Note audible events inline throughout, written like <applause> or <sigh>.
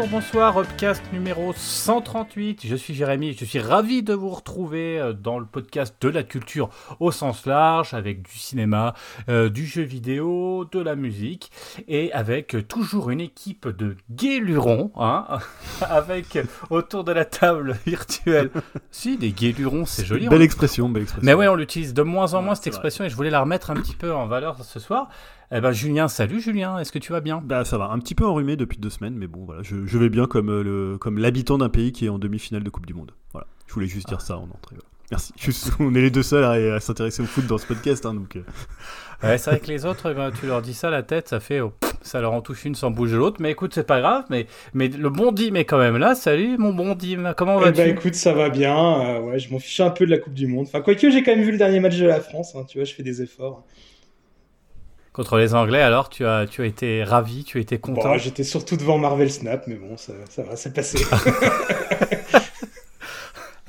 Bonjour, bonsoir, Upcast numéro 138. Je suis Jérémy, je suis ravi de vous retrouver euh, dans le podcast de la culture au sens large, avec du cinéma, euh, du jeu vidéo, de la musique, et avec toujours une équipe de guélurons, hein, <laughs> avec autour de la table <laughs> virtuelle. si, des guélurons, c'est joli. Belle expression, belle expression. Mais oui, on l'utilise de moins en moins cette expression, et je voulais la remettre un petit peu en valeur ce soir. Eh ben Julien, salut Julien, est-ce que tu vas bien? Bah ça va, un petit peu enrhumé depuis deux semaines, mais bon voilà, je, vais bien comme euh, le comme l'habitant d'un pays qui est en demi-finale de Coupe du Monde. Voilà, je voulais juste dire ah. ça en entrée. Merci. on est les deux seuls à, s'intéresser au foot dans ce podcast, hein, donc. Euh. Ouais, c'est vrai que les autres, ben, tu leur dis ça, la tête, ça fait, oh, ça leur en touche une sans bouger l'autre. Mais écoute, c'est pas grave. Mais mais le bon Dim est quand même là. Salut mon bon Dim, comment eh vas-tu? ben, écoute, ça va bien. Euh, ouais, je m'en fiche un peu de la Coupe du Monde. Enfin, quoique j'ai quand même vu le dernier match de la France. Hein, tu vois, je fais des efforts. Contre les Anglais, alors, tu as, tu as été ravi, tu as été content J'étais surtout devant Marvel Snap, mais bon, ça, ça va, c'est passé. <laughs>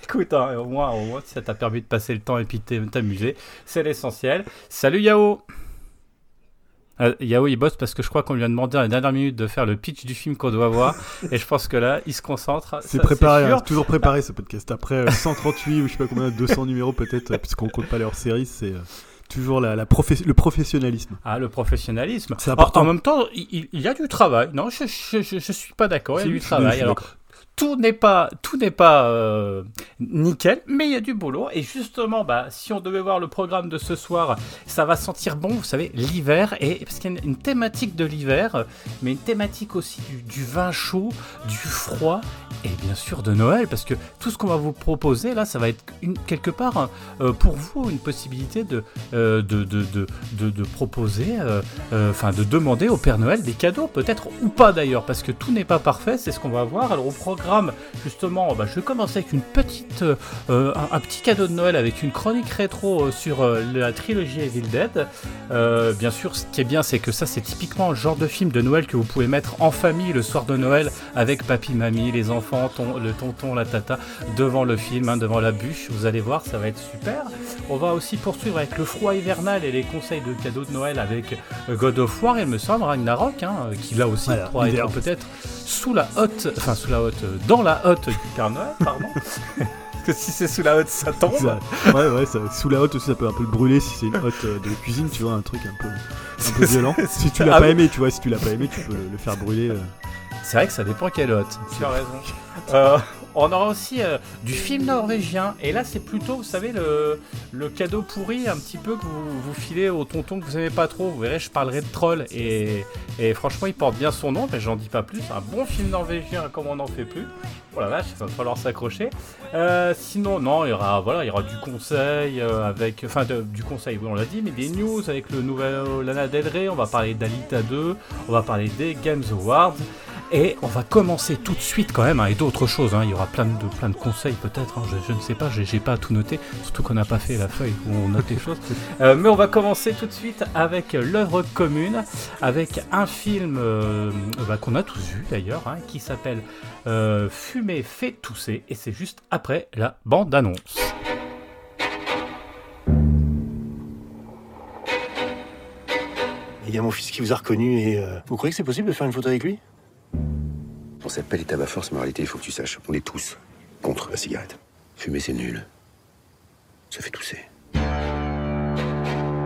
Écoute, hein, au, moins, au moins, ça t'a permis de passer le temps et puis de t'amuser, c'est l'essentiel. Salut Yao euh, Yao, il bosse parce que je crois qu'on lui a demandé à la dernière minute de faire le pitch du film qu'on doit voir. et je pense que là, il se concentre. C'est préparé, hein, toujours préparé ce podcast. Après 138 euh, ou je sais pas combien, 200 numéros peut-être, puisqu'on compte pas les hors-série, c'est. Euh, toujours la, la le professionnalisme. Ah, le professionnalisme. C'est important. En, même temps, il, y a du travail. Non, je, je, suis pas d'accord. Il y a du travail. Alors, tout n'est pas, tout n'est pas euh, nickel, mais il y a du boulot. Et justement, bah, si on devait voir le programme de ce soir, ça va sentir bon, vous savez, l'hiver. Et parce qu'il y a une, thématique de l'hiver, mais une thématique aussi du, vin chaud, du froid et bien sûr de Noël, parce que tout ce qu'on va vous proposer là, ça va être quelque part euh, pour vous une possibilité de, euh, de, de, de, de, proposer, enfin de demander au Père Noël des cadeaux, peut-être ou pas d'ailleurs, parce que tout n'est pas parfait. C'est ce qu'on va voir. Alors au programme justement, bah, je vais commencer avec une petite, euh, un, petit cadeau de Noël avec une chronique rétro euh, sur euh, la trilogie Evil Dead. bien sûr, ce qui est bien, c'est que ça, c'est typiquement le genre de film de Noël que vous pouvez mettre en famille le soir de Noël avec papy, mamie, les enfants, le tonton, la tata, devant le film, hein, devant la bûche. Vous allez voir, ça va être super. On va aussi poursuivre avec le froid hivernal et les conseils de cadeaux de Noël avec God of War, il me semble, Ragnarok, hein, qui là aussi pourra être peut-être sous la hotte, enfin sous la hotte, dans la hotte du Père Noël, pardon. <laughs> que si c'est sous la hotte, ça tombe. ouais, ouais, sous la hotte aussi, ça peut un peu le brûler si c'est une hotte euh, de cuisine, tu vois, un truc un peu, un <laughs> peu violent. si tu l'as pas aimé, tu vois, si tu l'as pas aimé, tu peux le, faire brûler. Euh. C'est vrai que ça dépend quelle hotte. Tu as raison. <laughs> Euh, on aura aussi euh, du film norvégien. Et là, c'est plutôt, vous savez, le, cadeau pourri un petit peu que vous, vous filez au tonton que vous aimez pas trop. Vous verrez, je parlerai de Troll. Et, franchement, il porte bien son nom, mais j'en dis pas plus. Un bon film norvégien comme on n'en fait plus. Oh la vache, il va falloir s'accrocher. Euh, sinon, non, il y aura, voilà, il y aura du conseil avec, enfin, du conseil, oui, on l'a dit, mais des news avec le nouvel Lana Del Rey. On va parler d'Alita 2. On va parler des Games Awards. Et on va commencer tout de suite quand même avec d'autres choses. Hein. Il y aura plein de, plein de conseils peut-être. Hein. Je, ne sais pas, j'ai pas tout noté. Surtout qu'on n'a pas fait la feuille où on note les <laughs> choses. Euh, mais on va commencer tout de suite avec l'œuvre commune, avec un film euh, bah, qu'on a tous vu d'ailleurs, hein, qui s'appelle euh, Fumer fait tousser. Et c'est juste après la bande-annonce. Il y a mon fils qui vous a reconnu et vous croyez que c'est possible de faire une photo avec lui? On s'appelle les tabac force, mais en réalité, il faut que tu saches, on est tous contre la cigarette. Fumer, c'est nul. Ça fait tousser.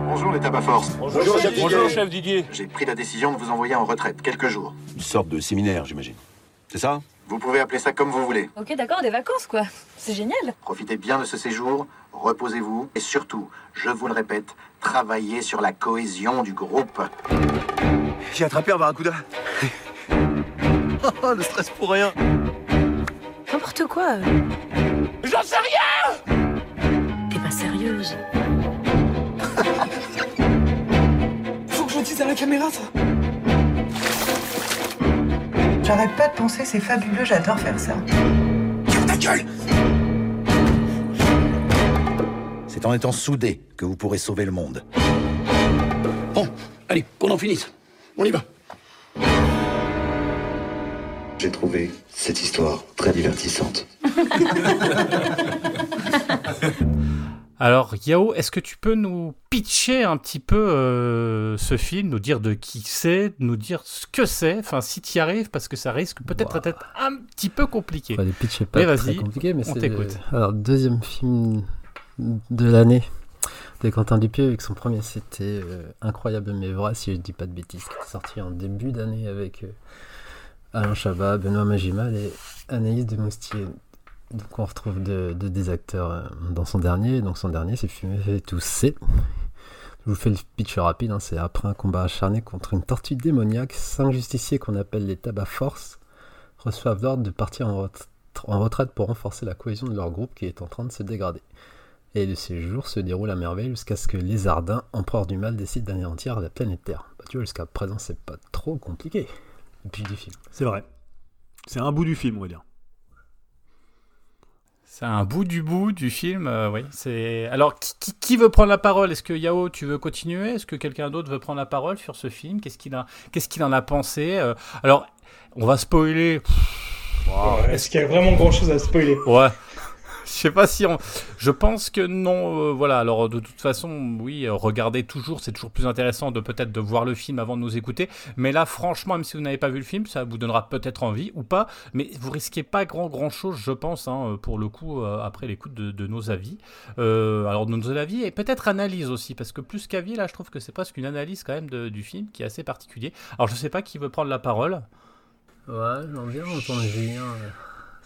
Bonjour les tabac force. Bonjour, chef, Bonjour, chef Didier. J'ai pris la décision de vous envoyer en retraite, quelques jours. Une sorte de séminaire, j'imagine. C'est ça? Vous pouvez appeler ça comme vous voulez. Ok, d'accord, des vacances, quoi. C'est génial. Profitez bien de ce séjour, reposez-vous, et surtout, je vous le répète, travaillez sur la cohésion du groupe. J'ai attrapé un barracuda. Oh, le stress pour rien. N'importe quoi. J'en sais rien T'es pas sérieuse. <laughs> Faut que je dise à la caméra, ça. J'arrête pas de penser, c'est fabuleux, j'adore faire ça. Ferme ta gueule C'est en étant soudés que vous pourrez sauver le monde. Bon, allez, qu'on en finisse. On y va. J'ai trouvé cette histoire très divertissante. <laughs> Alors, Yao, est-ce que tu peux nous pitcher un petit peu euh, ce film, nous dire de qui c'est, nous dire ce que c'est, enfin, si tu y arrives, parce que ça risque peut-être d'être un petit peu compliqué. Ouais, le pitch est pas Mais très vas-y, compliqué, mais on c'est. t'écoute. Alors, deuxième film de l'année de Quentin Dupieux, avec son premier, c'était euh, Incroyable mais vrai, si je dis pas de bêtises, qui est sorti en début d'année avec euh, Alain Chabat, Benoît Magimal et Anaïs de Moustier. Donc on retrouve deux de, des acteurs euh, dans son dernier. Donc son dernier, c'est Fumé tous C. Je vous fais le pitch rapide. hein, c'est après un combat acharné contre une tortue démoniaque, cinq justiciers qu'on appelle les tabac force reçoivent l'ordre de partir en retraite pour renforcer la cohésion de leur groupe qui est en train de se dégrader. Et de ces jours se déroule à merveille jusqu'à ce que les Ardins, empereurs du mal, décident d'anéantir la planète Terre. Bah, tu vois, jusqu'à présent, c'est pas trop compliqué. Du film. C'est vrai. C'est un bout du film, on va dire. C'est un bout du bout du film, euh, oui. C'est alors qui, qui- qui veut prendre la parole? Est-ce que Yao, tu veux continuer? Est-ce que quelqu'un d'autre veut prendre la parole sur ce film? Qu'est-ce qu'il a, qu'est-ce qu'il en a pensé Euh, Alors, on va spoiler. Est-ce qu'il y a vraiment grand chose à spoiler? Ouais. Je sais pas si on. Je pense que non. euh, voilà. Alors de toute façon, oui, regardez toujours. C'est toujours plus intéressant de peut-être de voir le film avant de nous écouter. Mais là, franchement, même si vous n'avez pas vu le film, ça vous donnera peut-être envie ou pas. Mais vous risquez pas grand grand chose, je pense, hein, pour le coup, euh, après l'écoute de, nos avis. Euh, alors de nos avis et peut-être analyse aussi, parce que plus qu'avis, là, je trouve que c'est presque une analyse quand même de- du film qui est assez particulier. Alors je sais pas qui veut prendre la parole. Ouais, j'en viens Julien.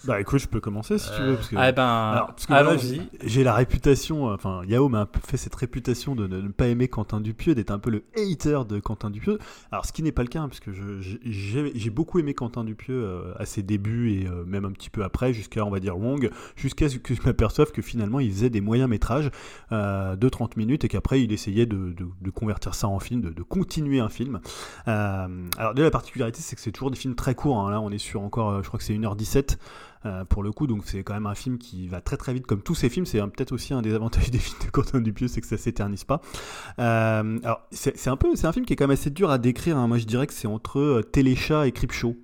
Euh. Bah écoute, je peux commencer si tu veux. Parce que... Ah ben, Alors, parce que voilà, allons-y. j'ai- la réputation, euh, enfin Yao m'a un peu fait cette réputation de ne ne pas aimer Quentin Dupieux, d'être un peu le hater de Quentin Dupieux. Alors ce qui n'est pas le cas, hein, parce que j'ai j'ai beaucoup aimé Quentin Dupieux euh, à ses débuts et euh, même un petit peu après, jusqu'à on va dire Wong, jusqu'à ce que je m'aperçoive que finalement il faisait des moyens métrages euh, de 30 minutes et qu'après il essayait de, de- de convertir ça en film, de, de continuer un film. Euh, alors déjà la particularité c'est que c'est toujours des films très courts, hein. là on est sur encore, euh, je crois que c'est 1h17 euh, pour le coup, donc c'est quand même un film qui va très très vite, comme tous ces films. C'est peut-être aussi un des avantages des films de Quentin Dupieux, c'est que ça s'éternise pas. Euh, alors c'est un peu, c'est un film qui est quand même assez dur à décrire. hein. Moi je dirais que c'est entre euh, Téléchat et Creepshow.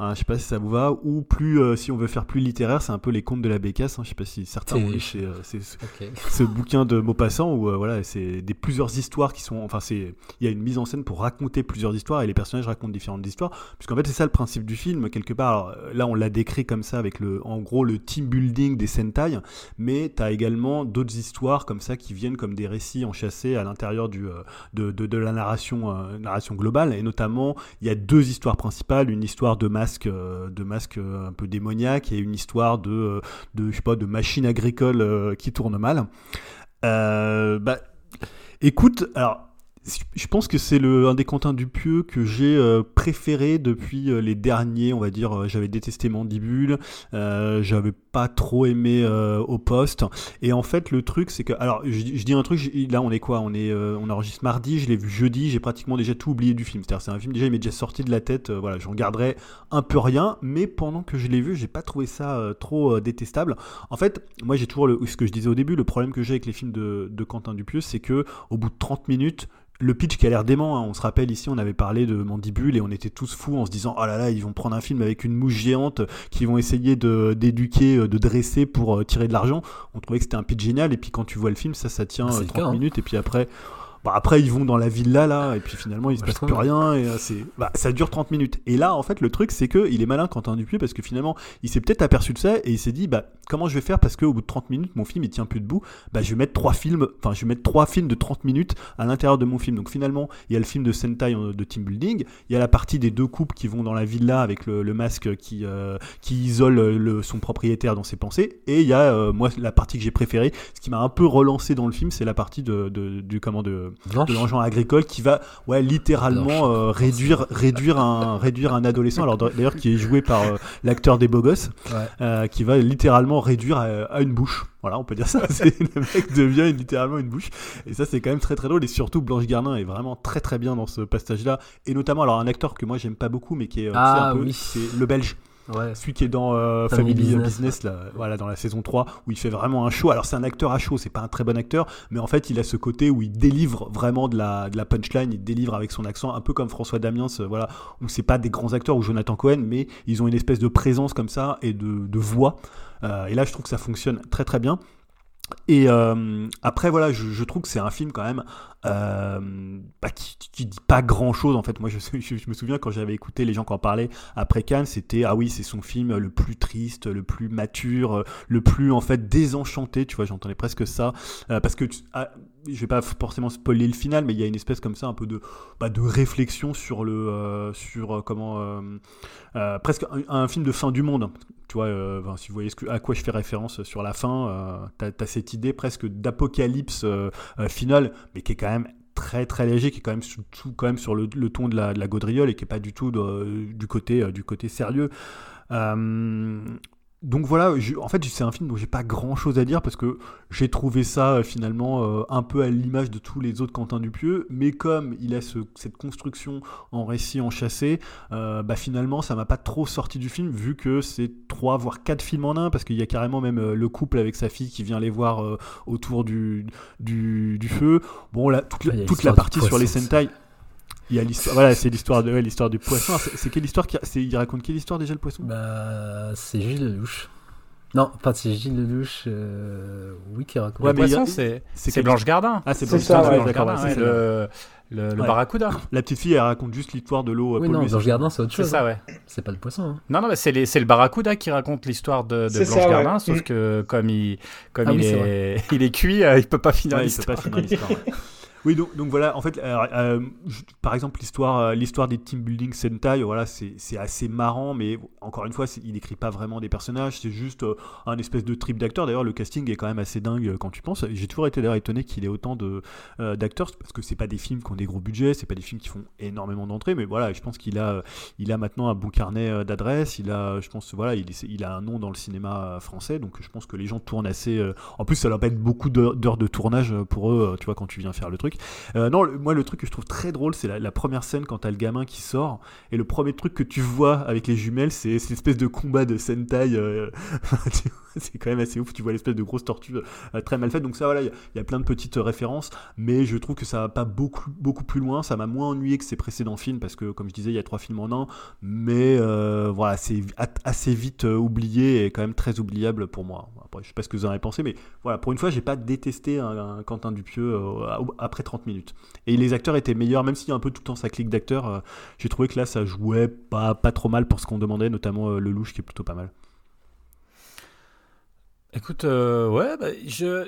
Hein, je sais pas si ça vous va, ou plus, euh, si on veut faire plus littéraire, c'est un peu les contes de la bécasse. hein. Je sais pas si certains ont lu euh, <laughs> ce- bouquin de Maupassant où euh, voilà, c'est des plusieurs histoires qui sont, enfin c'est, il y a une mise en scène pour raconter plusieurs histoires et les personnages racontent différentes histoires. Puisqu'en fait c'est ça le principe du film quelque part. Alors, là on l'a décrit comme ça avec le, en gros le team building des Sentai, mais tu as également d'autres histoires comme ça qui viennent comme des récits enchâssés à l'intérieur du, de, de, de la narration, narration globale et notamment il y a deux histoires principales, une histoire de masque, euh, de masque euh, un peu démoniaque et une histoire de, euh, de je sais pas, de machines agricoles euh, qui tournent mal. Bah, écoute, alors. Je pense que c'est un des Quentin Dupieux que j'ai préféré depuis les derniers, on va dire. j'avais détesté Mandibule, j'avais pas trop aimé euh, au poste. Et en fait, le truc, c'est que, alors, je, dis- un truc. Là, on est quoi? On est, euh, on enregistre mardi. Je l'ai vu jeudi. J'ai pratiquement déjà tout oublié du film. C'est-à-dire, c'est un film déjà, il m'est déjà sorti de la tête. euh, voilà, j'en garderai un peu rien. Mais pendant que je l'ai vu, j'ai pas trouvé ça trop détestable. En fait, moi, j'ai toujours le, ce que je disais au début. Le problème que j'ai avec les films de, Quentin Dupieux, c'est que au bout de 30 minutes, le pitch qui a l'air dément, hein. on se rappelle ici, on avait parlé de Mandibule et on était tous fous en se disant oh là là, ils vont prendre un film avec une mouche géante qui vont essayer d'éduquer, de dresser pour euh, tirer de l'argent. On trouvait que c'était un pitch génial et puis quand tu vois le film, ça, ça tient C'est euh, le 30 cas, hein. minutes et puis après. Bah, après, ils vont dans la villa là, et puis finalement, il se passe plus rien, et euh, c'est, bah, ça dure 30 minutes. Et là, en fait, le truc, c'est que il est malin Quentin Dupieux parce que finalement, il s'est peut-être aperçu de ça et il s'est dit, bah, comment je vais faire parce qu'au bout de 30 minutes, mon film il tient plus debout. Bah, je vais mettre trois films, enfin, je vais mettre trois films de 30 minutes à l'intérieur de mon film. Donc finalement, il y a le film de Sentai euh, de team building, il y a la partie des deux couples qui vont dans la villa avec le, le masque qui, euh, qui isole euh, le, son propriétaire dans ses pensées, et il y a euh, moi la partie que j'ai préférée, ce qui m'a un peu relancé dans le film, c'est la partie de, de- du comment de. De l'engin agricole qui va ouais littéralement euh, réduire réduire un réduire un adolescent. Alors d'ailleurs qui est joué par euh, <laughs> l'acteur des beaux gosses Ouais. euh, qui va littéralement réduire à, à une bouche. Voilà on peut dire ça. <laughs> C'est le mec devient littéralement une bouche. Et ça c'est quand même très très drôle. Et surtout Blanche Gardin est vraiment très très bien dans ce passage là et notamment alors un acteur que moi j'aime pas beaucoup mais qui est Ah, un peu oui. c'est le belge Ouais. celui qui est dans euh, Family Family Business, Business, là, voilà, dans la saison 3, où il fait vraiment un show. Alors c'est un acteur à show, c'est pas un très bon acteur, mais en fait il a ce côté où il délivre vraiment de la, de la punchline, il délivre avec son accent, un peu comme François Damiens, euh, voilà, où c'est pas des grands acteurs, ou Jonathan Cohen, mais ils ont une espèce de présence comme ça et de, de voix. Euh, et là je trouve que ça fonctionne très très bien. Et euh, après, voilà, je, je, trouve que c'est un film quand même euh, bah, qui, qui, dit pas grand chose. En fait, moi, <laughs> je, me souviens quand j'avais écouté les gens qui en parlaient après Cannes, c'était ah oui, c'est son film le plus triste, le plus mature, le plus en fait désenchanté. Tu vois, j'entendais presque ça euh, parce que ah, je vais pas forcément spoiler le final, mais il y a une espèce comme ça, un peu de, bah, de réflexion sur le, euh, sur comment, euh, euh, presque un, film de fin du monde. Tu vois, si vous voyez à quoi je fais référence sur la fin, tu as, cette idée presque d'apocalypse finale, mais qui est quand très très léger, qui est quand même tout, quand même sur le, ton de la, gaudriole et qui est pas du tout du côté du côté sérieux. Euh, donc voilà, je, en fait c'est un film dont j'ai pas grand chose à dire parce que j'ai trouvé ça euh, finalement euh, un peu à l'image de tous les autres Quentin Dupieux, mais comme il a ce, cette construction en récit enchâssé, euh, bah finalement ça m'a pas trop sorti du film vu que c'est trois voire quatre films en un parce qu'il y a carrément même euh, le couple avec sa fille qui vient les voir autour du, du, du, feu. Bon là toute, la, toute la partie sur les Sentai. Il y a l'histoire, voilà, c'est l'histoire de ouais, l'histoire du poisson. C'est quelle histoire qui, il raconte quelle histoire déjà le poisson? Bah, c'est Gilles Lelouch. Non, pas c'est Gilles Lelouch, euh, oui, qui raconte. Ouais, le poisson, c'est c'est Blanche Gardin. Ah, c'est Blanche Gardin, ouais, Gardin, ouais, le, le, le ouais. barracuda. La petite fille, elle raconte juste l'histoire de l'eau. Oui, non, Blanche Gardin, c'est autre chose. C'est ça, ouais. C'est pas le poisson. Hein. Non, non, mais c'est le barracuda qui raconte l'histoire de, de Blanche ça, Gardin, ouais. sauf que comme il, comme ah, il, oui, est, est <laughs> il est cuit, euh, il peut pas finir l'histoire. Il peut pas finir l'histoire. Oui, donc, voilà, en fait, euh, euh, par exemple, l'histoire, euh, l'histoire des team building Sentai, voilà, c'est, assez marrant, mais encore une fois, il n'écrit pas vraiment des personnages, c'est juste un espèce de trip d'acteurs. D'ailleurs, le casting est quand même assez dingue quand tu penses. J'ai toujours été d'ailleurs étonné qu'il ait autant d'acteurs, parce que c'est pas des films qui ont des gros budgets, c'est pas des films qui font énormément d'entrées, mais voilà, je pense qu'il a, il a maintenant un bon carnet d'adresses, il a, je pense, voilà, il, il a un nom dans le cinéma français, donc je pense que les gens tournent assez. en plus, ça doit pas être beaucoup d'heures de tournage pour eux, tu vois, quand tu viens faire le truc. Euh, non, moi le truc que je trouve très drôle, c'est la, première scène quand t'as le gamin qui sort et le premier truc que tu vois avec les jumelles, c'est une espèce de combat de Sentai. Euh, <laughs> c'est quand même assez ouf. Tu vois l'espèce de grosse tortue euh, très mal faite. Donc ça, voilà, il y, a plein de petites références, mais je trouve que ça va pas beaucoup beaucoup plus loin. Ça m'a moins ennuyé que ses précédents films parce que, comme je disais, il y a trois films en un, mais voilà, c'est assez vite oublié et quand même très oubliable pour moi. Après, je sais pas ce que vous en avez pensé, mais voilà, pour une fois, j'ai pas détesté un, un Quentin Dupieux après 30 minutes. Et les acteurs étaient meilleurs, même s'il y a un peu tout le temps sa clique d'acteurs. Euh, j'ai trouvé que là, ça jouait pas, pas trop mal pour ce qu'on demandait, notamment euh, le louche qui est plutôt pas mal. Écoute, euh, ouais, bah, je,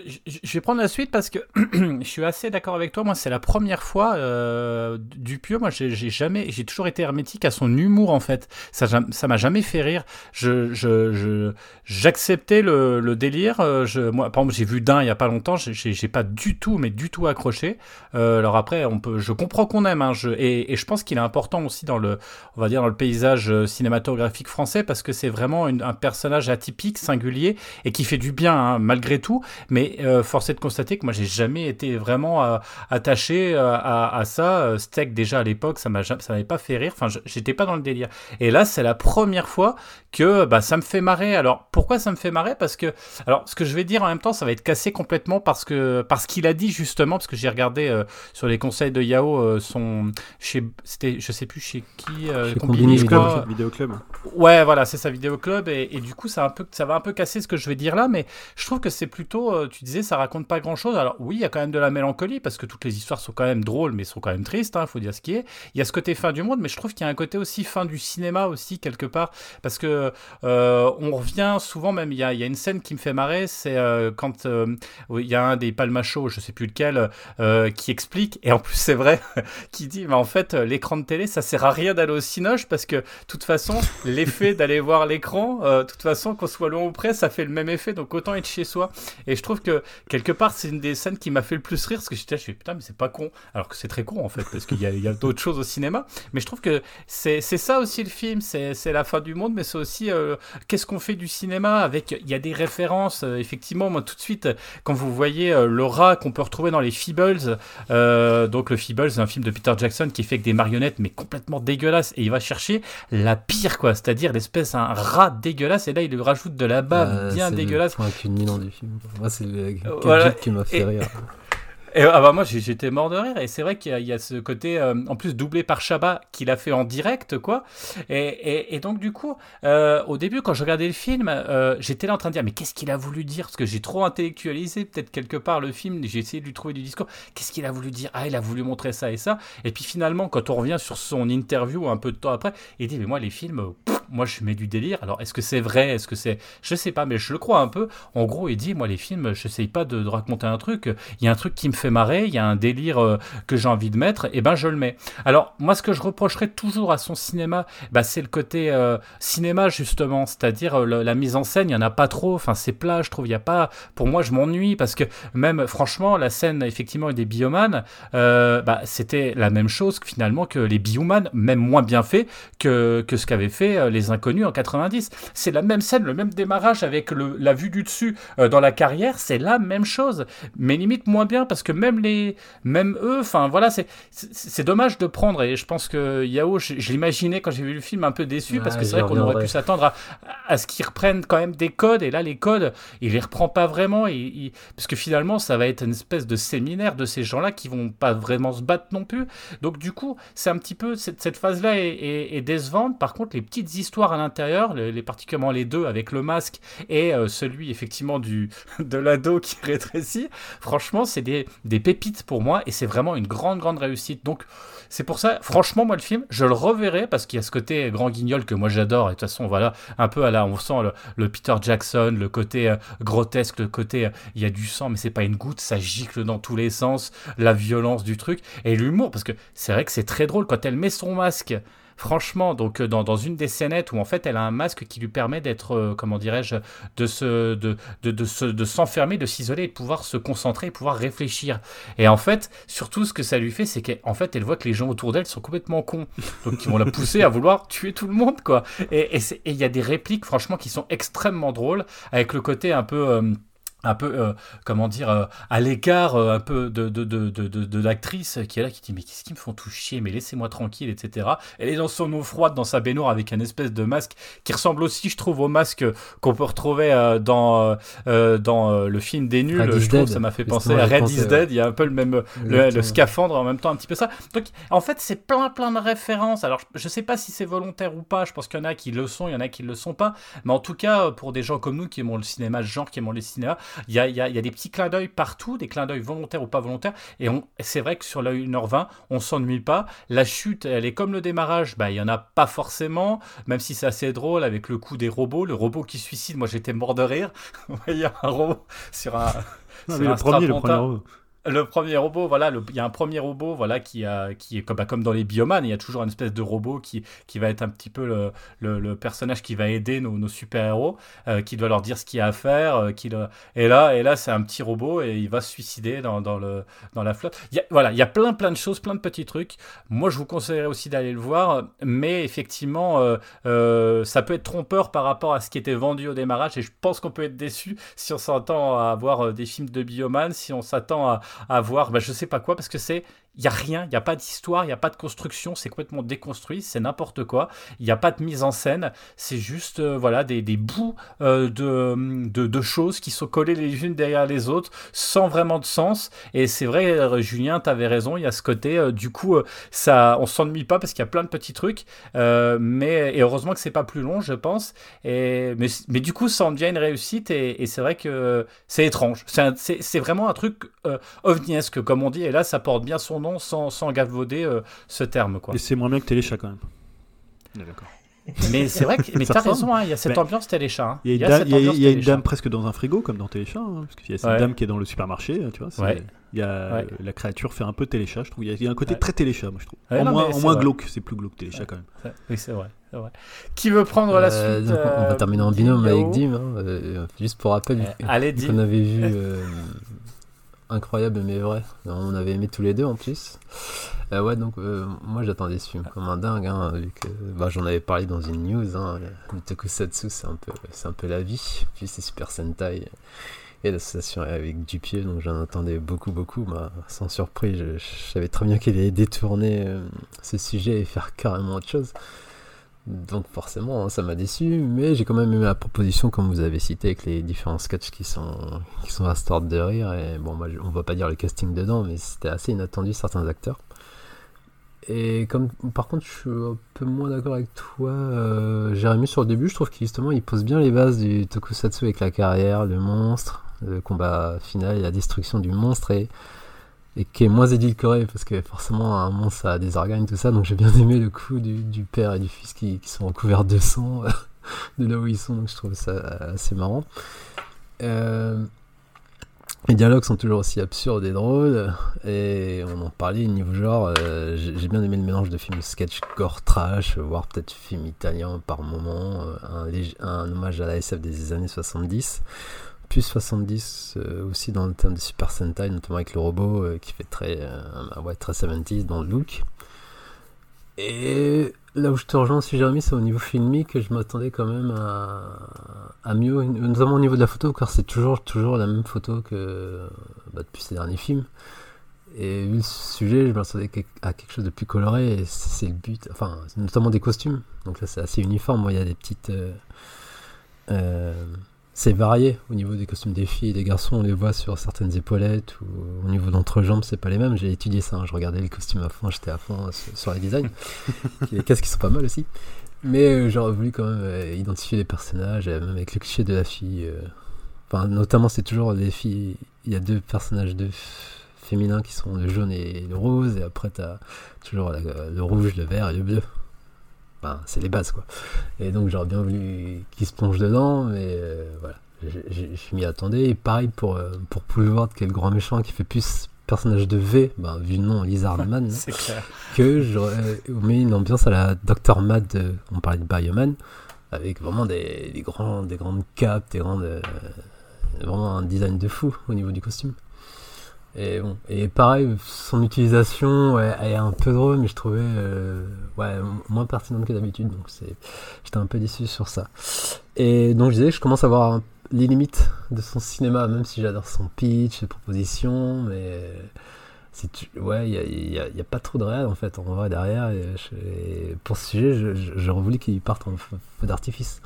vais prendre la suite parce que <clears throat> je suis assez d'accord avec toi. Moi, c'est la première fois euh, Dupieux. Moi, j'ai jamais, j'ai toujours été hermétique à son humour en fait. Ça, ça m'a jamais fait rire. Je, j'acceptais le, délire. Euh, moi, par exemple, j'ai vu d'un il y a pas longtemps. J'ai pas du tout, mais du tout accroché. Euh, alors après, on peut, je comprends qu'on aime. Hein, je, et, je pense qu'il est important aussi dans le, on va dire dans le paysage cinématographique français parce que c'est vraiment un personnage atypique, singulier et qui fait du bien hein, malgré tout, mais euh, force est de constater que moi j'ai jamais été vraiment euh, attaché euh, à, à, ça. Steak déjà à l'époque, ça m'a ça m'avait pas fait rire. Enfin, j'étais pas dans le délire. Et là, c'est la première fois que bah, ça me fait marrer. Alors pourquoi ça me fait marrer? Parce que alors ce que je vais dire en même temps, ça va être cassé complètement parce que parce qu'il a dit justement parce que j'ai regardé euh, sur les conseils de Yao euh, son chez c'était je sais plus chez qui euh, chez Combini, je crois. Vidéo Club. Ouais, voilà, c'est sa vidéo club et, et, du coup ça un peu ça va un peu casser ce que je vais dire là, mais je trouve que c'est plutôt, euh, tu disais, ça raconte pas grand chose. Alors oui, il y a quand même de la mélancolie parce que toutes les histoires sont quand même drôles, mais sont quand même tristes, il hein, faut dire ce qui est. Il y a ce côté fin du monde, mais je trouve qu'il y a un côté aussi fin du cinéma aussi, quelque part, parce que euh, on revient souvent, même, il y a, une scène qui me fait marrer, c'est euh, quand il y a un des palmachos, je sais plus lequel, qui explique, et en plus c'est vrai, <laughs> qui dit, mais en fait, l'écran de télé, ça sert à rien d'aller au cinoche parce que, de toute façon, l'effet d'aller voir l'écran, de toute façon, qu'on soit loin ou près, ça fait le même effet, donc autant être chez soi. Et je trouve que quelque part, c'est une des scènes qui m'a fait le plus rire parce que j'étais je suis putain, mais c'est pas con. Alors que c'est très con en fait, parce qu'il y a, a d'autres choses au cinéma. Mais je trouve que c'est ça aussi le film. C'est la fin du monde, mais c'est aussi euh, qu'est-ce qu'on fait du cinéma? Avec. Il y a des références, euh, effectivement. Moi, tout de suite, quand vous voyez euh, le rat qu'on peut retrouver dans les Feebles, donc le Feebles, c'est un film de Peter Jackson qui fait avec des marionnettes, mais complètement dégueulasse. Et il va chercher la pire, quoi. C'est-à-dire l'espèce, un rat dégueulasse. Et là, il lui rajoute de la bave bien dégueulasse culminant du film. Moi, c'est le voilà. qui m'a fait et, rire. Et, ah bah moi j'étais mort de rire. Et c'est vrai qu'il y, a ce côté euh, en plus doublé par Chabat qu'il a fait en direct quoi. Et, et, donc du coup euh, au début quand je regardais le film euh, j'étais là en train de dire mais qu'est-ce qu'il a voulu dire? Parce que j'ai trop intellectualisé peut-être quelque part le film. J'ai essayé de lui trouver du discours. Qu'est-ce qu'il a voulu dire? Ah il a voulu montrer ça et ça. Et puis finalement quand on revient sur son interview un peu de temps après il dit mais moi les films moi je mets du délire. Alors est-ce que c'est vrai? Est-ce que c'est je sais pas mais je le crois un peu. En gros il dit moi les films je sais pas de, raconter un truc. Il y a un truc qui me fait marrer, il y a un délire euh, que j'ai envie de mettre, et ben je le mets. Alors moi ce que je reprocherais toujours à son cinéma, bah, c'est le côté euh, cinéma justement, c'est-à-dire euh, la mise en scène, il y en a pas trop, enfin c'est plat, je trouve, il y a pas. Pour moi je m'ennuie parce que même franchement la scène effectivement des biomanes, bah, c'était la même chose que, finalement que les biomanes, même moins bien fait que, que ce qu'avaient fait les inconnus en 90. C'est la même scène, le même démarrage avec le, la vue du dessus dans la carrière, c'est la même chose, mais limite moins bien parce que même les, même eux, enfin voilà, c'est c'est dommage de prendre et je pense que Yao, je, l'imaginais quand j'ai vu le film un peu déçu parce que c'est vrai qu'on aurait pu s'attendre à, à, ce qu'ils reprennent quand même des codes et là les codes, il les reprend pas vraiment et, parce que finalement ça va être une espèce de séminaire de ces gens-là qui vont pas vraiment se battre non plus. Donc du coup, c'est un petit peu cette, cette phase-là est, décevante. Par contre, les petites histoires à l'intérieur, les, particulièrement les deux avec le masque et euh, celui effectivement du <laughs> de l'ado qui <laughs> rétrécit, franchement, c'est des, des pépites pour moi et c'est vraiment une grande, grande réussite. Donc, c'est pour ça, franchement, moi, le film, je le reverrai parce qu'il y a ce côté grand guignol que moi j'adore. Et de toute façon, voilà, un peu à la, on sent le, Peter Jackson, le côté euh, grotesque, le côté, euh, il y a du sang, mais c'est pas une goutte, ça gicle dans tous les sens, la violence du truc et l'humour parce que c'est vrai que c'est très drôle quand elle met son masque Franchement, donc euh, dans, dans, une des scénettes où en fait elle a un masque qui lui permet d'être, euh, comment dirais-je, de se, de, de, de, de s'enfermer, de s'isoler de pouvoir se concentrer et pouvoir réfléchir. Et en fait, surtout ce que ça lui fait, c'est qu'en fait elle voit que les gens autour d'elle sont complètement cons, donc ils vont la pousser à vouloir tuer tout le monde, quoi. Et il y a des répliques, franchement, qui sont extrêmement drôles, avec le côté un peu... Euh, un peu, euh, comment dire, euh, à l'écart euh, un peu de, de, de, de, de l'actrice qui est là, qui dit Mais qu'est-ce qu'ils me font tout chier? Mais laissez-moi tranquille, etc. Elle est dans son eau froide, dans sa baignoire, avec un espèce de masque qui ressemble aussi, je trouve, au masque qu'on peut retrouver dans, dans le film des nuls. je trouve, ça m'a fait penser à Red is Dead. Il y a un peu le même le, scaphandre en même temps, un petit peu ça. Donc, en fait, c'est plein, plein de références. Alors, je sais pas si c'est volontaire ou pas. Je pense qu'il y en a qui le sont, il y en a qui le sont pas. Mais en tout cas, pour des gens comme nous qui aimons le cinéma genre, qui aimons les cinémas, il y a, y, a, y a, des petits clins d'œil partout, des clins d'œil volontaires ou pas volontaires. Et c'est vrai que sur la 1h20, on s'ennuie pas. La chute, elle est comme le démarrage, bah, il y en a pas forcément, même si c'est assez drôle avec le coup des robots. Le robot qui suicide, moi j'étais mort de rire. Il y a un robot sur un. Non, mais le premier, le premier robot le premier robot, voilà, il y a un premier robot, voilà, qui, a, qui est comme, bah, dans les biomanes, il y a toujours une espèce de robot qui, qui va être un petit peu le, le, personnage qui va aider nos, super-héros, euh, qui doit leur dire ce qu'il y a à faire, euh, qui et là, et là c'est un petit robot et il va se suicider dans, le, dans la flotte. Voilà, il y a plein plein de choses, plein de petits trucs. Moi, je vous conseillerais aussi d'aller le voir, mais effectivement, euh, ça peut être trompeur par rapport à ce qui était vendu au démarrage et je pense qu'on peut être déçu si on s'attend à avoir des films de bioman, si on s'attend à à voir, bah, je sais pas quoi, parce que c'est il n'y a rien, il n'y a pas d'histoire, il n'y a pas de construction, c'est complètement déconstruit, c'est n'importe quoi. Il n'y a pas de mise en scène, c'est juste euh, voilà des, des bouts euh, de, de, de, choses qui sont collées les unes derrière les autres sans vraiment de sens. Et c'est vrai, euh, Julien, tu avais raison, il y a ce côté, du coup, ça, on s'ennuie pas parce qu'il y a plein de petits trucs, mais et heureusement que c'est pas plus long, je pense. Et, mais, mais du coup, ça en devient une réussite et, c'est vrai que c'est étrange. C'est vraiment un truc ovniesque, comme on dit, et là, ça porte bien son nom sans, sans galvauder euh, ce terme. Quoi. Et c'est moins bien que Téléchat quand même. D'accord. Mais c'est vrai que mais t'as raison, hein, il y a cette ambiance Téléchat. Hein. Il y a, y a une dame presque dans un frigo comme dans Téléchat, hein, parce qu'il y a cette dame qui est dans le supermarché, tu vois. Il y a, La créature fait un peu Téléchat, je trouve. Il y a, un côté très Téléchat, moi je trouve. en, moins, moins glauque, c'est plus glauque Téléchat quand même. Oui, c'est vrai, vrai, Qui veut prendre la euh, suite On va terminer en binôme avec Dim. Euh, juste pour rappel, Allez, on avait vu <laughs> incroyable mais vrai. On avait aimé tous les deux en plus. Euh, ouais, donc euh, moi j'attendais ce film comme un dingue, hein, vu que bah, j'en avais parlé dans une news. Hein, le tokusatsu, c'est un, peu, un peu la vie. Puis c'est Super Sentai et l'association avec Dupieux, donc j'en attendais beaucoup, beaucoup. Bah, sans surprise, je, savais très bien qu'il allait détourner euh, ce sujet et faire carrément autre chose. Donc forcément, hein, ça m'a déçu, mais j'ai quand même aimé la proposition, comme vous avez cité, avec les différents sketchs qui sont, qui sont à start de rire. Et bon, moi, on va pas dire le casting dedans, mais c'était assez inattendu, certains acteurs. Et comme, par contre, je suis un peu moins d'accord avec toi, euh, Jérémy, sur le début, je trouve qu'il justement, il pose bien les bases du tokusatsu avec la carrière, le monstre, le combat final la destruction du monstre, et et qui est moins édulcoré parce que forcément un monstre a des organes tout ça. Donc j'ai bien aimé le coup du, père et du fils qui, sont recouverts de sang <laughs> de là où ils sont. Donc je trouve ça assez marrant. Euh, les dialogues sont toujours aussi absurdes et drôles. Et on en parlait niveau genre euh, j'ai bien aimé le mélange de films sketch gore trash voire peut-être film italien par moment euh, un, un hommage à la SF des années 70 plus 70 euh, aussi dans le terme de Super Sentai, notamment avec le robot euh, qui fait très, euh, ouais, très 70s dans le look. Et là où je te rejoins aussi, Jérémy, c'est au niveau filmique, je m'attendais quand même à, mieux, notamment au niveau de la photo, car c'est toujours, toujours la même photo que bah, depuis ces derniers films. Et vu le sujet, je m'attendais à quelque chose de plus coloré, et c'est le but, enfin, notamment des costumes. Donc là, c'est assez uniforme. il y a des petites. C'est varié au niveau des costumes des filles et des garçons. On les voit sur certaines épaulettes ou au niveau d'entrejambes, c'est pas les mêmes. J'ai étudié ça, hein. je regardais les costumes à fond, j'étais à fond sur, les designs. <laughs> les casques qui sont pas mal aussi. Mais euh, j'aurais voulu quand même euh, identifier les personnages, euh, même avec le cliché de la fille. Enfin, notamment, c'est toujours les filles. Il y a deux personnages de féminins qui sont le jaune et le rose, et après, tu as toujours le rouge, le vert et le bleu c'est les bases, quoi. Et donc, j'aurais bien voulu qu'il se plonge dedans, mais euh, voilà. Je m'y attendais. Et pareil pour, euh, pour Boulevard, qui est le grand méchant, qui fait plus personnage de V, ben, vu le nom Lizardman, <laughs> clair. que j'aurais mis une ambiance à la Dr. Mad, on parlait de Bioman, avec vraiment des, des, grands, des grandes capes, des grandes. Euh, vraiment un design de fou au niveau du costume. Et bon, et pareil, son utilisation est un peu drôle, mais je trouvais euh, moins pertinente que d'habitude, donc j'étais un peu déçu sur ça. Et donc je disais je commence à voir les limites de son cinéma, même si j'adore son pitch, ses propositions, mais c'est, ouais, il n'y a, a, pas trop de réel en fait, en vrai derrière. Et, pour ce sujet, j'aurais voulu qu'il parte en feu d'artifice.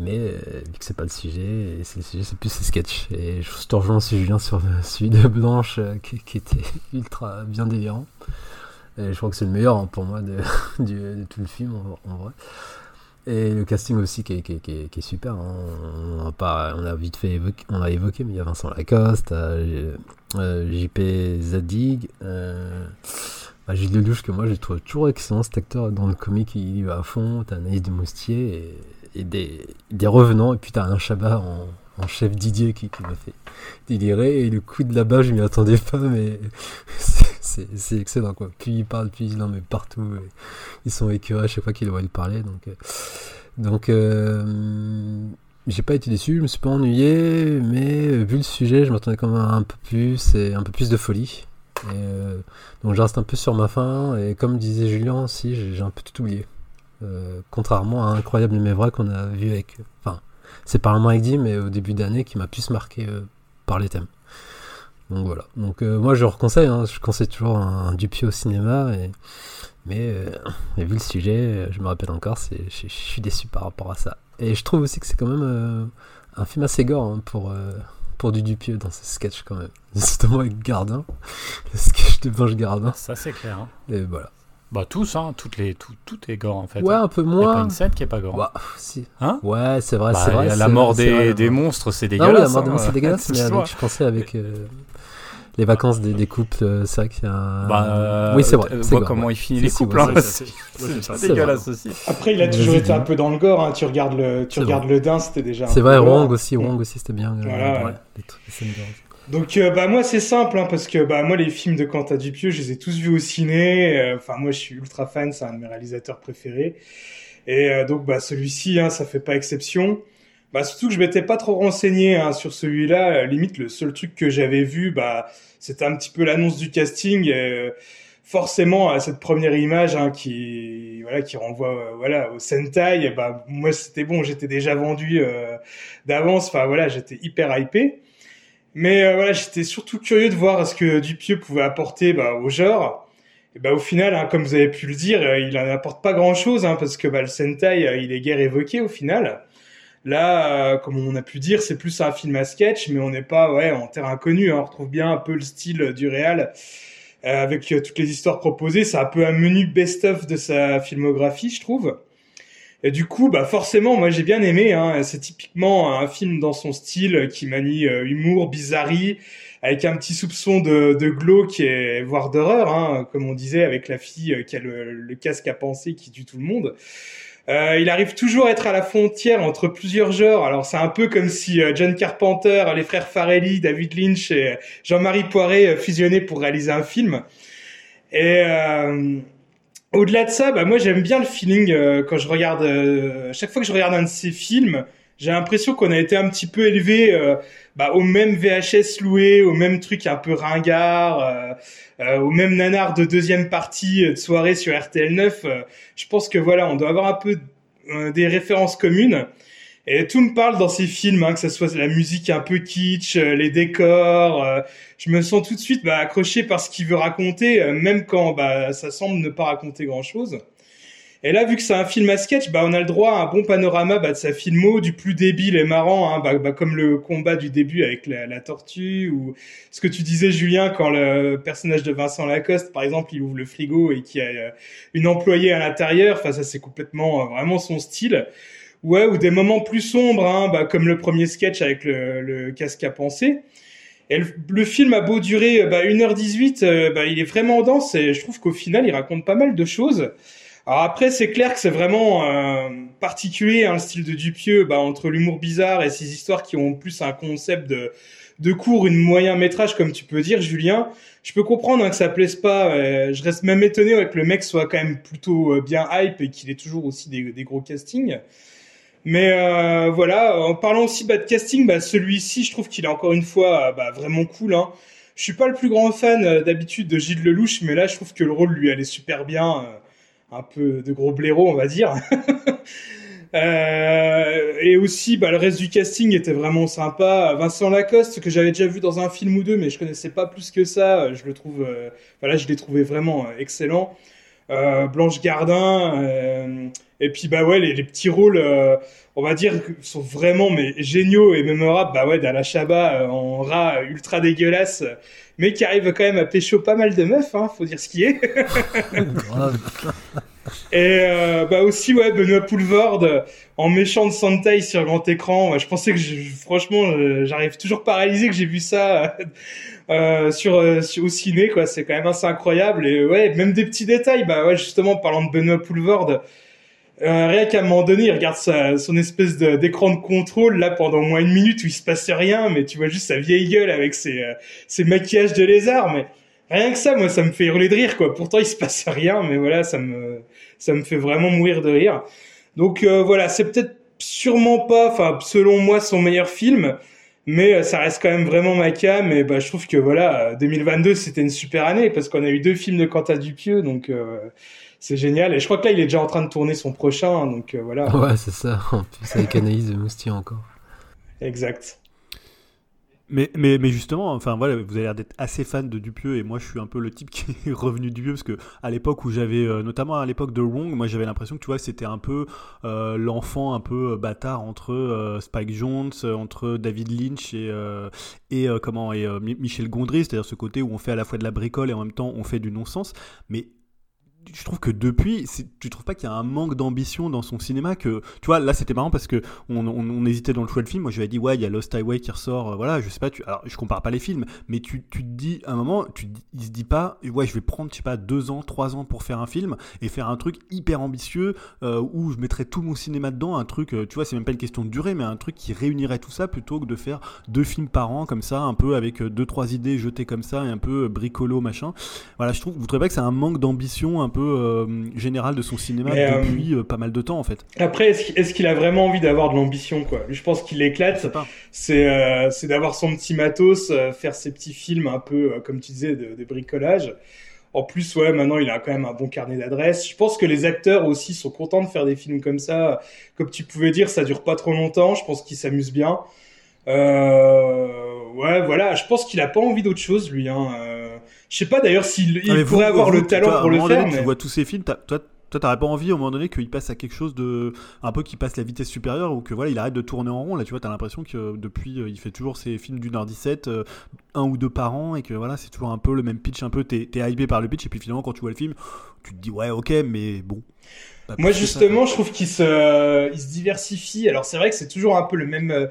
Mais euh, vu que c'est pas le sujet, c'est le sujet, c'est plus ses sketchs. Et je te rejoins aussi Julien sur celui <laughs> de Blanche euh, qui, était <laughs> ultra bien délirant. Et je crois que c'est le meilleur hein, pour moi de, <laughs> tout le film en, vrai. Et le casting aussi qui est, qui qui qui est super. Hein. On, a vite fait on a évoqué, mais il y a Vincent Lacoste, euh, JP Zadig, bah, Gilles Lelouch que moi j'ai trouvé toujours excellent cet acteur dans le comique il y va à fond. T'as Anaïs de Moustier et et des, des revenants. Et puis t'as un Chabat en, chef Didier qui, qui m'a fait délirer. Et le coup de là-bas, je m'y attendais pas, mais <laughs> c'est excellent quoi. Puis il parle, puis il en met partout. Ils sont écœurés à chaque fois qu'il doit le parler. Donc, euh, donc euh, j'ai pas été déçu, je me suis pas ennuyé, mais euh, vu le sujet, je m'attendais quand même à un peu plus un peu plus de folie. Donc je reste un peu sur ma faim et comme disait Julien aussi, j'ai un peu tout oublié. Euh, contrairement à Incroyable mais vrai qu'on a vu avec. Enfin, c'est pas un avec mais au début d'année qui m'a plus marqué euh, par les thèmes. Donc voilà. Donc euh, moi je reconseille, hein, je conseille toujours un, Dupieux au cinéma, et, mais, vu le sujet, je me rappelle encore, je, je, suis déçu par rapport à ça. Et je trouve aussi que c'est quand même un film assez gore hein, pour, pour du Dupieux dans ses sketchs quand même. <laughs> Justement avec Gardin, le sketch de Blanche Gardin. Ça c'est clair. Hein. Et voilà. Bah tous, hein, toutes les, tout, tout est gore en fait. Ouais, un peu moins. Il a pas une scène qui est pas gore. Bah, si. Hein ouais, c'est vrai, bah, c'est vrai. La mort des, des monstres, c'est dégueulasse. Ah oui, la mort des monstres, c'est dégueulasse. <laughs> mais avec, je pensais avec euh, les vacances des, des couples, euh, c'est vrai qu'il y a un... Bah, euh, oui, c'est vrai. vois gore, comment ouais. il finit les couples. Hein, c'est <laughs> dégueulasse aussi. Après, il a toujours été un peu dans le gore. Hein. Tu regardes le, tu regardes le Dain, c'était déjà. C'est vrai, Wong aussi, Wong aussi, c'était bien. Voilà. Les scènes donc euh, bah moi c'est simple hein, parce que bah moi les films de Quentin Dupieux je les ai tous vus au ciné. Euh, enfin moi je suis ultra fan, c'est un de mes réalisateurs préférés. Et euh, donc bah celui-ci hein, ça fait pas exception. Bah surtout que je m'étais pas trop renseigné hein, sur celui-là. limite le seul truc que j'avais vu bah c'était un petit peu l'annonce du casting. forcément à cette première image hein, qui voilà qui renvoie voilà au Sentai. bah moi c'était bon, j'étais déjà vendu d'avance. Enfin voilà j'étais hyper hypé. Mais euh, voilà, j'étais surtout curieux de voir ce que Dupieux pouvait apporter bah, au genre. Et bah, au final, hein, comme vous avez pu le dire, euh, il n'en apporte pas grand-chose, hein, parce que bah, le Sentai, euh, il est guère évoqué au final. Là, comme on a pu dire, c'est plus un film à sketch, mais on n'est pas ouais, en terre inconnue. Hein. On retrouve bien un peu le style du réal avec toutes les histoires proposées. C'est un peu un menu best-of de sa filmographie, je trouve. Et du coup, bah forcément, moi j'ai bien aimé. Hein. C'est typiquement un film dans son style qui manie euh, humour, bizarrerie, avec un petit soupçon de, de glauque et voire d'horreur, hein, comme on disait avec la fille euh, qui a le, casque à penser qui tue tout le monde. Euh, il arrive toujours à être à la frontière entre plusieurs genres. Alors c'est un peu comme si euh, John Carpenter, les frères Farelli, David Lynch et Jean-Marie Poiret fusionnaient pour réaliser un film. Et au-delà de ça, bah moi j'aime bien le feeling euh, quand je regarde. Euh, chaque fois que je regarde un de ces films, j'ai l'impression qu'on a été un petit peu élevé euh, bah, au même VHS loué, au même truc un peu ringard, au même nanar de deuxième partie de soirée sur RTL 9. je pense que voilà, on doit avoir un peu des références communes. Et tout me parle dans ces films, hein, que ce soit la musique un peu kitsch, euh, les décors. Euh, je me sens tout de suite bah, accroché par ce qu'il veut raconter, euh, même quand bah, ça semble ne pas raconter grand-chose. Et là, vu que c'est un film à sketch, bah, on a le droit à un bon panorama bah, de sa filmo, du plus débile et marrant, hein, bah, bah, comme le combat du début avec la, la, tortue, ou ce que tu disais, Julien, quand le personnage de Vincent Lacoste, par exemple, il ouvre le frigo et qu'il y a une employée à l'intérieur. Enfin, ça, c'est complètement vraiment son style. Ouais, ou des moments plus sombres, hein, bah, comme le premier sketch avec le, le casque à penser. Et le, film a beau durer bah, 1h18, euh, bah, il est vraiment dense et je trouve qu'au final, il raconte pas mal de choses. Alors après, c'est clair que c'est vraiment euh, particulier, hein, le style de Dupieux, bah, entre l'humour bizarre et ces histoires qui ont plus un concept de, de court, une moyen métrage, comme tu peux dire, Julien. Je peux comprendre hein, que ça plaise pas. Euh, je reste même étonné que le mec soit quand même plutôt euh, bien hype et qu'il ait toujours aussi des, des gros castings. Mais euh, voilà, en parlant aussi de casting, bah, celui-ci, je trouve qu'il est encore une fois euh, bah, vraiment cool. Hein. Je suis pas le plus grand fan euh, d'habitude de Gilles Lelouch, mais là, je trouve que le rôle lui allait super bien. un peu de gros blaireau, on va dire. <laughs> et aussi, bah, le reste du casting était vraiment sympa. Vincent Lacoste, que j'avais déjà vu dans un film ou deux, mais je connaissais pas plus que ça. Je le trouve, voilà, je l'ai trouvé vraiment excellent. Blanche Gardin. Et puis bah ouais, les, les petits rôles, euh, on va dire, sont vraiment mais géniaux et mémorables. Bah ouais, la Chabat euh, en rat ultra dégueulasse, mais qui arrive quand même à pécho pas mal de meufs, hein, faut dire ce qui est. <laughs> et euh, bah aussi ouais, Benoît Poulvord en méchant de Sentai sur grand écran. Je pensais que franchement, j'arrive toujours paralysé que j'ai vu ça. Euh, sur, au ciné quoi c'est quand même assez incroyable et ouais même des petits détails bah ouais justement parlant de Benoît Poulvord euh, rien qu'à un moment donné, il regarde sa, son espèce d'écran de, contrôle là pendant au moins une minute où il se passe rien, mais tu vois juste sa vieille gueule avec ses, euh, ses maquillages de lézard. Mais rien que ça, moi, ça me fait hurler de rire, quoi. Pourtant, il se passe rien, mais voilà, ça me, ça me fait vraiment mourir de rire. Donc euh, voilà, c'est peut-être sûrement pas, enfin, selon moi, son meilleur film, mais euh, ça reste quand même vraiment ma cam. Et bah, je trouve que voilà, 2022, c'était une super année parce qu'on a eu deux films de Quentin Dupieux, donc c'est génial. Et je crois que là, il est déjà en train de tourner son prochain, donc euh, voilà. Ouais, c'est ça. En plus, avec Anaïs de Moustier encore. Exact. Mais, mais, mais justement, enfin voilà, vous avez l'air d'être assez fan de Dupieux et moi je suis un peu le type <laughs> qui est revenu Dupieux parce que à l'époque où j'avais, euh, notamment à l'époque de Wrong, moi j'avais l'impression que tu vois c'était un peu euh, l'enfant un peu bâtard entre Spike Jones, entre David Lynch et et comment et Michel Gondry, c'est-à-dire ce côté où on fait à la fois de la bricole et en même temps on fait du non-sens. Mais je trouve que depuis, tu trouves pas qu'il y a un manque d'ambition dans son cinéma que tu vois là c'était marrant parce que on, hésitait dans le choix de film. Moi je lui ai dit ouais il y a Lost Highway qui ressort, euh, voilà je sais pas. Tu, alors je compare pas les films, mais tu, tu te dis à un moment, tu il se dit pas ouais je vais prendre je sais pas deux ans, trois ans pour faire un film et faire un truc hyper ambitieux euh, où je mettrais tout mon cinéma dedans, un truc euh, tu vois c'est même pas une question de durée mais un truc qui réunirait tout ça plutôt que de faire deux films par an comme ça un peu avec deux trois idées jetées comme ça et un peu bricolo machin. Voilà je trouve vous trouvez pas que c'est un manque d'ambition peu euh, général de son cinéma euh, depuis euh, pas mal de temps en fait. Après, est-ce qu'il a vraiment envie d'avoir de l'ambition quoi? Je pense qu'il éclate. C'est c'est d'avoir son petit matos, faire ses petits films un peu comme tu disais de, bricolage. En plus, ouais, maintenant il a quand même un bon carnet d'adresses. Je pense que les acteurs aussi sont contents de faire des films comme ça. Comme tu pouvais dire, ça dure pas trop longtemps. Je pense qu'ils s'amusent bien. Ouais, voilà. Je pense qu'il a pas envie d'autre chose, lui. Hein. je sais pas d'ailleurs s'il il pourrait avoir le talent pour le faire. Tu vois tous ces films, toi, toi, t'aurais pas envie au moment donné qu'il passe à quelque chose de. un peu qu'il passe la vitesse supérieure ou que voilà, il arrête de tourner en rond. Là, tu vois, t'as l'impression que depuis, euh, il fait toujours ses films d'une heure 17, euh, un ou deux par an, et que voilà, c'est toujours un peu le même pitch, un peu, t'es es hypé par le pitch, et puis finalement, quand tu vois le film, tu te dis, ouais, ok, mais bon. Moi, justement, je trouve qu'il se, il se diversifie. Alors, c'est vrai que c'est toujours un peu le même euh,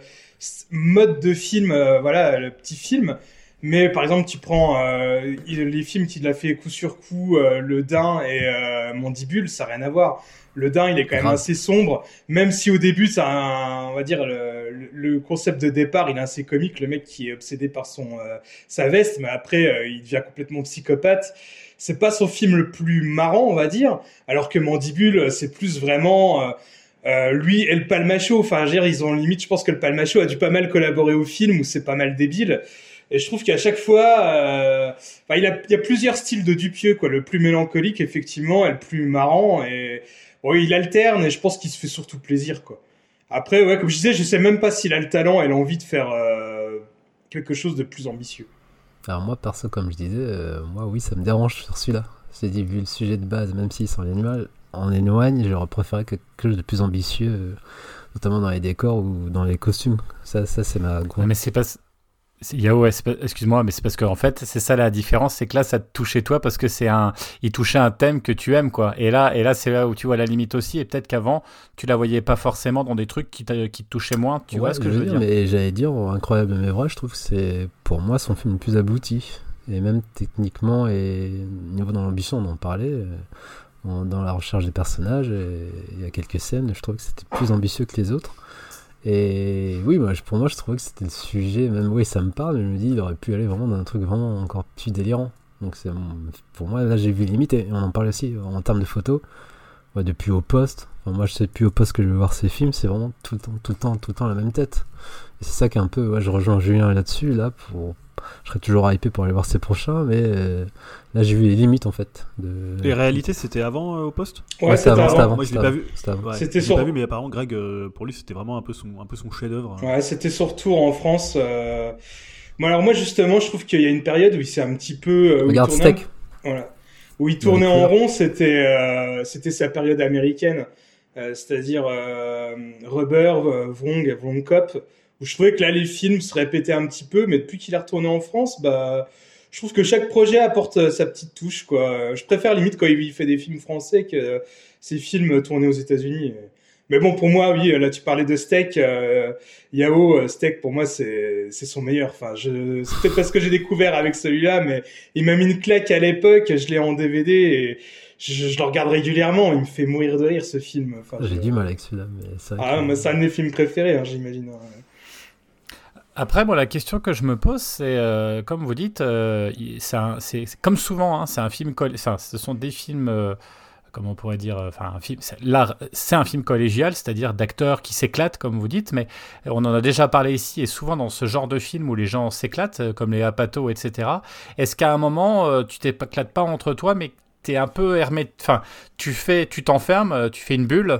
mode de film, voilà, le petit film. Mais par exemple, tu prends euh, les films qu'il a fait coup sur coup, euh, Le Dain et euh, Mandibule, ça n'a rien à voir. Le Dain, il est quand même assez sombre, même si au début, ça on va dire, le, le, concept de départ, il est assez comique, le mec qui est obsédé par son sa veste, mais après, il devient complètement psychopathe. C'est pas son film le plus marrant, on va dire, alors que Mandibule, c'est plus vraiment lui et le Palmacho. Enfin, je dire, ils ont limite, je pense que le Palmacho a dû pas mal collaborer au film, où c'est pas mal débile. Et je trouve qu'à chaque fois, euh, il, y a plusieurs styles de Dupieux, quoi. Le plus mélancolique, effectivement, et le plus marrant. Et bon, il alterne, et je pense qu'il se fait surtout plaisir, quoi. Après, ouais, comme je disais, je sais même pas s'il a le talent et l'envie de faire euh, quelque chose de plus ambitieux. Alors moi, perso, comme je disais, euh, moi, oui, ça me dérange sur celui-là. J'ai dit, vu le sujet de base, même s'il s'en éloigne, en éloigne, j'aurais préféré quelque chose de plus ambitieux, euh, notamment dans les décors ou dans les costumes. Ça, ça c'est ma grosse... Mais c'est pas Yao, excuse-moi, mais c'est parce qu'en en fait, c'est ça la différence, c'est que là, ça te touchait toi parce que c'est un, il touchait un thème que tu aimes, quoi. Et là, et là, c'est là où tu vois la limite aussi. Et peut-être qu'avant, tu la voyais pas forcément dans des trucs qui, qui te touchaient moins. Tu vois ce que je veux dire, Mais j'allais dire, incroyable mais vrai, je trouve que c'est pour moi son film le plus abouti. Et même techniquement et niveau dans l'ambition, on en parlait. Dans la recherche des personnages, il y a quelques scènes, je trouve que c'était plus ambitieux que les autres. Et oui, pour moi, je trouvais que c'était le sujet, même oui, ça me parle, je me dis, il aurait pu aller vraiment dans un truc vraiment encore plus délirant. Donc, pour moi, là, j'ai vu limiter. on en parle aussi en termes de photos. depuis au poste, moi, je sais plus au poste que je veux voir ces films, c'est vraiment tout le temps, tout le temps, tout le temps la même tête. Et c'est ça qui est un peu, ouais, je rejoins Julien là-dessus, là, pour, je serais toujours hypé pour aller voir ses prochains, mais euh, là j'ai vu les limites en fait. De... Les réalités c'était avant euh, au poste? Ouais, c'était avant, avant, Moi je l'ai pas vu. C'était sur... pas vu, mais apparemment Greg, euh, pour lui c'était vraiment un peu son, un peu son chef-d'œuvre. Ouais, c'était surtout en France. Bon, alors moi justement, je trouve qu'il y a une période où il s'est un petit peu. Regarde Steak. Voilà. Où il tournait en rond, c'était c'était sa période américaine. C'est-à-dire Rubber, Vrong, Vrong Cop où je trouvais que là les films se répétaient un petit peu, mais depuis qu'il est retourné en France, bah je trouve que chaque projet apporte euh, sa petite touche quoi. Je préfère limite quand il fait des films français que ces films tournés aux États-Unis. Mais bon, pour moi, oui, là tu parlais de Steak, euh, Yao, euh, Steak pour moi c'est c'est son meilleur. Enfin, je c'est peut-être parce que j'ai découvert avec celui-là, mais il m'a mis une claque à l'époque. Je l'ai en DVD et je, le regarde régulièrement. Il me fait mourir de rire ce film. Enfin, j'ai du mal avec celui-là, mais c'est ah, que... c'est un de mes films préférés, hein, j'imagine. Après, moi, la question que je me pose, c'est, euh, comme vous dites, euh, c'est comme souvent, hein, c'est un film, ce sont des films, euh, comment on pourrait dire, enfin, un film, c'est un film collégial, c'est-à-dire d'acteurs qui s'éclatent, comme vous dites, mais on en a déjà parlé ici, et souvent dans ce genre de film où les gens s'éclatent, comme les Apato, etc., est-ce qu'à un moment, tu t'éclates pas entre toi, mais tu es un peu hermétique, enfin, tu fais, tu t'enfermes, tu fais une bulle,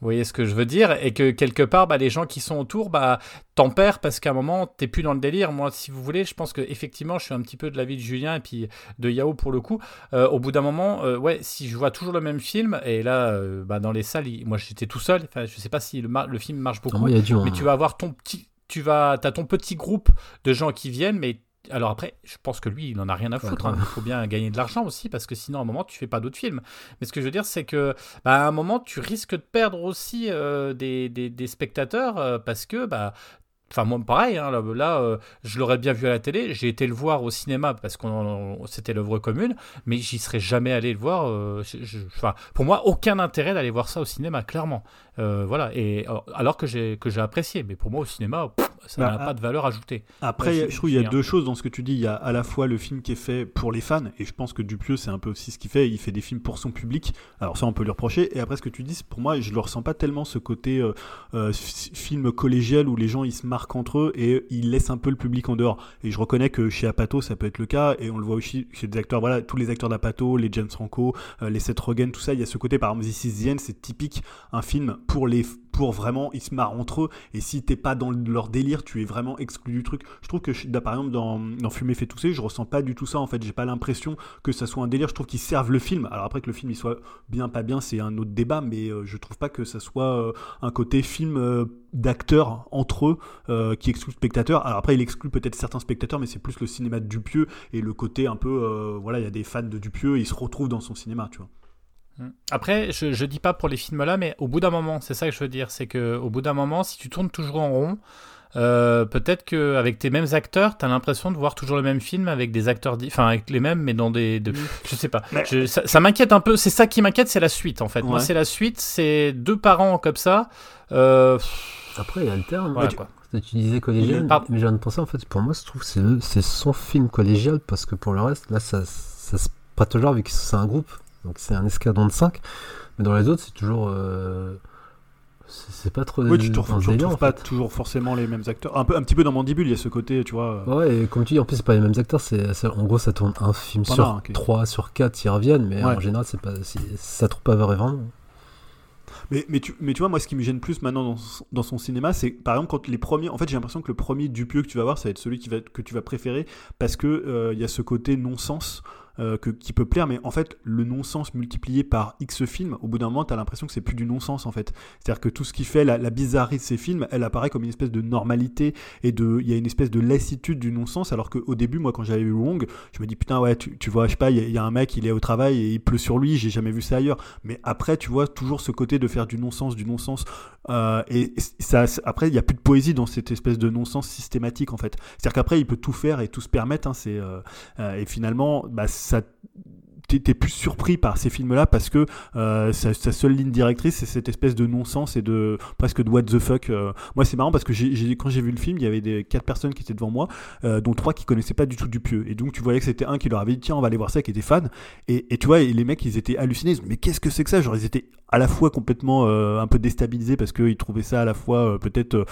vous voyez ce que je veux dire? Et que quelque part, bah, les gens qui sont autour, bah, t'en perds parce qu'à un moment, t'es plus dans le délire. Moi, si vous voulez, je pense que effectivement, je suis un petit peu de l'avis de Julien et puis de Yao pour le coup. Euh, au bout d'un moment, euh, ouais, si je vois toujours le même film, et là, euh, bah, dans les salles, moi j'étais tout seul, enfin, je sais pas si le, le film marche beaucoup, mais tu vas avoir ton petit. Tu vas, as ton petit groupe de gens qui viennent, mais alors après, je pense que lui, il en a rien à foutre. Hein. Il faut bien gagner de l'argent aussi, parce que sinon, à un moment, tu fais pas d'autres films. Mais ce que je veux dire, c'est que, bah, à un moment, tu risques de perdre aussi euh, des, des, spectateurs, euh, parce que, bah, Enfin, moi, pareil, hein, là, euh, je l'aurais bien vu à la télé. J'ai été le voir au cinéma parce que c'était l'œuvre commune, mais j'y serais jamais allé le voir. enfin, pour moi, aucun intérêt d'aller voir ça au cinéma, clairement. Voilà, et alors que j'ai que j'ai apprécié, mais pour moi, au cinéma, ça n'a bah, pas de valeur ajoutée. Après, je trouve qu'il y a deux choses dans ce que tu dis. Il y a à la fois le film qui est fait pour les fans, et je pense que Dupieux, c'est un peu aussi ce qu'il fait. Il fait des films pour son public. Alors ça, on peut lui reprocher. Et après, ce que tu dis, pour moi, je ne ressens pas tellement ce côté euh, euh, film collégial où les gens ils se marquent entre eux et ils laissent un peu le public en dehors. Et je reconnais que chez Apato, ça peut être le cas, et on le voit aussi chez des acteurs. Voilà, tous les acteurs d'Apato, les James Franco, euh, les Seth Rogen, tout ça, il y a ce côté. Par exemple, This Is the End, c'est typique un film pour les pour vraiment ils se marrent entre eux. Et si t'es pas dans leur délire tu es vraiment exclu du truc. Je trouve que par exemple dans, dans Fumer fait tousser je ressens pas du tout ça en fait. J'ai pas l'impression que ça soit un délire. Je trouve qu'ils servent le film. Alors après que le film il soit bien pas bien c'est un autre débat. Mais je trouve pas que ça soit un côté film d'acteurs entre eux qui exclut le spectateur. Alors après il exclut peut-être certains spectateurs mais c'est plus le cinéma de Dupieux et le côté un peu voilà il y a des fans de Dupieux et ils se retrouvent dans son cinéma tu vois. Après, je, je dis pas pour les films là, mais au bout d'un moment, c'est ça que je veux dire, c'est que au bout d'un moment, si tu tournes toujours en rond, euh, peut-être qu'avec tes mêmes acteurs, tu as l'impression de voir toujours le même film avec des acteurs, enfin avec les mêmes, mais dans des, de... <laughs> je sais pas. ça, m'inquiète un peu. C'est ça qui m'inquiète, c'est la suite en fait. Moi, c'est la suite, c'est deux parents comme ça. Euh... Après, il y a le terme. Tu disais collégial, mais j'ai pensé en fait, pour moi, je trouve que c'est son film collégial parce que pour le reste, là, ça, ça se prête toujours vu que c'est un groupe. Donc c'est un escadron de 5. Mais dans les autres, c'est toujours. Euh, c'est pas trop. Oui, tu ne retrouves pas toujours forcément les mêmes acteurs. Un, peu, un petit peu dans Mandibule, il y a ce côté, tu vois. Ouais, et comme tu dis, en plus, c'est pas les mêmes acteurs. C'est, en gros, ça tourne un film sur 3, sur 4, ils reviennent, mais en général, c'est pas, ça trouve pas vraiment. Mais, mais, tu, mais tu vois, moi, ce qui me gêne plus maintenant dans, dans son cinéma, c'est par exemple quand les premiers. En fait, j'ai l'impression que le premier Dupieux que tu vas voir, ça va être celui qui va, que tu vas préférer parce qu'il euh, il y a ce côté non-sens euh, que, qui peut plaire, mais en fait, le non-sens multiplié par X films, au bout d'un moment, tu as l'impression que c'est plus du non-sens en fait. C'est-à-dire que tout ce qui fait la, bizarrerie de ces films, elle apparaît comme une espèce de normalité et il y a une espèce de lassitude du non-sens, alors qu'au début, moi, quand j'avais vu Wong, je me dis putain, ouais, tu, tu vois, je sais pas, il y, a un mec, il est au travail et il pleut sur lui, j'ai jamais vu ça ailleurs. Mais après, tu vois toujours ce côté de faire du non-sens, du non-sens, euh, et, ça, après, il n'y a plus de poésie dans cette espèce de non-sens systématique en fait. C'est-à-dire qu'après, il peut tout faire et tout se permettre, hein, c'est, euh, et finalement, bah, ça t'es plus surpris par ces films-là parce que euh, sa, seule ligne directrice, c'est cette espèce de non-sens et de presque de what the fuck. Euh. Moi, c'est marrant parce que quand j'ai vu le film, il y avait des quatre personnes qui étaient devant moi, euh, dont trois qui connaissaient pas du tout Dupieux. Et donc, tu voyais que c'était un qui leur avait dit tiens, on va aller voir ça, qui était fan. Et, tu vois, les mecs, ils étaient hallucinés. Mais qu'est-ce que c'est que ça? Genre, ils étaient à la fois complètement un peu déstabilisés parce qu'ils trouvaient ça à la fois peut-être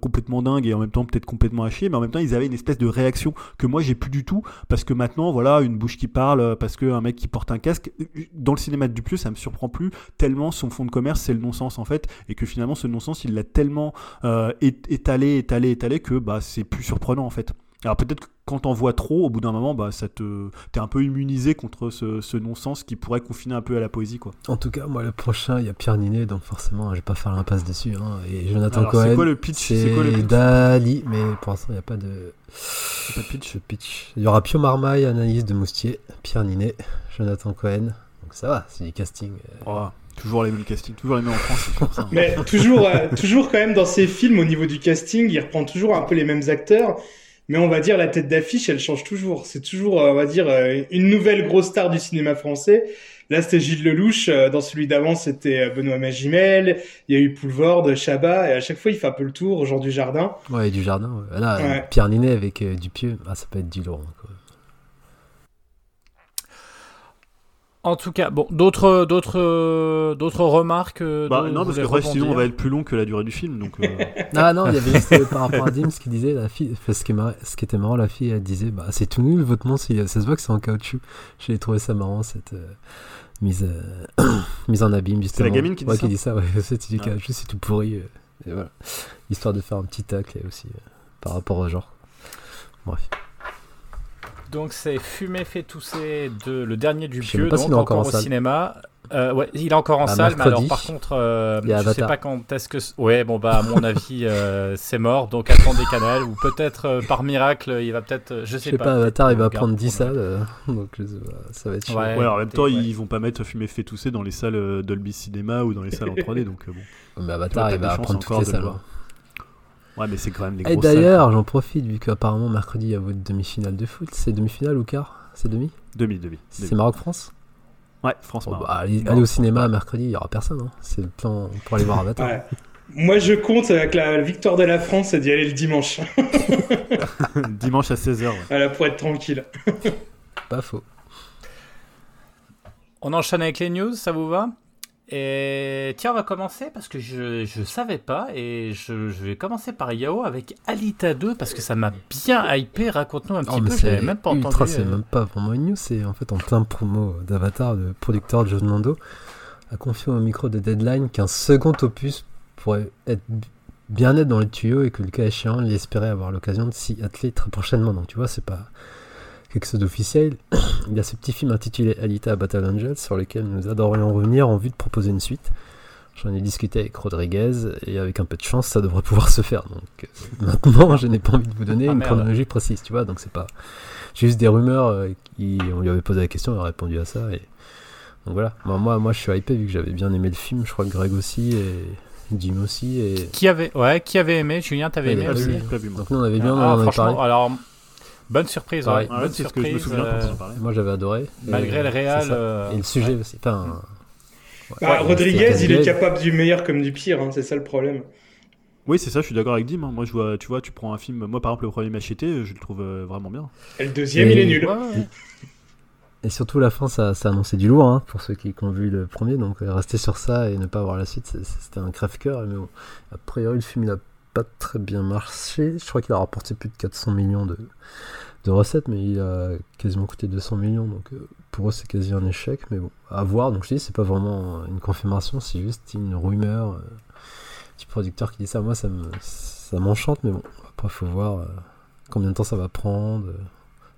complètement dingue et en même temps peut-être complètement à chier, mais en même temps, ils avaient une espèce de réaction que moi, j'ai plus du tout parce que maintenant, voilà, une bouche qui parle, parce que mec qui porte un casque. Dans le cinéma de Dupieux, ça me surprend plus tellement son fond de commerce, c'est le non-sens en fait, et que finalement ce non-sens, il l'a tellement euh, étalé, étalé, étalé que bah c'est plus surprenant en fait. Alors peut-être que quand t'en vois trop, au bout d'un moment, bah ça te, t'es un peu immunisé contre ce, non-sens qui pourrait confiner un peu à la poésie, quoi. En tout cas, moi le prochain, il y a Pierre Ninet, donc forcément, je vais pas faire l'impasse dessus. Hein. Et Jonathan Cohen. C'est quoi le pitch? C'est quoi le pitch? Dali, mais pour l'instant, il n'y a pas de. Pas de pitch? pitch. Il y aura Pio Marmaille, analyse de Moustier, Pierre Ninet, Jonathan Cohen. Donc ça va, c'est du casting. Euh. Oh, toujours les mêmes castings, toujours les mêmes en France. Mais toujours, euh, toujours quand même dans ces films, au niveau du casting, il reprend toujours un peu les mêmes acteurs. Mais on va dire la tête d'affiche, elle change toujours. C'est toujours, euh, on va dire, une nouvelle grosse star du cinéma français. Là, c'était Gilles Lelouch. Dans celui d'avant, c'était Benoît Magimel. Il y a eu Poulvord, Chabat. Et à chaque fois, il fait un peu le tour. Jean du Jardin. Ouais, du Jardin. Là, Pierre Ninet avec Dupieux. Ah, ça peut être du lourd. En tout cas, bon, d'autres, d'autres, d'autres remarques. Euh, bah, non, parce que sinon on va être plus long que la durée du film, donc. Euh. <laughs> ah non, il y avait juste euh, par rapport à Dims qui disait la fille, ce qui, ce qui était marrant, la fille, elle disait, bah c'est tout nul votre monstre, ça se voit que c'est en caoutchouc. J'ai trouvé ça marrant cette mise, <coughs> mise en abîme C'est la gamine qui dit ouais, ça. Qui dit ça, ouais, <laughs> c'est du caoutchouc, c'est tout pourri. et voilà, histoire de faire un petit tacle aussi par rapport au genre. Bref. Donc c'est Fumé fait tousser de le dernier du pieu, donc encore, encore au cinéma. Euh, ouais, il est encore en salle, mais alors par contre, euh, je sais pas quand est-ce que. Ouais, bon bah à mon avis, euh, c'est mort, donc attendez Canal ou peut-être euh, par miracle, il va peut-être, je sais, je sais pas. Avatar, il va prendre 10 salles, donc ça va être. Chiant. Ouais, en même temps, ils vont pas mettre Fumé fait tousser dans les salles Dolby Cinéma ou dans les salles en 3D, donc bon. Mais <laughs> Avatar, il va prendre toutes les salles. Ouais, mais c'est quand même les Et d'ailleurs, j'en profite, vu qu'apparemment mercredi, il y a votre demi-finale de foot. C'est demi-finale ou quart? C'est demi? Demi, demi. C'est Maroc-France? Ouais, France. Bah, allez, au cinéma mercredi, il n'y aura personne. Hein. C'est le plan pour aller voir <laughs> Avatar. Ouais. Moi, je compte avec la victoire de la France et d'y aller le dimanche. <laughs> dimanche à 16h. Ouais. Voilà, pour être tranquille. Pas faux. On enchaîne avec les news, ça vous va? Et tiens, on va commencer parce que je ne savais pas et je, vais commencer par Yao avec Alita 2 parce que ça m'a bien hypé. Raconte-nous un petit peu, je même pas entendu. C'est euh. même pas vraiment une news, c'est en fait en plein promo d'Avatar, le producteur John Lando. a confié au micro de Deadline qu'un second opus pourrait être bien être dans les tuyaux et que le cas échéant, il espérait avoir l'occasion de s'y atteler très prochainement. Donc tu vois, c'est pas quelque chose d'officiel. <coughs> Il y a ce petit film intitulé Alita Battle Angel sur lequel nous adorerions revenir en vue de proposer une suite. J'en ai discuté avec Rodriguez et avec un peu de chance, ça devrait pouvoir se faire. Donc euh, <laughs> maintenant, je n'ai pas envie de vous donner Ah, une merde. chronologie précise, tu vois. Donc c'est pas juste des rumeurs. euh, qui, on lui avait posé la question, il a répondu à ça. Et donc voilà. Bon, moi, moi, je suis hypé vu que j'avais bien aimé le film. Je crois que Greg aussi et Jim aussi. Et Qui avait, ouais, qui avait aimé? Julien, t'avais aimé aussi? Donc nous, on avait bien, Ah, on en avait franchement, parlé. alors bonne surprise, Pareil. ouais, Ouais, bonne ce que je me surprise, souviens quand euh, on en parlait. Moi, j'avais adoré. malgré Et- le ça. euh, Et le sujet aussi. Enfin, Bah, Ouais, Rodriguez, il est capable du meilleur comme du pire, hein, c'est ça le problème. Oui, c'est ça, je suis d'accord avec Dim. hein. Moi, je vois, tu vois, tu prends un film. Moi, par exemple, le premier Machete, je le trouve euh, vraiment bien. Et le deuxième, Et- il est nul. ouais, ouais. Et surtout, la fin, ça, ça annonçait du lourd hein, pour ceux qui, qui ont vu le premier. Donc, euh, rester sur ça et ne pas voir la suite, c'était un crève-cœur. Mais bon, a priori, le film, il a pas très bien marché. Je crois qu'il a rapporté plus de 400 millions de, de recettes, mais il a quasiment coûté 200 millions. Donc, euh, pour eux, c'est quasi un échec. Mais bon, à voir. Donc, je dis, c'est pas vraiment une confirmation, c'est juste une rumeur. euh, petit producteur qui dit ça. Moi, ça me- ça m'enchante, mais bon, après, faut voir euh, combien de temps ça va prendre.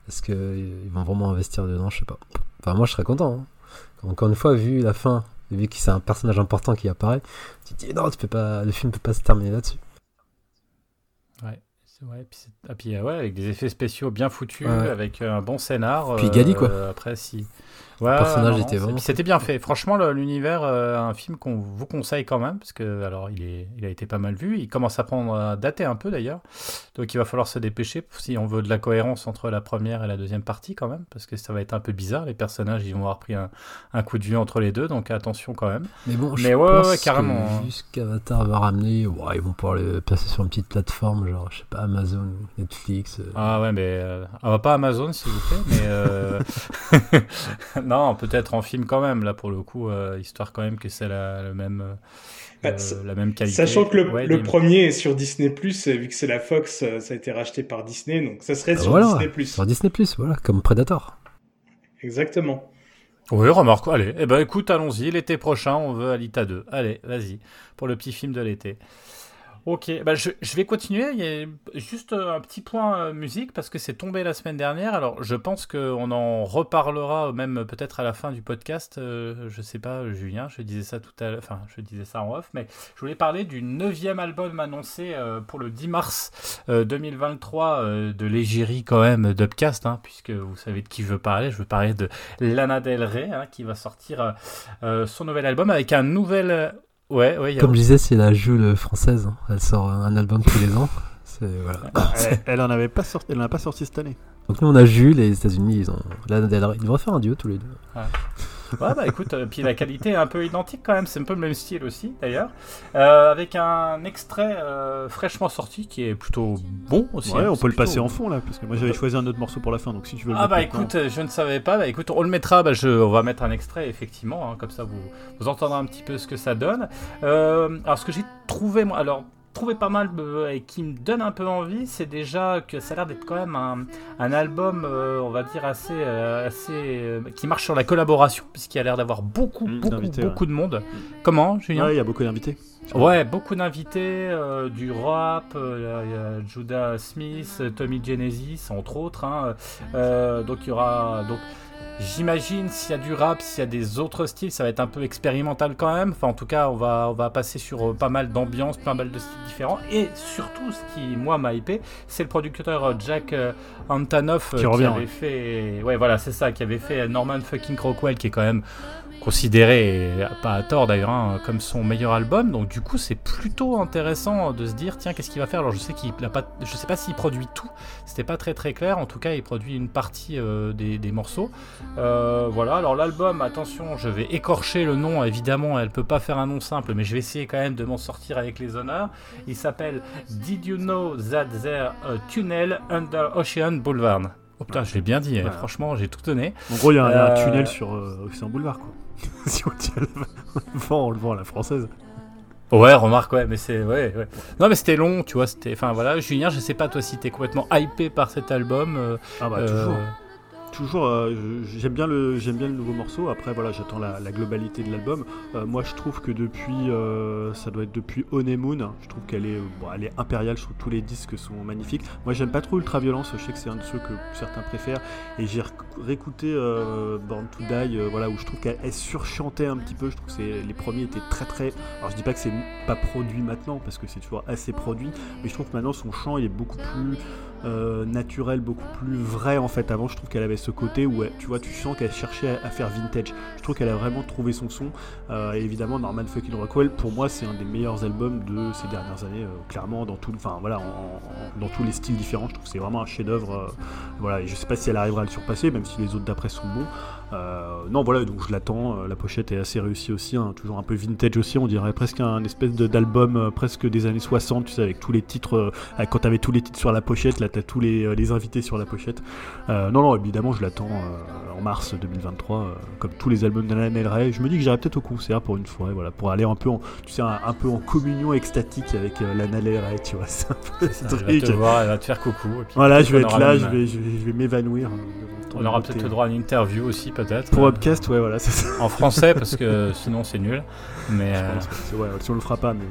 Est-ce qu'ils vont vraiment investir dedans Je sais pas. Enfin, moi, je serais content. hein. Encore une fois, vu la fin, vu que c'est un personnage important qui apparaît, tu dis non, tu peux pas, le film peut pas se terminer là-dessus. Ouais. Puis, ah, puis, euh, ouais, avec des effets spéciaux bien foutus, Ouais. avec un bon scénar. Puis Gali, quoi. euh, Après, si. Ouais, Le personnage non, était vraiment- C'était bien fait. Franchement, l'univers, euh, un film qu'on vous conseille quand même, parce que alors il, est, il a été pas mal vu. Il commence à prendre à dater un peu d'ailleurs. Donc il va falloir se dépêcher si on veut de la cohérence entre la première et la deuxième partie quand même, parce que ça va être un peu bizarre. Les personnages, ils vont avoir pris un, un coup de vue entre les deux, donc attention quand même. Mais bon, je Mais ouais, pense ouais, carrément, hein. que vu ce qu'Avatar va ramener, ils vont pouvoir le placer sur une petite plateforme, genre, je sais pas, Amazon, Netflix. euh, Ah ouais, mais euh, ah, pas Amazon s'il vous plaît, mais euh, <laughs> non, peut-être en film quand même là pour le coup, euh, histoire quand même que c'est la, même, euh, Bah, euh, la même qualité. Sachant que le, Ouais, le dis- premier est sur Disney+, vu que c'est la Fox, euh, ça a été racheté par Disney, donc ça serait ah, sur voilà, Disney+. sur Disney+, voilà, comme Predator. Exactement. Oui, remarque. Allez, eh ben écoute, allons-y. L'été prochain, on veut Alita 2. Allez, vas-y, pour le petit film de l'été. Ok, bah je, je vais continuer. Il y a juste euh, un petit point euh, musique parce que c'est tombé la semaine dernière. Alors, je pense qu'on en reparlera même peut-être à la fin du podcast. Euh, je sais pas, Julien, je disais ça tout à l'heure. Enfin, je disais ça en off, mais je voulais parler du neuvième album annoncé euh, pour le 10 mars euh, 2023 euh, de l'égérie quand même d'Upcast, hein, puisque vous savez de qui je veux parler. Je veux parler de Lana Del Rey hein, qui va sortir euh, euh, son nouvel album avec un nouvel. Ouais, ouais, il y a- Comme je disais, c'est la Jules française, hein. elle sort un album tous les ans. C'est, voilà. elle, elle en avait pas sorti, elle en a pas sorti cette année. Donc nous on a Jules et les États-Unis, ils ont Rey. Ils devraient faire un duo tous les deux. Ouais, bah écoute, euh, puis la qualité est un peu identique quand même, c'est un peu le même style aussi d'ailleurs. Euh, avec un extrait euh, fraîchement sorti qui est plutôt bon aussi. Ouais, hein, on peut le passer en fond là, parce que moi j'avais choisi un autre morceau pour la fin, donc si tu veux. le Ah bah écoute, je ne savais pas. Bah écoute, on le mettra. Bah je, on va mettre un extrait effectivement, hein, comme ça vous vous entendrez un petit peu ce que ça donne. Euh, alors ce que j'ai trouvé moi, alors trouvé pas mal euh, et qui me donne un peu envie, c'est déjà que ça a l'air d'être quand même un, un album, euh, on va dire assez euh, assez qui marche sur la collaboration, puisqu'il a l'air d'avoir beaucoup Mmh, beaucoup beaucoup de monde. Comment, Julien? Ouais, il y a beaucoup d'invités. Ouais, beaucoup d'invités, du rap, il y a Judah Smith, Tommy Genesis, entre autres. hein. Donc il y aura. Donc, J'imagine s'il y a du rap, s'il y a des autres styles, ça va être un peu expérimental quand même. Enfin, en tout cas, on va, on va passer sur euh, pas mal d'ambiances, pas mal de styles différents. Et surtout, ce qui, moi, m'a hypé, c'est le producteur euh, Jack euh, Antonoff Qui revient, avait ouais. fait. Ouais, voilà, c'est ça, qui avait fait Norman fucking Rockwell, qui est quand même considéré, et pas à tort d'ailleurs, hein, comme son meilleur album. Donc du coup, c'est plutôt intéressant de se dire, tiens, qu'est-ce qu'il va faire? Alors je sais qu'il a pas, je sais pas s'il produit tout. C'était pas très très clair. En tout cas, il produit une partie euh, des, des morceaux. Euh, voilà. Alors l'album, attention, je vais écorcher le nom. Évidemment, elle peut pas faire un nom simple, mais je vais essayer quand même de m'en sortir avec les honneurs. Il s'appelle Did You Know That There a Tunnel Under Ocean Boulevard? Oh putain, je l'ai bien dit, hein. Franchement, j'ai tout donné. En gros, il y, a un- Euh, tunnel sur Océan Boulevard, quoi. <laughs> si on tient le vent, on le vend à la française. Ouais, remarque, ouais, mais c'est. Ouais, ouais. Non, mais c'était long, tu vois. C'était. Enfin, voilà. Julien, je sais pas, toi, si t'es complètement hypé par cet album. euh, Ah bah, euh, toujours. Toujours, euh, j'aime bien le, j'aime bien le nouveau morceau. Après, voilà, j'attends la, globalité de l'album. Euh, moi, je trouve que depuis, euh, ça doit être depuis Honeymoon, je trouve qu'elle est, bon, elle est impériale. Je trouve tous les disques sont magnifiques. Moi, j'aime pas trop Ultra Violence. Je sais que c'est un de ceux que certains préfèrent. Et j'ai réécouté Born to Die, voilà, où je trouve qu'elle surchantait un petit peu. Je trouve que les premiers étaient très très. Alors, je dis pas que c'est pas produit maintenant, parce que c'est toujours assez produit, mais je trouve que maintenant son chant est beaucoup plus naturel, beaucoup plus vrai en fait. Avant, je trouve qu'elle avait côté où tu vois, tu sens qu'elle cherchait à, faire vintage. Je trouve qu'elle a vraiment trouvé son son. Euh, évidemment, Norman Fucking Rockwell, pour moi, c'est un des meilleurs albums de ces dernières années, euh, clairement dans tout, voilà, dans tous les styles différents. Je trouve que c'est vraiment un chef-d'œuvre. voilà, et je sais pas si elle arrivera à le surpasser, même si les autres d'après sont bons. Non, voilà, donc je l'attends. la pochette est assez réussie aussi, hein, toujours un peu vintage aussi. On dirait presque un espèce d'album presque des années 60, tu sais, avec tous les titres, quand t'avais tous les titres sur la pochette, là t'as tous les, les, invités sur la pochette. non, non, évidemment, je l'attends en mars 2023, comme tous les albums de Lana Del Je me dis que j'irai peut-être au concert pour une fois, voilà, pour aller un peu en, tu sais, un, peu en communion extatique avec Lana Del Rey, tu vois. <laughs> C'est un peu ça, elle va te voir, elle va te faire coucou. voilà, je vais être là, je vais, je vais, m'évanouir. Hein, on aura peut-être le droit à une interview aussi, peut-être. Pour Upcast, ouais, voilà, c'est ça. En français, <laughs> parce que sinon c'est nul. Mais je ouais, si on le fera pas, mais.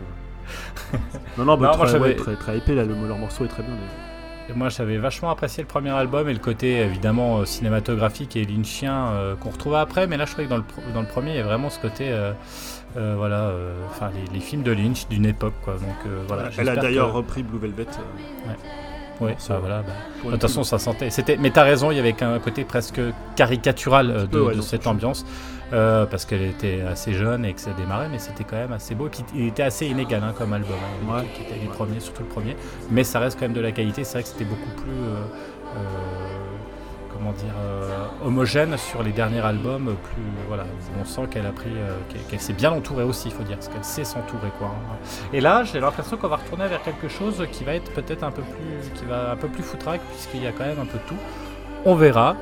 <laughs> non, non, bah, non très, ouais, très, très, hypé, là, le, leur morceau est très bien. moi j'avais vachement apprécié le premier album et le côté évidemment euh, cinématographique et lynchien euh, qu'on retrouve après, mais là je trouvais que dans le, dans le premier il y a vraiment ce côté. Euh, voilà, enfin les, films de Lynch d'une époque quoi. Donc voilà. Elle a d'ailleurs repris Blue Velvet. Ouais. Oui, ça, voilà. Bah. De toute façon, ça sentait. C'était, mais t'as raison, il y avait un côté presque caricatural de, de cette ambiance. Euh, parce qu'elle était assez jeune et que ça démarrait, mais c'était quand même assez beau. il était assez inégal hein, comme album, hein, qui était les premiers, surtout le premier, mais ça reste quand même de la qualité. C'est vrai que c'était beaucoup plus, euh, euh, comment dire, homogène sur les derniers albums. Plus, voilà, on sent qu'elle a pris, qu'elle, s'est bien entourée aussi, il faut dire, parce qu'elle sait s'entourer, quoi. Hein. Et là, j'ai l'impression qu'on va retourner vers quelque chose qui va être peut-être un peu plus, qui va un peu plus foutraque, puisqu'il y a quand même un peu tout. On verra. en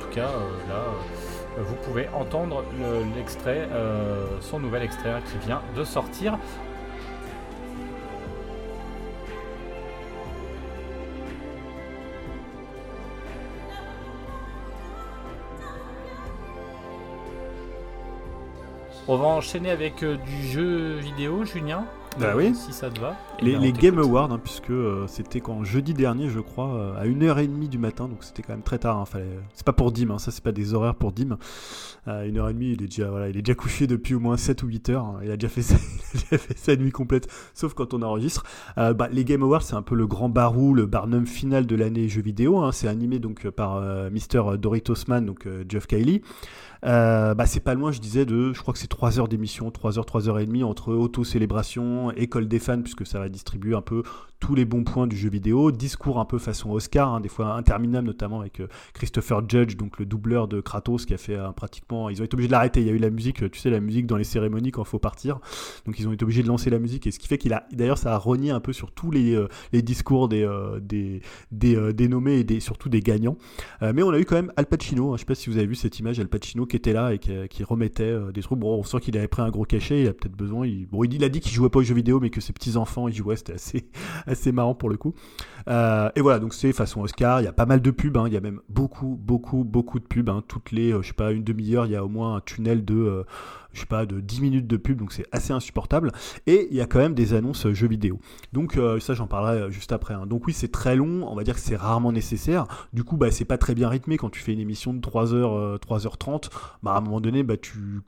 tout cas, là vous pouvez entendre l'extrait, euh, son nouvel extrait qui vient de sortir. On va enchaîner avec euh, du jeu vidéo, Julien. Bah oui. Si ça te va. Les, Game Awards, hein, puisque euh, c'était quand jeudi dernier, je crois, euh, à 1h30 du matin, donc c'était quand même très tard. Hein, fallait... C'est pas pour Dim, hein, ça c'est pas des horaires pour Dim. À 1h30, il est, déjà, voilà, il est déjà couché depuis au moins 7 ou 8 heures. Il a déjà fait, <laughs> sa nuit complète, sauf quand on enregistre. Euh, bah, les Game Awards, c'est un peu le grand barou, le barnum final de l'année jeu vidéo. C'est animé donc par Mister Doritos Man, donc Jeff Kiley. Euh, bah, c'est pas loin, je disais, de, je crois que c'est 3 heures d'émission, 3 heures, 3 heures et demie entre auto-célébration, école des fans, puisque ça va distribuer un peu tous les bons points du jeu vidéo, discours un peu façon Oscar, hein, des fois interminables, notamment avec euh, Christopher Judge, donc le doubleur de Kratos, qui a fait euh, pratiquement. Ils ont été obligés de l'arrêter. Il y a eu la musique, tu sais, la musique dans les cérémonies quand il faut partir. Donc ils ont été obligés de lancer la musique, et ce qui fait qu'il a. D'ailleurs, ça a renié un peu sur tous les, les discours des, des, des, nommés et surtout des gagnants. mais on a eu quand même Al Pacino, hein, je sais pas si vous avez vu cette image, Al Pacino qui était là et qui, remettait euh, des trucs. Bon, on sent qu'il avait pris un gros cachet, il a peut-être besoin. Il, bon, il, a dit qu'il jouait pas aux jeux vidéo, mais que ses petits-enfants y jouaient. C'était assez, <laughs> assez marrant pour le coup. Euh, et voilà, donc c'est façon Oscar. Il y a pas mal de pubs. Hein. Il y a même beaucoup, beaucoup, beaucoup de pubs. Hein. Toutes les, euh, je sais pas, une demi-heure, il y a au moins un tunnel de je sais pas, de 10 minutes de pub, donc c'est assez insupportable. Et il y a quand même des annonces jeux vidéo. Donc ça, j'en parlerai juste après. Hein. Donc oui, c'est très long, on va dire que c'est rarement nécessaire. Du coup, bah, c'est pas très bien rythmé quand tu fais une émission de 3h, 3h30 bah, à un moment donné, bah, tu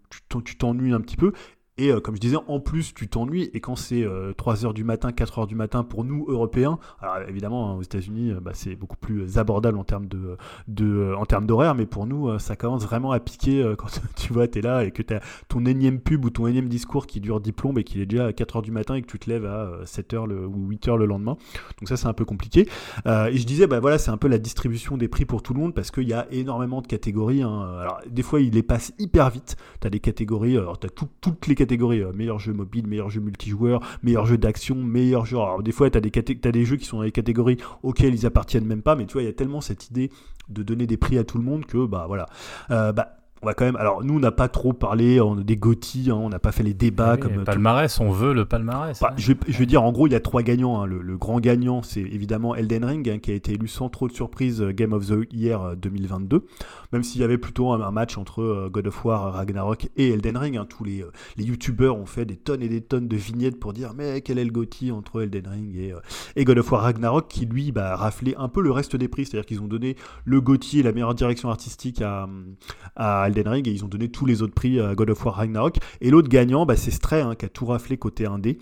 t'ennuies un petit peu. Et euh, comme je disais, en plus, tu t'ennuies. Et quand c'est 3h euh, du matin, 4h du matin pour nous, Européens, alors évidemment, hein, aux États-Unis, euh, bah, c'est beaucoup plus abordable en termes de, en termes d'horaire. Mais pour nous, ça commence vraiment à piquer <laughs> quand tu vois, tu es là et que tu as ton énième pub ou ton énième discours qui dure 10 plombes et qu'il est déjà à 4h du matin et que tu te lèves à 7h le, ou 8h le lendemain. Donc ça, c'est un peu compliqué. et je disais, bah voilà, c'est un peu la distribution des prix pour tout le monde parce qu'il y a énormément de catégories. Hein. Alors, des fois, il les passe hyper vite. Tu as des catégories, alors tu as toutes les catégories euh, meilleur jeu mobile, meilleur jeu multijoueur, meilleur jeu d'action, meilleur jeu. Alors, des fois, tu as, as, des jeux qui sont dans les catégories auxquelles ils appartiennent même pas, mais tu vois, il y a tellement cette idée de donner des prix à tout le monde que, bah voilà. Euh, bah, on va quand même. Alors, nous, on n'a pas trop parlé on, des GOTY, hein, on n'a pas fait les débats Oui, comme. le palmarès, on veut le palmarès. Bah, hein. je, vais, je vais dire, en gros, il y a trois gagnants. hein. Le, le grand gagnant, c'est évidemment Elden Ring, hein, qui a été élu sans trop de surprise euh, Game of the Year euh, 2022. Même s'il y avait plutôt un, un match entre euh, God of War, Ragnarok et Elden Ring. Tous les, euh, les youtubeurs ont fait des tonnes et des tonnes de vignettes pour dire mais quel est le GOTY entre Elden Ring et, euh, et God of War Ragnarok, qui lui bah, a raflé un peu le reste des prix. C'est-à-dire qu'ils ont donné le GOTY et la meilleure direction artistique à, à Elden Ring et ils ont donné tous les autres prix à God of War Ragnarok. Et l'autre gagnant, bah, c'est Stray hein, qui a tout raflé côté indé.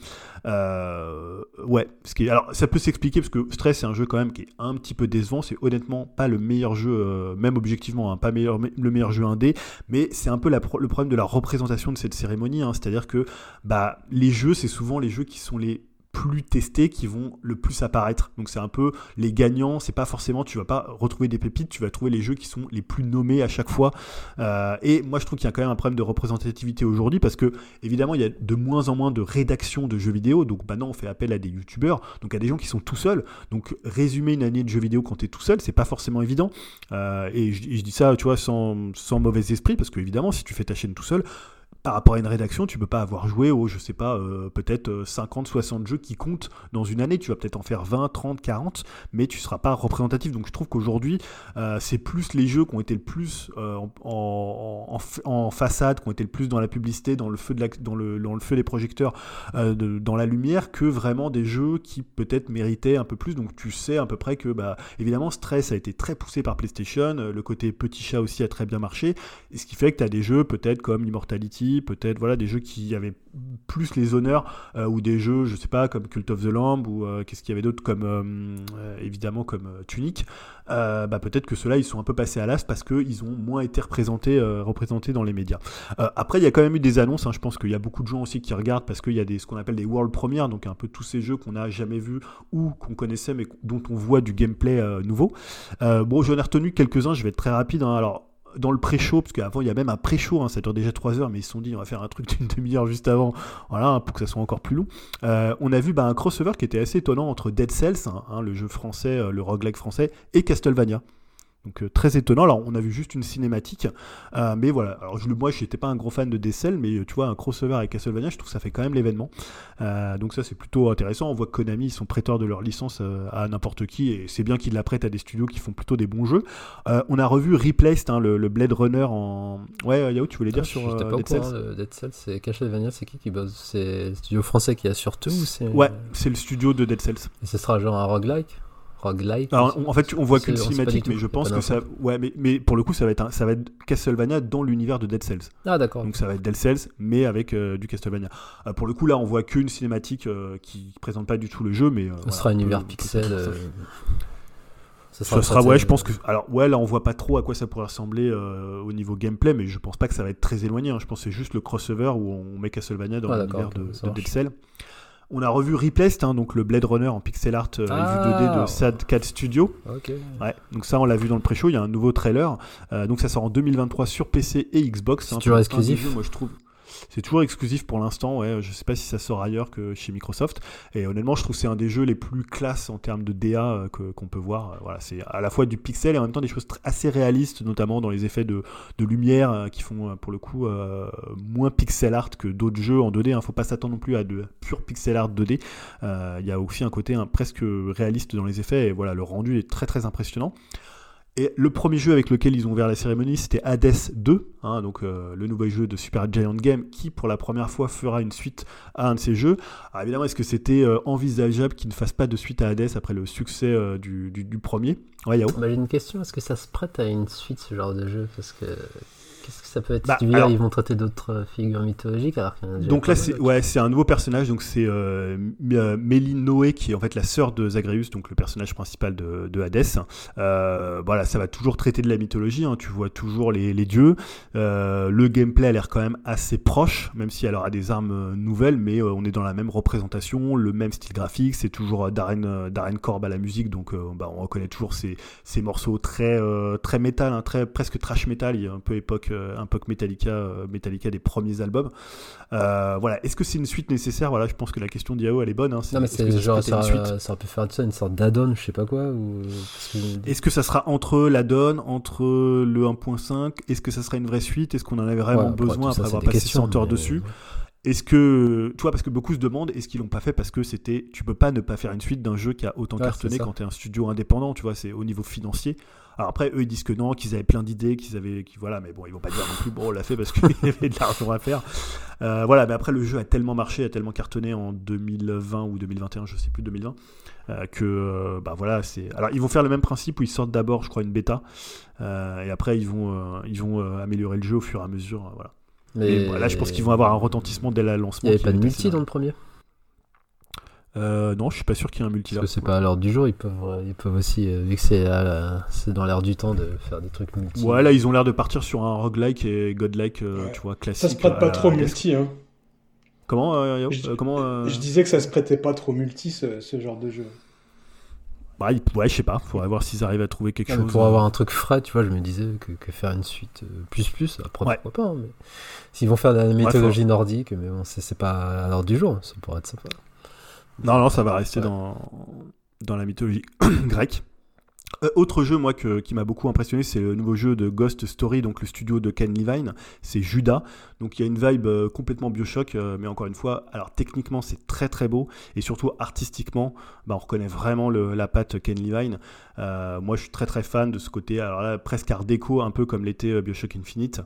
Euh, ouais, alors ça peut s'expliquer parce que Stray c'est un jeu quand même qui est un petit peu décevant. C'est honnêtement pas le meilleur jeu, euh, même objectivement, hein, pas meilleur, le meilleur jeu indé, mais c'est un peu le problème de la représentation de cette cérémonie. hein. C'est-à-dire que bah, les jeux, c'est souvent les jeux qui sont les plus testés qui vont le plus apparaître. Donc c'est un peu les gagnants, c'est pas forcément, tu vas pas retrouver des pépites, tu vas trouver les jeux qui sont les plus nommés à chaque fois. Euh, et moi je trouve qu'il y a quand même un problème de représentativité aujourd'hui parce que évidemment il y a de moins en moins de rédaction de jeux vidéo, donc maintenant on fait appel à des youtubeurs, donc à des gens qui sont tout seuls. Donc résumer une année de jeux vidéo quand tu tout seul, c'est pas forcément évident. Euh, et je, je dis ça, tu vois, sans, sans mauvais esprit, parce que évidemment si tu fais ta chaîne tout seul, par rapport à une rédaction, tu peux pas avoir joué aux, je sais pas, euh, peut-être euh, 50, 60 jeux qui comptent dans une année. Tu vas peut-être en faire 20, 30, 40, mais tu seras pas représentatif. Donc je trouve qu'aujourd'hui, euh, c'est plus les jeux qui ont été le plus euh, en, en, en façade, qui ont été le plus dans la publicité, dans le feu, de la- dans le, dans le feu des projecteurs, euh, dans la lumière, que vraiment des jeux qui peut-être méritaient un peu plus. Donc tu sais à peu près que, bah, évidemment, Stress a été très poussé par PlayStation. euh, Le côté petit chat aussi a très bien marché. Ce qui fait que tu as des jeux peut-être comme Immortality, peut-être voilà des jeux qui avaient plus les honneurs euh, ou des jeux, je sais pas, comme Cult of the Lamb ou euh, qu'est-ce qu'il y avait d'autre comme euh, évidemment comme Tunic. Bah, peut-être que ceux-là ils sont un peu passés à l'as parce qu'ils ont moins été représentés, dans les médias. Après il y a quand même eu des annonces. hein, je pense qu'il y a beaucoup de gens aussi qui regardent parce qu'il y a ce qu'on appelle des world premières, donc un peu tous ces jeux qu'on n'a jamais vus ou qu'on connaissait mais dont on voit du gameplay nouveau. Bon, j'en ai retenu quelques-uns. Je vais être très rapide. hein. Dans le pré-show, parce qu'avant il y a même un pré-show, hein, ça dure déjà 3 heures, mais ils se sont dit on va faire un truc d'une demi-heure juste avant, voilà, pour que ça soit encore plus long. Euh, on a vu bah, un crossover qui était assez étonnant entre Dead Cells, hein, hein, le jeu français, euh, le roguelike français, et Castlevania. Donc euh, très étonnant. Alors on a vu juste une cinématique, euh, mais voilà. Alors je, moi j'étais pas un gros fan de Dead Cells, mais euh, tu vois un crossover avec Castlevania, je trouve que ça fait quand même l'événement. Euh, donc ça c'est plutôt intéressant. On voit que Konami ils sont prêteurs de leur licence à n'importe qui, et c'est bien qu'ils la prêtent à des studios qui font plutôt des bons jeux. On a revu Replaced, hein, le, le Blade Runner en. Ouais, Yao, tu voulais dire Ah, sur pas Dead Cells de Dead Cells, c'est Castlevania, c'est qui qui bosse? C'est le studio français qui a surtout ou c'est Ouais, c'est le studio de Dead Cells. Et ce sera genre un roguelike? Alors, on- en fait, on voit qu'une cinématique, mais je pense que ça. Ouais, mais, mais pour le coup, ça va être, un- ça va être Castlevania dans l'univers de Dead Cells. Ah d'accord. Donc ça va être Dead Cells, mais avec euh, du Castlevania. Euh, pour le coup, là, on voit qu'une cinématique euh, qui présente pas du tout le jeu, mais. euh, Ce voilà, sera peut- univers pixel. Ça sera sera, ouais, je pense que. Alors, ouais, là, on voit pas trop à quoi ça pourrait ressembler euh, au niveau gameplay, mais je pense pas que ça va être très éloigné. hein. Je pense que c'est juste le crossover où on met Castlevania dans Ah, l'univers de, Dead marche. On a revu Replaced, hein, donc le Blade Runner en pixel art euh, et vue 2D de Ah. Sad Cat Studio. Ok. Ouais, donc ça on l'a vu dans le pré-show, il y a un nouveau trailer. Euh, donc ça sort en 2023 sur PC et Xbox. C'est hein, toujours exclusif moi je trouve. C'est toujours exclusif pour l'instant, ouais. Je sais pas si ça sort ailleurs que chez Microsoft. Et honnêtement, je trouve que c'est un des jeux les plus classes en termes de DA euh, qu'on peut voir. Euh, Voilà, c'est à la fois du pixel et en même temps des choses assez réalistes, notamment dans les effets de, lumière euh, qui font pour le coup moins pixel art que d'autres jeux en 2D. Hein. Faut pas s'attendre non plus à de pur pixel art 2D. Euh, Il y a aussi un côté hein, presque réaliste dans les effets. Et voilà, le rendu est très très impressionnant. Et le premier jeu avec lequel ils ont ouvert la cérémonie, c'était Hades 2, hein, donc euh, le nouveau jeu de Super Giant Game, qui pour la première fois fera une suite à un de ces jeux. Alors évidemment, est-ce que c'était euh, envisageable qu'ils ne fassent pas de suite à Hades après le succès euh, du, du- du premier? J'ai une question, est-ce que ça se prête à une suite ce genre de jeu? Parce que ça peut être Bah, alors- ils vont traiter d'autres euh, figures mythologiques alors qu'il y en a déjà Donc là, c'est ouais, c'est un nouveau personnage. Donc c'est euh, euh, Méline Noé qui est en fait la sœur de Zagreus, donc le personnage principal de, de Hadès. Euh, voilà, ça va toujours traiter de la mythologie. hein. Tu vois toujours les, les dieux. Euh, le gameplay a l'air quand même assez proche, même si elle aura des armes nouvelles, mais on est dans la même représentation, le même style graphique. C'est toujours Darren, Darren Korb à la musique, donc bah, on reconnaît toujours ces, ces morceaux très très métal, hein, très presque trash metal. Il y a un peu époque euh, un POC Metallica, Metallica des premiers albums. voilà, est-ce que c'est une suite nécessaire? Voilà, je pense que la question d'Iao elle est bonne. Hein. Non, mais c'est genre ça, ça, peut faire de ça une sorte d'add-on, je sais pas quoi. Ou... Est-ce que ça sera entre l'add-on, entre le 1.5 Est-ce que ça sera une vraie suite? Est-ce qu'on en avait vraiment besoin après avoir passé 100 heures dessus? est-ce que, tu vois, parce que beaucoup se demandent, est-ce qu'ils l'ont pas fait parce que c'était, tu peux pas ne pas faire une suite d'un jeu qui a autant cartonné quand tu es un studio indépendant, tu vois, c'est au niveau financier. Alors après, eux, ils disent que non, qu'ils avaient plein d'idées, qu'ils avaient, voilà, mais bon, ils vont pas dire non plus, bon, on l'a fait parce qu'il <laughs> y avait de l'argent à faire. Euh, voilà, mais après, le jeu a tellement marché, a tellement cartonné en 2020 ou 2021, je sais plus, 2020, euh, que, euh, bah voilà, c'est. Alors, ils vont faire le même principe où ils sortent d'abord, je crois, une bêta, et après, ils vont, ils vont améliorer le jeu au fur et à mesure, voilà. Mais là, je pense qu'ils vont avoir un retentissement dès le lancement. Il n'y avait pas de multi dans le premier? Euh, non, je suis pas sûr qu'il y ait un multi Parce que c'est pas à l'heure du jour, ils peuvent, ils peuvent aussi, euh, vu que c'est, dans l'air du temps de faire des trucs multi. Ouais, là ils ont l'air de partir sur un roguelike et godlike, euh, tu vois, classique. Ça se prête pas trop multi, hein. Comment, je, comment Je disais que ça se prêtait pas trop multi ce, ce genre de jeu. Bah, ouais, je sais pas, faudrait voir s'ils arrivent à trouver quelque chose. Pour avoir un truc frais, tu vois, je me disais que, que faire une suite plus plus, après pourquoi pas. Hein, mais s'ils vont faire de la mythologie nordique, mais bon, c'est pas à l'heure du jour, ça pourrait être sympa. Non, non, ça va rester dans, dans la mythologie <clears throat> grecque. Euh, autre jeu, moi, qui m'a beaucoup impressionné, c'est le nouveau jeu de Ghost Story, donc le studio de Ken Levine. C'est Judas. Donc il y a une vibe euh, complètement Bioshock, euh, mais encore une fois, alors techniquement, c'est très très beau. Et surtout artistiquement, bah, on reconnaît vraiment la patte Ken Levine. Moi, je suis très très fan de ce côté, alors là, presque art déco, un peu comme l'était Bioshock Infinite.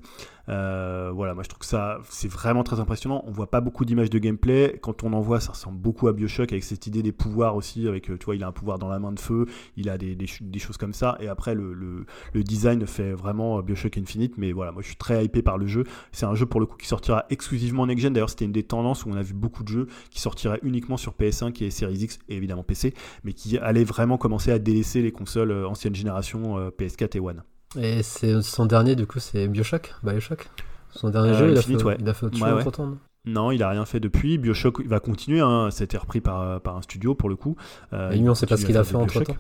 Euh, voilà, moi je trouve que ça c'est vraiment très impressionnant. On voit pas beaucoup d'images de gameplay. Quand on en voit, ça ressemble beaucoup à Bioshock avec cette idée des pouvoirs aussi. Avec, euh, tu vois, il a un pouvoir dans la main de feu, il a des, choses comme ça. Et après, le, design fait vraiment euh, Bioshock Infinite. Mais voilà, moi je suis très hypé par le jeu. C'est un jeu pour le coup qui sortira exclusivement en next-gen. D'ailleurs, c'était une des tendances où on a vu beaucoup de jeux qui sortiraient uniquement sur PS5 et Series X et évidemment PC, mais qui allaient vraiment commencer à délaisser les consoles ancienne génération PS4 et One. Et c'est son dernier, du coup, c'est Bioshock Bioshock? Son dernier euh, jeu, il, a fait, il a fait autre chose non non, il a rien fait depuis. Bioshock il va continuer, hein. ça a été repris par, par un studio pour le coup. Euh, et lui, on sait pas ce qu'il a fait entre temps.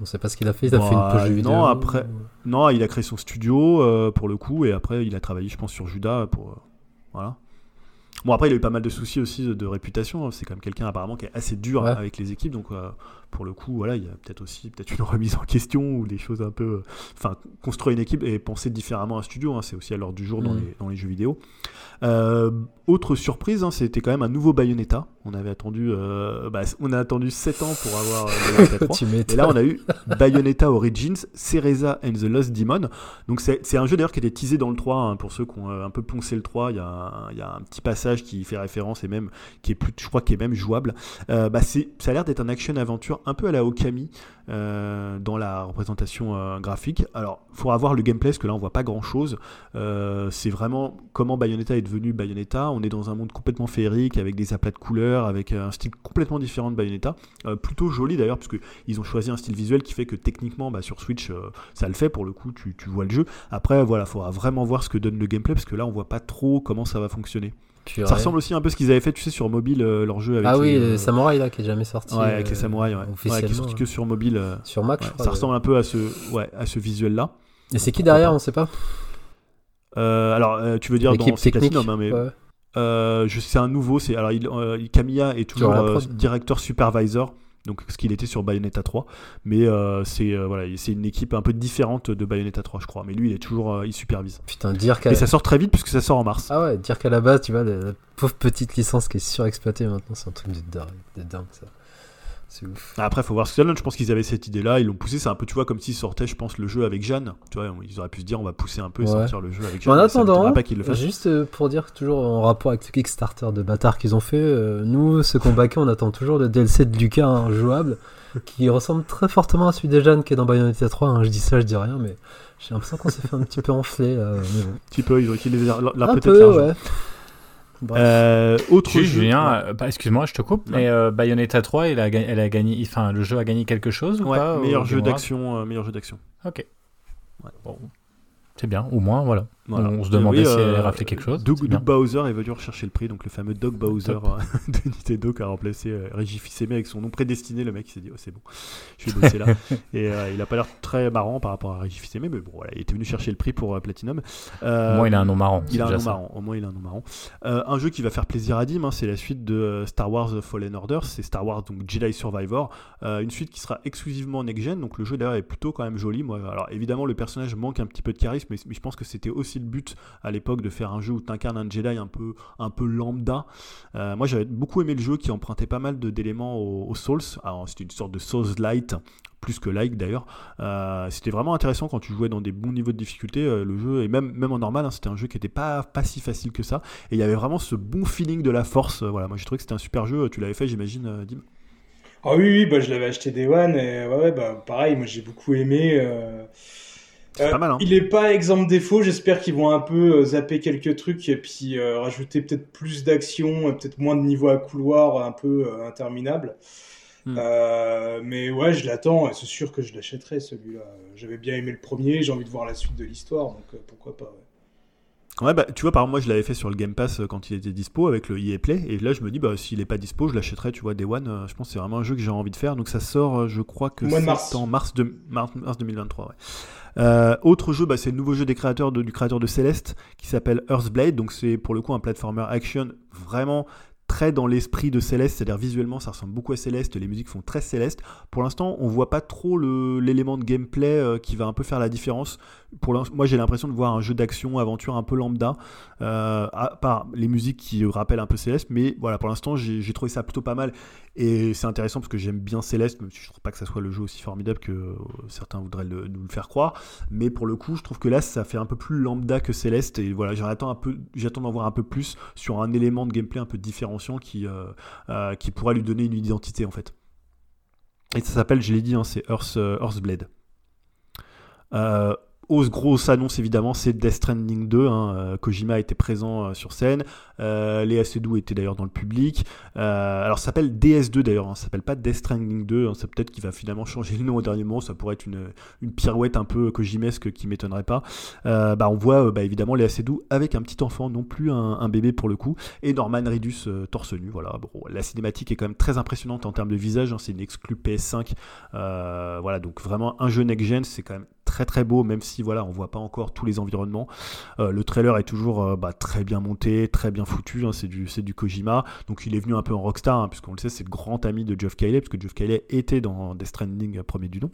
On sait pas ce qu'il a fait. Il a fait une poche de vidéo. Non, après, non, il a créé son studio euh, pour le coup, et après, il a travaillé, je pense, sur Judas pour voilà. Bon, après, il a eu pas mal de soucis aussi de, réputation. C'est quand même quelqu'un apparemment qui est assez dur avec les équipes, donc pour le coup, voilà, il y a peut-être aussi peut-être une <laughs> remise en question ou des choses un peu. Enfin, construire une équipe et penser différemment un studio, hein, c'est aussi à l'heure du jour dans, mm. les, dans, les, jeux vidéo. Euh, autre surprise, hein, c'était quand même un nouveau Bayonetta. On avait attendu, euh, bah, on a attendu 7 ans pour avoir euh, Bayonetta <laughs> 3. et là, on a eu Bayonetta Origins, Cereza and the Lost Demon. Donc, c'est un jeu d'ailleurs qui était teasé dans le 3. Hein, pour ceux qui ont un peu poncé le 3, il y, a, y, a un petit passage qui fait référence et même qui est plus, je crois, qui est même jouable. bah, ça a l'air d'être un action un peu à la Okami euh, dans la représentation euh, graphique. Alors, il faudra voir le gameplay, parce que là, on voit pas grand-chose. Euh, c'est vraiment comment Bayonetta est devenu Bayonetta. On est dans un monde complètement féerique, avec des aplats de couleurs, avec un style complètement différent de Bayonetta. plutôt joli d'ailleurs, parce qu'ils ont choisi un style visuel qui fait que techniquement, bah, sur Switch, ça le fait. Pour le coup, tu, tu vois le jeu. Après, voilà, il faudra vraiment voir ce que donne le gameplay, parce que là, on voit pas trop comment ça va fonctionner. Ça ressemble aussi un peu à ce qu'ils avaient fait, tu sais, sur mobile, euh, leur jeu avec. Ah oui, les, samouraïs là, qui est jamais sorti. Ouais, avec les euh, samouraïs, ouais. ouais qui est sorti que sur mobile. Euh, sur Mac, je crois, Ça ressemble un peu à ce, ouais, à ce visuel là. Et c'est qui derrière, on sait pas Alors, tu veux dire dans Platinum, hein, mais. je c'est un nouveau, c'est alors il, Camilla est toujours directeur supervisor donc ce qu'il était sur Bayonetta 3. Mais euh, c'est euh, voilà, c'est une équipe un peu différente de Bayonetta 3, je crois. Mais lui, il est toujours, euh, il supervise. Putain, dire qu'à... Et ça sort très vite puisque ça sort en mars. Ah ouais, dire qu'à la base, tu vois, la, pauvre petite licence qui est surexploitée maintenant, c'est un truc de dingue, de dingue ça. C'est ouf. Après, faut voir ce que ça donne. Je pense qu'ils avaient cette idée-là, ils l'ont poussé. C'est un peu, tu vois, comme s'ils sortaient, je pense, le jeu avec Jeanne. Tu vois, ils auraient pu se dire, on va pousser un peu et sortir le jeu avec Jeanne. En attendant, pas le juste pour dire toujours en rapport avec ce Kickstarter de bâtard qu'ils ont fait, nous, ce qu'on baquait, on attend toujours le DLC de Lucas hein, jouable qui ressemble très fortement à celui de Jeanne qui est dans Bayonetta 3. Hein. Je dis ça, je dis rien, mais j'ai l'impression qu'on s'est fait un petit peu enfler. un petit peu, ils ont utilisé la, peut-être peu, ouais. Euh, autre jeu. Julien, euh, bah, excuse-moi, je te coupe, mais euh, Bayonetta 3, elle a, elle a gagné, enfin, le jeu a gagné quelque chose ou ouais, pas meilleur, jeu d'action, meilleur jeu d'action. Ok. Bon. C'est bien, au moins, voilà. On se demandait si elle rappelait quelque chose. Doug, Bowser est venu rechercher le prix, donc le fameux Doug Bowser <laughs> de Nintendo qui a remplacé Régis fils avec son nom prédestiné. Le mec s'est dit, oh, c'est bon, je vais bosser là. <laughs> et il a pas l'air très marrant par rapport à Régis fils mais bon, voilà, il était venu chercher le prix pour Platinum. Au moins, il a un nom marrant. Il a un nom marrant. Au moins, il a un nom marrant. un jeu qui va faire plaisir à Dim, hein, c'est la suite de Star Wars Fallen Order, c'est Star Wars donc Jedi Survivor, une suite qui sera exclusivement next-gen, donc le jeu d'ailleurs est plutôt quand même joli. Moi, alors évidemment, le personnage manque un petit peu de charisme, mais, je pense que c'était aussi le but à l'époque de faire un jeu où tu incarnes un Jedi un peu, un peu lambda. Euh, moi, j'avais beaucoup aimé le jeu qui empruntait pas mal d'éléments aux, Souls. Alors, c'était une sorte de Souls light plus que like d'ailleurs. Euh, c'était vraiment intéressant quand tu jouais dans des bons niveaux de difficulté. Euh, le jeu, et même, même en normal, hein, c'était un jeu qui était pas, pas si facile que ça. Et il y avait vraiment ce bon feeling de la force. voilà, moi j'ai trouvé que c'était un super jeu. Tu l'avais fait, j'imagine, Dim Ah oui, oui bah, je l'avais acheté Day One. Et ouais, bah, pareil, moi j'ai beaucoup aimé. Euh, hein. Il est pas exemple défaut. J'espère qu'ils vont un peu euh, zapper quelques trucs et puis euh, rajouter peut-être plus d'action, peut-être moins de niveaux à couloir un peu interminables. Hmm. mais ouais, je l'attends c'est sûr que je l'achèterai celui-là. J'avais bien aimé le premier, j'ai envie de voir la suite de l'histoire, donc pourquoi pas. Ouais, bah, tu vois, par exemple, moi je l'avais fait sur le Game Pass quand il était dispo avec le EA Play, et là je me dis, bah, s'il est pas dispo, je l'achèterai, tu vois, Day One. je pense que c'est vraiment un jeu que j'ai envie de faire, donc ça sort, je crois que c'est en mars, de, mars, mars 2023. Ouais. Euh, autre jeu, bah, c'est le nouveau jeu des créateurs du créateur de Celeste qui s'appelle Earthblade. Donc c'est pour le coup un platformer action vraiment très dans l'esprit de Céleste, c'est-à-dire visuellement ça ressemble beaucoup à Céleste, les musiques font très Céleste. Pour l'instant, on voit pas trop l'élément de gameplay euh, qui va un peu faire la différence. Pour moi, j'ai l'impression de voir un jeu d'action, aventure un peu lambda, euh, à part les musiques qui rappellent un peu Céleste, mais voilà, pour l'instant, j'ai trouvé ça plutôt pas mal. Et c'est intéressant parce que j'aime bien Céleste, même si je trouve pas que ça soit le jeu aussi formidable que euh, certains voudraient nous le faire croire. Mais pour le coup, je trouve que là, ça fait un peu plus lambda que Céleste. Et voilà, j'attends un peu, j'attends d'en voir un peu plus sur un élément de gameplay un peu différenciant qui, euh, qui pourra lui donner une identité en fait. Et ça s'appelle, je l'ai dit, hein, c'est Earth, Earthblade. Ose grosse annonce évidemment, c'est Death Stranding 2. Hein. Euh, Kojima était présent euh, sur scène. Euh, Léa Seydoux était d'ailleurs dans le public. Euh, alors ça s'appelle DS2 d'ailleurs, hein. ça s'appelle pas Death Stranding 2. Hein. C'est peut-être qu'il va finalement changer le nom au dernier moment. Ça pourrait être une, une pirouette un peu Kojimesque qui m'étonnerait pas. bah, on voit bah, évidemment Léa Seydoux avec un petit enfant, non plus un, bébé pour le coup. Et Norman Reedus torse nu. Voilà. Bon, la cinématique est quand même très impressionnante en termes de visage. C'est une exclue PS5. voilà, donc vraiment un jeu next-gen, c'est quand même très très beau, même si voilà, on voit pas encore tous les environnements. Euh, le trailer est toujours euh, bah, très bien monté, très bien foutu. Hein, c'est du du Kojima, donc il est venu un peu en rockstar, hein, puisqu'on le sait, c'est le grand ami de Geoff Keighley, parce que Geoff Keighley était dans Death Stranding premier du nom.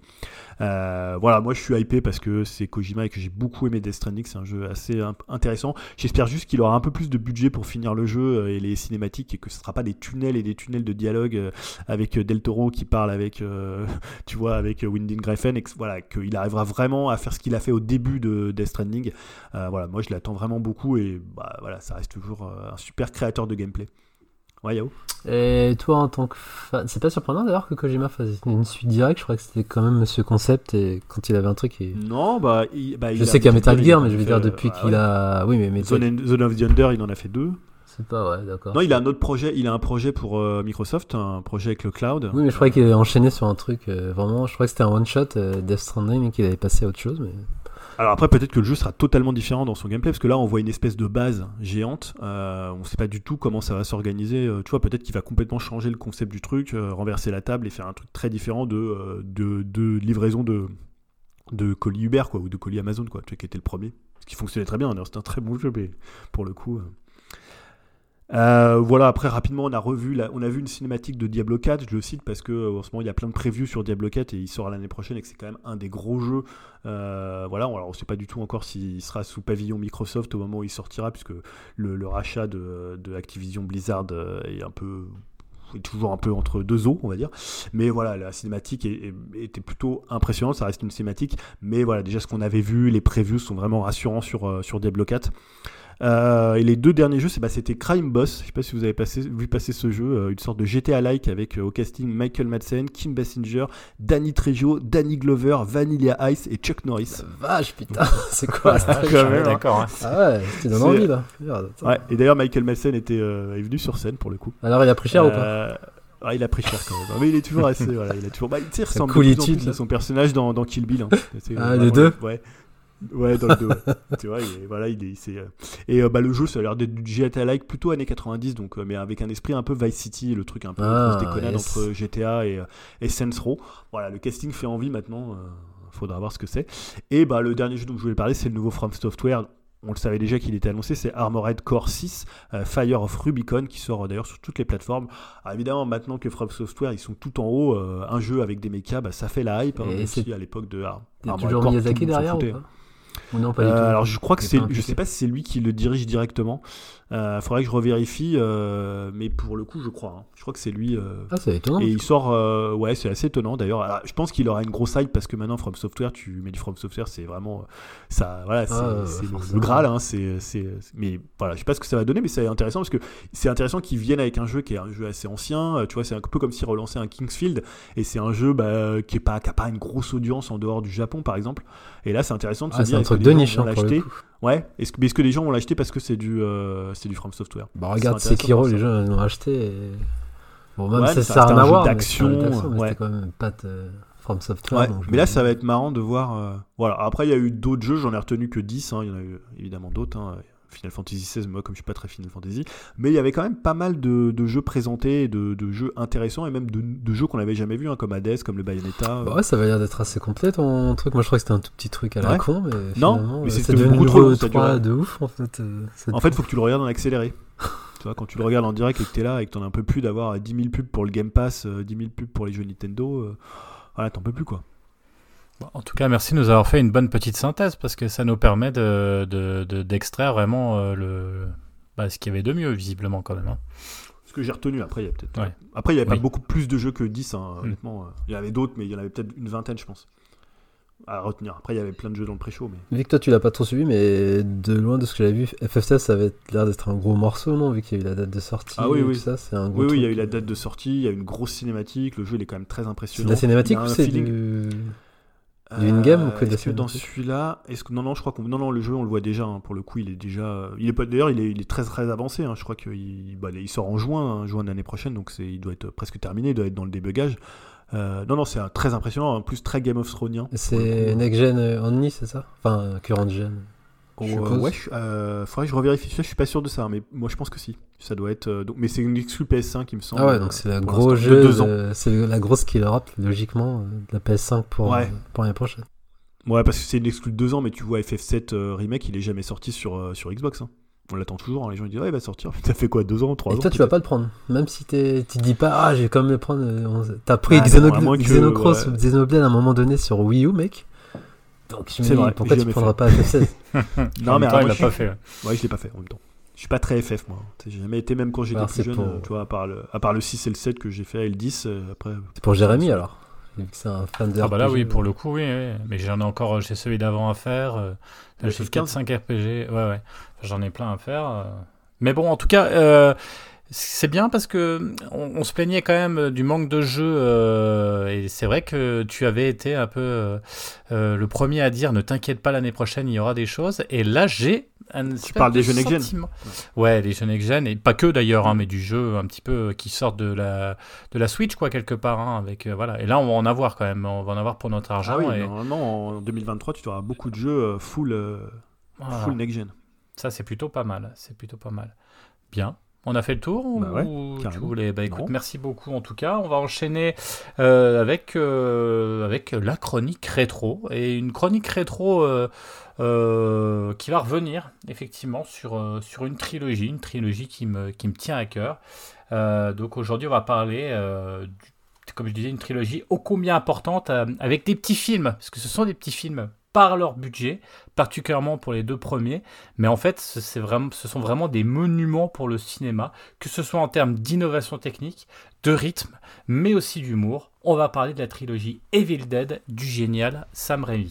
Euh, voilà, moi je suis hypé parce que c'est Kojima et que j'ai beaucoup aimé Death Stranding. C'est un jeu assez intéressant. J'espère juste qu'il aura un peu plus de budget pour finir le jeu et les cinématiques et que ce sera pas des tunnels et des tunnels de dialogue avec Del Toro qui parle avec, <laughs> tu vois, avec Winding Griffin, et voilà, qu'il arrivera vraiment à faire ce qu'il a fait au début de Death Stranding. Euh, voilà, moi je l'attends vraiment beaucoup et bah, voilà, ça reste toujours euh, un super créateur de gameplay. Ouais, Yao? Et toi, en tant que fan, c'est pas surprenant d'ailleurs que Kojima fasse une suite directe. Je crois que c'était quand même ce concept et quand il avait un truc. Et... Non, bah, il, bah, je sais qu'il y a Metal Gear, mais je veux dire depuis bah, qu'il a. Oui, mais Zone, Zone, of the Under, il en a fait deux. C'est pas ouais, d'accord. Non, il a un autre projet. Il a un projet pour euh, Microsoft, un projet avec le cloud. Oui, mais je croyais qu'il avait enchaîné sur un truc. Euh, vraiment, je croyais que c'était un one shot euh, Death Stranding et qu'il avait passé à autre chose. Mais... Alors après, peut-être que le jeu sera totalement différent dans son gameplay, parce que là, on voit une espèce de base géante. on ne sait pas du tout comment ça va s'organiser. tu vois, peut-être qu'il va complètement changer le concept du truc, renverser la table et faire un truc très différent de, de, de livraison de, de colis Uber, quoi, ou de colis Amazon, quoi, tu vois, qui était le premier. Ce qui fonctionnait très bien. C'était un très bon jeu, mais pour le coup. Euh, voilà, après rapidement, on a revu, on a vu une cinématique de Diablo 4. Je le cite parce que euh, ce moment, il y a plein de previews sur Diablo 4 et il sort l'année prochaine et que c'est quand même un des gros jeux. Euh, voilà, alors on sait pas du tout encore s'il sera sous pavillon Microsoft au moment où il sortira, puisque le, rachat de, Activision Blizzard est un peu est toujours un peu entre deux eaux, on va dire. Mais voilà, la cinématique était plutôt impressionnante. Ça reste une cinématique, mais voilà, déjà ce qu'on avait vu, les previews sont vraiment rassurants sur, sur Diablo 4. Euh, et les deux derniers jeux, bah, c'était Crime Boss. Je sais pas si vous avez passé, vu passer ce jeu, euh, une sorte de GTA-like avec euh, au casting Michael Madsen, Kim Basinger, Danny Trejo, Danny Glover, Vanilla Ice et Chuck Norris. vache, putain, <laughs> c'est quoi <laughs> ça D'accord. Hein. Ah ouais, tu donnes envie là. Ouais, et d'ailleurs, Michael Madsen était, est venu sur scène pour le coup. Alors, il a pris cher ou pas ah, il a pris cher quand même. Mais il est toujours assez. voilà, il a toujours. Bah, il ressemble de plus en plus à son personnage dans, dans Kill Bill. Hein. <laughs> Ah, les deux Ouais. Ouais, dans le dos. tu vois, voilà, il est, c'est, et bah, le jeu, ça a l'air d'être du GTA-like plutôt années 90, donc, mais avec un esprit un peu Vice City, le truc un peu Ah, déconnade yes. entre GTA et, et Saints Row. Voilà, le casting fait envie maintenant. euh, faudra voir ce que c'est. Et bah, le dernier jeu dont je voulais parler, c'est le nouveau From Software. On le savait déjà qu'il était annoncé, c'est Armored Core 6, euh, Fire of Rubicon, qui sort euh, d'ailleurs sur toutes les plateformes. Alors évidemment, maintenant que From Software, ils sont tout en haut, euh, un jeu avec des mechas, bah, ça fait la hype. hein, même si à l'époque de Ar- Il y a Armored toujours Core, Miyazaki derrière ou foutait. pas? Non, pas du Euh, tout alors je crois que c'est, je sais pas si c'est lui qui le dirige directement. Euh, faudrait que je revérifie, euh, mais pour le coup je crois. hein. Je crois que c'est lui. euh, Ah, c'est étonnant. et il sort, ouais, c'est assez étonnant d'ailleurs. Alors, Je pense qu'il aura une grosse hype parce que maintenant From Software, tu mets du From Software, c'est vraiment ça, voilà, c'est, Ah, c'est le- graal. hein, c'est, mais voilà, je sais pas ce que ça va donner, mais c'est intéressant parce que c'est intéressant qu'ils viennent avec un jeu qui est un jeu assez ancien. Tu vois, c'est un peu comme s'ils relançaient un Kingsfield et c'est un jeu bah, qui est pas, qui a pas une grosse audience en dehors du Japon par exemple. Et là, c'est intéressant de se Ah, dire c'est un truc de niche pour. Ouais. Est-ce que, mais est-ce que les gens vont l'acheter parce que c'est du, euh, c'est du From Software? Bah, regarde Sekiro, les gens l'ont acheté. Et... Bon, même Ouais, ça ça à un jeu voir, mais d'action, ouais. c'était quand même pas de From Software. Ouais, donc je mais là me ça va être marrant de voir. euh, Voilà. Après, il y a eu d'autres jeux, j'en ai retenu que 10. hein, Il y en a eu évidemment d'autres. hein. Final Fantasy XVI, moi, comme je suis pas très Final Fantasy. Mais il y avait quand même pas mal de, de jeux présentés, de, de jeux intéressants et même de, de jeux qu'on n'avait jamais vus, hein, comme Hades, comme le Bayonetta. Bah ouais, ça va l'air d'être assez complet ton truc. Moi je crois que c'était un tout petit truc à la Ouais. con, mais Non, mais euh, c'était c'est devenu beaucoup trop nouveau long, ça 3 durait. de ouf en fait. euh, En fait, faut que tu le regardes en accéléré. tu vois, quand tu le regardes en direct et que tu es là et que tu en as un peu plus d'avoir 10 000 pubs pour le Game Pass, euh, 10 000 pubs pour les jeux Nintendo, euh, voilà, t'en peux plus quoi. Bon, En tout cas, merci de nous avoir fait une bonne petite synthèse parce que ça nous permet de, de- de- d'extraire vraiment euh, le, bah, ce qu'il y avait de mieux, visiblement, quand même. hein. Ce que j'ai retenu, après, il y a peut-être. Ouais. Après, il n'y avait Oui. pas beaucoup plus de jeux que 10, hein, Mm. honnêtement. euh. Il y en avait d'autres, mais il y en avait peut-être une vingtaine, je pense. À retenir. Après, il y avait plein de jeux dans le pré-show, mais. Vu que toi tu l'as pas trop suivi, mais de loin de ce que j'avais vu, FF16 ça avait l'air d'être un gros morceau, non Vu qu'il y a eu la date de sortie. Ah oui, oui. tout ça, c'est un gros Oui, oui, il y a eu la date de sortie, il y a eu une grosse cinématique, le jeu il est quand même très C'est impressionnant. la cinématique Il y a ou un c'est feeling- du... du in-game ou que de la est-ce que dans celui-là, est-ce que non non je crois qu'on non non le jeu on le voit déjà hein, pour le coup il est déjà il est pas d'ailleurs il est, il est très très avancé hein, je crois qu'il bah, il sort en juin hein, juin de l'année prochaine donc c'est il doit être presque terminé il doit être dans le débugage Euh, non non c'est très impressionnant en plus très Game of Thronien C'est next gen euh, only, c'est ça? Enfin, euh, current gen. Je euh, ouais, je- euh, faudrait que je revérifie. Ça, Je suis pas sûr de ça, mais moi je pense que si. Ça doit être. euh, donc, mais c'est une exclu PS5, il me semble. Ah ouais, euh, donc c'est le gros jeu, de de- c'est la grosse killer app, logiquement, euh, de la PS5 pour, Ouais. euh, pour l'année prochaine. Ouais, parce que c'est une exclu de deux ans, mais tu vois FF7 euh, remake, il est jamais sorti sur euh, sur Xbox. hein. On l'attend toujours. hein. Les gens ils disent ouais, il va sortir. <laughs> Ça fait quoi, deux ans, trois Et ans toi, tu vas pas le prendre. Même si t'es- tu dis pas, ah, je vais quand même le prendre. euh, T'as pris Ah, Xenocross Xenoblade à un moment donné sur Wii U, mec. Donc je me C'est dis, vrai, pourquoi tu jamais prendras pas FF16 <laughs> Non, mais temps, il moi, l'a je pas suis- fait. ouais. Je l'ai pas fait en même temps. Je suis pas très FF moi. J'ai jamais été même quand j'étais plus jeune. pour- Tu vois, à part le à part le 6 et le 7 que j'ai fait et le 10 euh, après. C'est pour Jérémy alors. Vu que c'est un fan de Ah bah là, RPG, oui, pour le coup, oui, oui. Mais j'en ai encore, j'ai celui d'avant à faire. j'ai FF15. 4-5 RPG. Ouais, ouais. J'en ai plein à faire. euh. Mais bon, en tout cas, euh, c'est bien parce que on, on se plaignait quand même du manque de jeux. euh, et c'est vrai que tu avais été un peu euh, euh, le premier à dire ne t'inquiète pas, l'année prochaine, il y aura des choses. Et là, j'ai un espèce parles de des jeux next-gen sentiment- Ouais, les jeux next-gen. Et pas que d'ailleurs, hein, mais du jeu un petit peu qui sort de la, de la Switch, quoi, quelque part. hein, avec, euh, voilà. Et là, on va en avoir quand même. On va en avoir pour notre argent. Ah oui, et... normalement en 2023 tu auras beaucoup de jeux euh, full euh, Voilà. full next gen. Ça, c'est plutôt pas mal. C'est plutôt pas mal. Bien. On a fait le tour Bah ouais, ou tu voulais? Bah écoute, Non. merci beaucoup en tout cas. On va enchaîner euh, avec, euh, avec la chronique rétro. Et une chronique rétro euh, qui va revenir effectivement sur, sur une trilogie, une trilogie qui me, qui me tient à cœur. Donc aujourd'hui, on va parler, du- comme je disais, une trilogie ô combien importante avec des petits films, parce que ce sont des petits films par leur budget, particulièrement pour les deux premiers. Mais en fait, ce, sont vraiment des monuments pour le cinéma, que ce soit en termes d'innovation technique, de rythme, mais aussi d'humour. On va parler de la trilogie Evil Dead du génial Sam Raimi.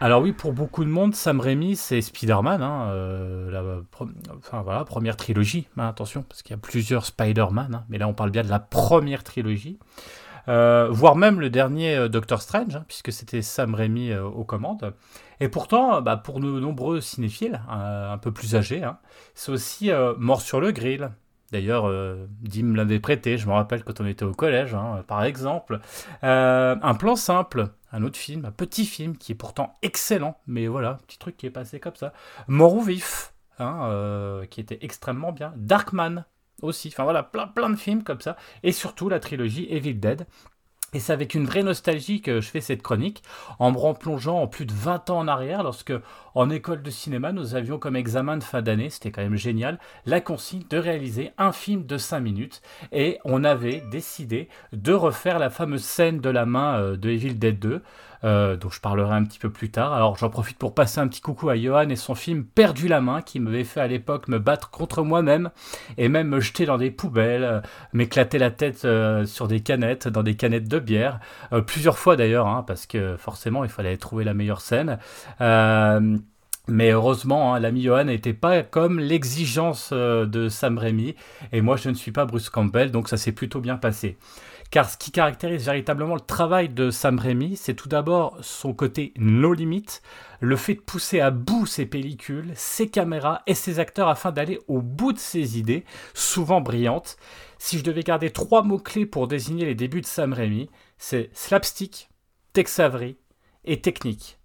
Alors oui, pour beaucoup de monde, Sam Raimi, c'est Spider-Man, hein, la enfin, voilà, première trilogie, hein, attention, parce qu'il y a plusieurs Spider-Man, hein, mais là on parle bien de la première trilogie. Euh, voire même le dernier euh, Doctor Strange, puisque c'était Sam Raimi euh, aux commandes. Et pourtant, bah, pour de nombreux cinéphiles, un peu plus âgés, c'est aussi Mort sur le grill. D'ailleurs, Dim me l'avait prêté, je me rappelle quand on était au collège, par exemple. un plan simple, un autre film, un petit film qui est pourtant excellent, mais voilà, petit truc qui est passé comme ça. Mort ou vif, qui était extrêmement bien. Darkman, aussi. Enfin voilà, plein, plein de films comme ça. Et surtout la trilogie Evil Dead. Et c'est avec une vraie nostalgie que je fais cette chronique, en me replongeant en plus de 20 ans en arrière, lorsque, en école de cinéma, nous avions comme examen de fin d'année, c'était quand même génial, la consigne de réaliser un film de 5 minutes. Et on avait décidé de refaire la fameuse scène de la main euh, de Evil Dead 2. Euh, dont je parlerai un petit peu plus tard. Alors j'en profite pour passer un petit coucou à Johan et son film Perdu la main, qui m'avait fait à l'époque me battre contre moi-même et même me jeter dans des poubelles, euh, m'éclater la tête euh, sur des canettes, dans des canettes de bière, plusieurs fois d'ailleurs, hein, parce que forcément il fallait trouver la meilleure scène. Mais heureusement, hein, l'ami Johan n'était pas comme l'exigence de Sam Raimi. Et moi, je ne suis pas Bruce Campbell, donc ça s'est plutôt bien passé. Car ce qui caractérise véritablement le travail de Sam Raimi, c'est tout d'abord son côté no limite, le fait de pousser à bout ses pellicules, ses caméras et ses acteurs afin d'aller au bout de ses idées, souvent brillantes. Si je devais garder trois mots-clés pour désigner les débuts de Sam Raimi, c'est slapstick, Tex et technique.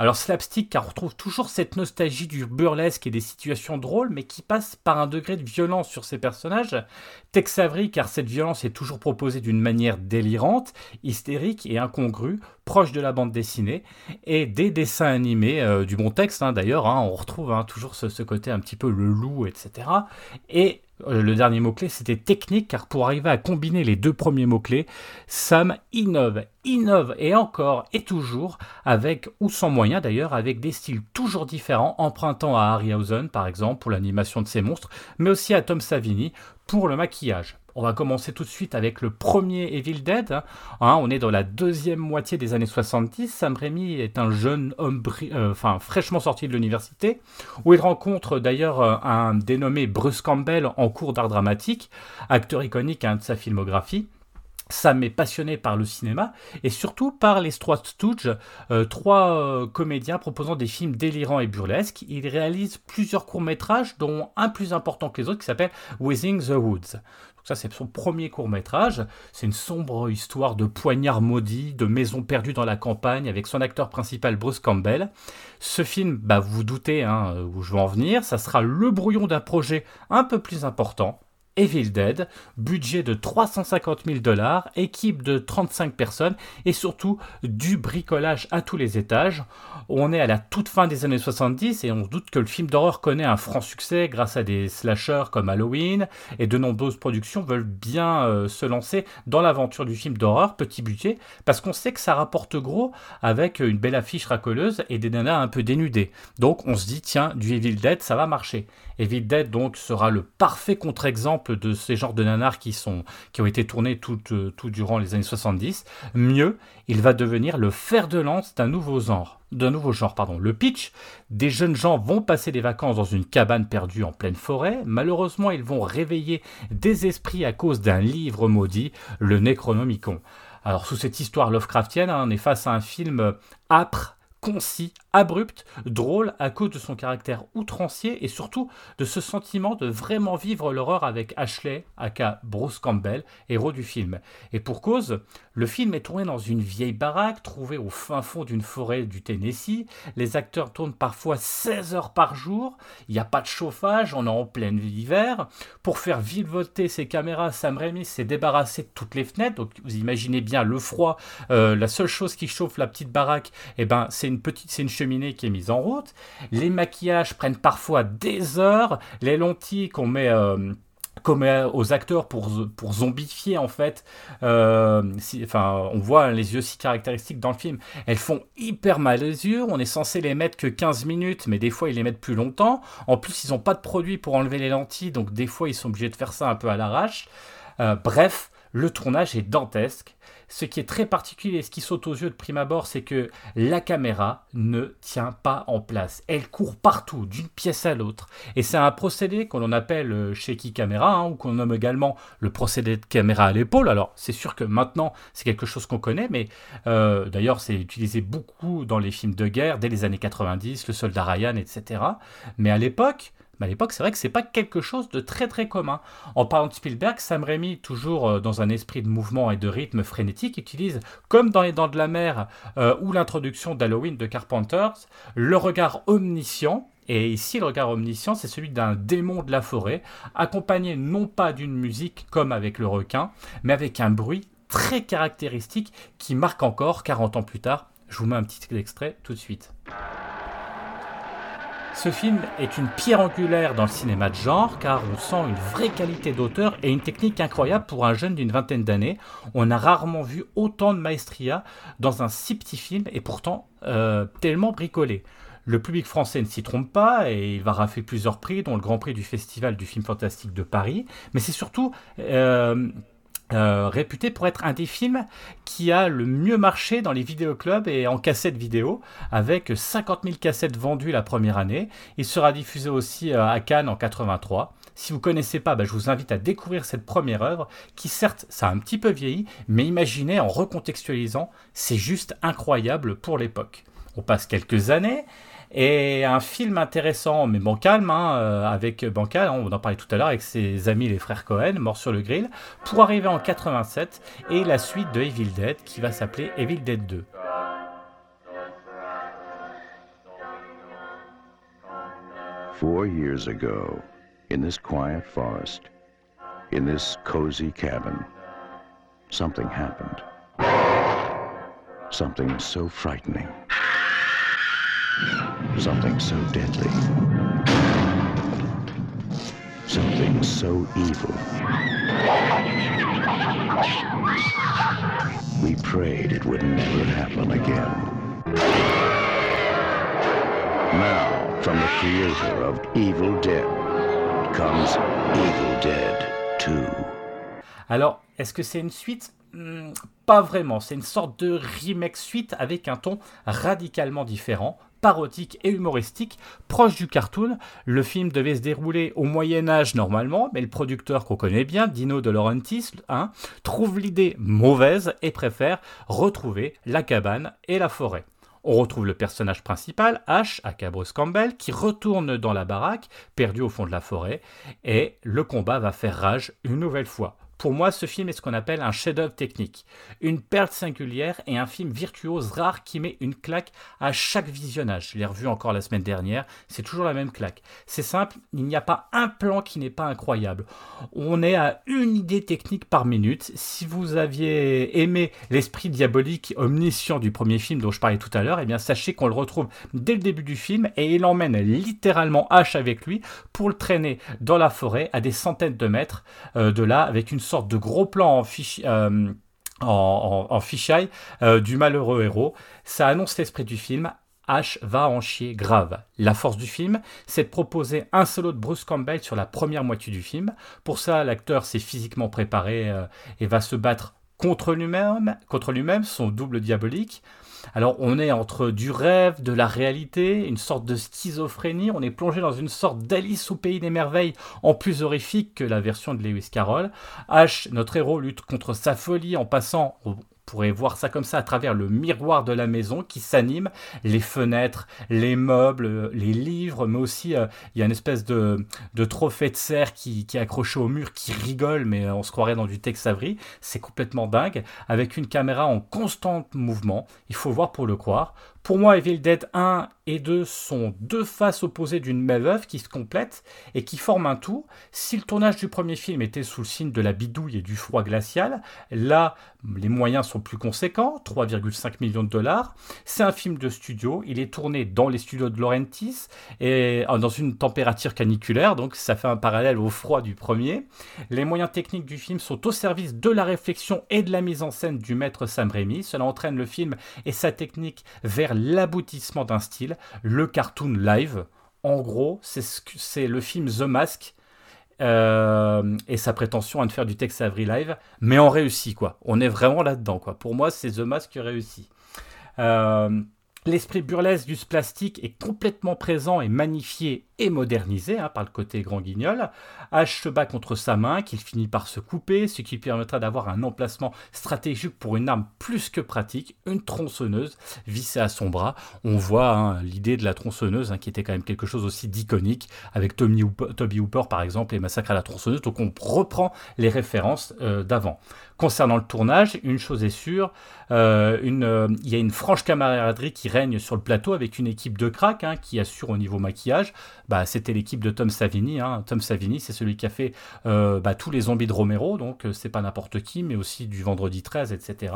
Alors slapstick, car on retrouve toujours cette nostalgie du burlesque et des situations drôles, mais qui passe par un degré de violence sur ces personnages. Tex Avery, car cette violence est toujours proposée d'une manière délirante, hystérique et incongrue, proche de la bande dessinée, et des dessins animés, euh, du bon texte hein, d'ailleurs, hein, on retrouve hein, toujours ce, côté un petit peu le loup, etc. Et le dernier mot-clé, c'était technique, car pour arriver à combiner les deux premiers mots-clés, Sam innove, innove et encore et toujours, avec ou sans moyens d'ailleurs, avec des styles toujours différents, empruntant à Harryhausen par exemple pour l'animation de ses monstres, mais aussi à Tom Savini pour le maquillage. On va commencer tout de suite avec le premier Evil Dead. Hein. On est dans la deuxième moitié des années 70. Sam Raimi est un jeune homme euh, enfin, fraîchement sorti de l'université, où il rencontre d'ailleurs euh, un dénommé Bruce Campbell en cours d'art dramatique, acteur iconique hein, de sa filmographie. Sam est passionné par le cinéma et surtout par les trois Stooges, euh, trois comédiens proposant des films délirants et burlesques. Il réalise plusieurs courts-métrages, dont un plus important que les autres qui s'appelle Within the Woods. Ça, c'est son premier court métrage. C'est une sombre histoire de poignard maudit, de maison perdue dans la campagne, avec son acteur principal Bruce Campbell. Ce film, bah, vous vous doutez hein, où je veux en venir, ça sera le brouillon d'un projet un peu plus important, Evil Dead, budget de 350 000 dollars, équipe de 35 personnes et surtout du bricolage à tous les étages. On est à la toute fin des années 70 et on se doute que le film d'horreur connaît un franc succès grâce à des slashers comme Halloween et de nombreuses productions veulent bien euh, se lancer dans l'aventure du film d'horreur petit budget parce qu'on sait que ça rapporte gros avec une belle affiche racoleuse et des nanas un peu dénudées. Donc on se dit tiens du Evil Dead ça va marcher. Evil Dead donc sera le parfait contre-exemple de ces genres de nanars qui, sont, qui ont été tournés tout, euh, tout durant les années 70. Mieux, il va devenir le fer de lance d'un nouveau genre. D'un nouveau genre, pardon. Le pitch, des jeunes gens vont passer des vacances dans une cabane perdue en pleine forêt. Malheureusement, ils vont réveiller des esprits à cause d'un livre maudit, le Necronomicon. Alors, sous cette histoire Lovecraftienne, hein, on est face à un film âpre, concis, abrupt, drôle à cause de son caractère outrancier et surtout de ce sentiment de vraiment vivre l'horreur avec Ashley, aka Bruce Campbell, héros du film. Et pour cause, le film est tourné dans une vieille baraque trouvée au fin fond d'une forêt du Tennessee. Les acteurs tournent parfois 16 heures par jour. Il n'y a pas de chauffage, on est en plein hiver. Pour faire virevolter ses caméras, Sam Raimi s'est débarrassé de toutes les fenêtres. Donc vous imaginez bien le froid. Euh, la seule chose qui chauffe la petite baraque, eh ben, c'est une petite, c'est une cheminée qui est mise en route. Les maquillages prennent parfois des heures. Les lentilles qu'on met euh, aux acteurs pour, pour zombifier en fait. Euh, enfin, on voit les yeux si caractéristiques dans le film. Elles font hyper mal les yeux. On est censé les mettre que 15 minutes, mais des fois ils les mettent plus longtemps. En plus, ils n'ont pas de produit pour enlever les lentilles, donc des fois ils sont obligés de faire ça un peu à l'arrache. Euh, bref, le tournage est dantesque. Ce qui est très particulier, ce qui saute aux yeux de prime abord, c'est que la caméra ne tient pas en place. Elle court partout, d'une pièce à l'autre. Et c'est un procédé qu'on appelle euh, shaky camera, hein, ou qu'on nomme également le procédé de caméra à l'épaule. Alors, c'est sûr que maintenant, c'est quelque chose qu'on connaît, mais euh, d'ailleurs, c'est utilisé beaucoup dans les films de guerre dès les années 90, Le Soldat Ryan, etc. Mais à l'époque, mais à l'époque, c'est vrai que c'est pas quelque chose de très très commun. En parlant de Spielberg, Sam Raimi, toujours euh, dans un esprit de mouvement et de rythme frénétique, utilise, comme dans Les Dents de la Mer euh, ou l'introduction d'Halloween de Carpenters, le regard omniscient. Et ici, le regard omniscient, c'est celui d'un démon de la forêt, accompagné non pas d'une musique comme avec le requin, mais avec un bruit très caractéristique qui marque encore 40 ans plus tard. Je vous mets un petit extrait tout de suite. Ce film est une pierre angulaire dans le cinéma de genre car on sent une vraie qualité d'auteur et une technique incroyable pour un jeune d'une vingtaine d'années. On a rarement vu autant de maestria dans un si petit film et pourtant euh, tellement bricolé. Le public français ne s'y trompe pas et il va rafler plusieurs prix, dont le Grand Prix du Festival du film fantastique de Paris. Mais c'est surtout euh, euh, réputé pour être un des films qui a le mieux marché dans les vidéoclubs et en cassettes vidéo, avec 50 000 cassettes vendues la première année. Il sera diffusé aussi euh, à Cannes en 83. Si vous connaissez pas, bah, je vous invite à découvrir cette première œuvre, qui certes, ça a un petit peu vieilli, mais imaginez en recontextualisant, c'est juste incroyable pour l'époque. On passe quelques années, et un film intéressant, mais bancal, hein, euh, avec Bancal, on en parlait tout à l'heure avec ses amis les frères Cohen, morts sur le grill, pour arriver en 87 et la suite de Evil Dead qui va s'appeler Evil Dead 2. Four years ago, in this quiet forest, in this cozy cabin, something happened. Something so frightening. Something so deadly. Something so evil. We prayed it would never happen again. Now, from the creator of Evil Dead comes Evil Dead 2. Alors, est-ce que c'est une suite? Hmm, Pas vraiment, c'est une sorte de remake suite avec un ton radicalement différent, parodique et humoristique, proche du cartoon. Le film devait se dérouler au Moyen Âge normalement, mais le producteur qu'on connaît bien, Dino De Laurentiis, hein, trouve l'idée mauvaise et préfère retrouver la cabane et la forêt. On retrouve le personnage principal, Ash, à Bruce Campbell, qui retourne dans la baraque, perdu au fond de la forêt, et le combat va faire rage une nouvelle fois. Pour moi, ce film est ce qu'on appelle un chef-d'œuvre technique, une perle singulière et un film virtuose rare qui met une claque à chaque visionnage. Je l'ai revu encore la semaine dernière, c'est toujours la même claque. C'est simple, il n'y a pas un plan qui n'est pas incroyable. On est à une idée technique par minute. Si vous aviez aimé l'esprit diabolique omniscient du premier film dont je parlais tout à l'heure, eh bien sachez qu'on le retrouve dès le début du film et il emmène littéralement H avec lui pour le traîner dans la forêt à des centaines de mètres euh, de là avec une sorte de gros plan en fichier. Euh, en, euh, du malheureux héros. Ça annonce l'esprit du film. H va en chier grave. La force du film, c'est de proposer un solo de Bruce Campbell sur la première moitié du film. Pour ça, l'acteur s'est physiquement préparé euh, et va se battre contre lui-même, contre lui-même, son double diabolique. Alors on est entre du rêve, de la réalité, une sorte de schizophrénie, on est plongé dans une sorte d'Alice au pays des merveilles en plus horrifique que la version de Lewis Carroll. H, notre héros, lutte contre sa folie en passant pourrait voir ça comme ça à travers le miroir de la maison qui s'anime, les fenêtres, les meubles, les livres, mais aussi euh, il y a une espèce de, trophée de serre qui, est accroché au mur, qui rigole, mais euh, on se croirait dans du Tex Avery. C'est complètement dingue, avec une caméra en constant mouvement. Il faut voir pour le croire. Pour moi, Evil Dead 1 et 2 sont deux faces opposées d'une même œuvre qui se complètent et qui forment un tout. Si le tournage du premier film était sous le signe de la bidouille et du froid glacial, là, les moyens sont plus conséquents, 3,5 millions de dollars. C'est un film de studio, il est tourné dans les studios de Laurentis et euh, dans une température caniculaire, donc ça fait un parallèle au froid du premier. Les moyens techniques du film sont au service de la réflexion et de la mise en scène du maître Sam Raimi. Cela entraîne le film et sa technique vers l'aboutissement d'un style, le cartoon live. En gros, c'est ce c'est le film The Mask et sa prétention à ne faire du Tex Avery live, mais on réussit quoi. On est vraiment là-dedans quoi. Pour moi, c'est The Mask qui réussit. L'esprit burlesque du plastique est complètement présent et magnifié et modernisé hein, par le côté grand guignol. H se bat contre sa main, qu'il finit par se couper, ce qui permettra d'avoir un emplacement stratégique pour une arme plus que pratique, une tronçonneuse vissée à son bras. On voit hein, l'idée de la tronçonneuse, hein, qui était quand même quelque chose aussi d'iconique, avec Toby Hooper par exemple et Massacre à la tronçonneuse, donc on reprend les références euh, d'avant. Concernant le tournage, une chose est sûre, euh, euh, il y a une franche camaraderie qui règne sur le plateau avec une équipe de crack qui assure au niveau maquillage bah, c'était l'équipe de Tom Savini. Hein. Tom Savini, c'est celui qui a fait euh, bah, tous les zombies de Romero, donc c'est pas n'importe qui, mais aussi du Vendredi 13, etc.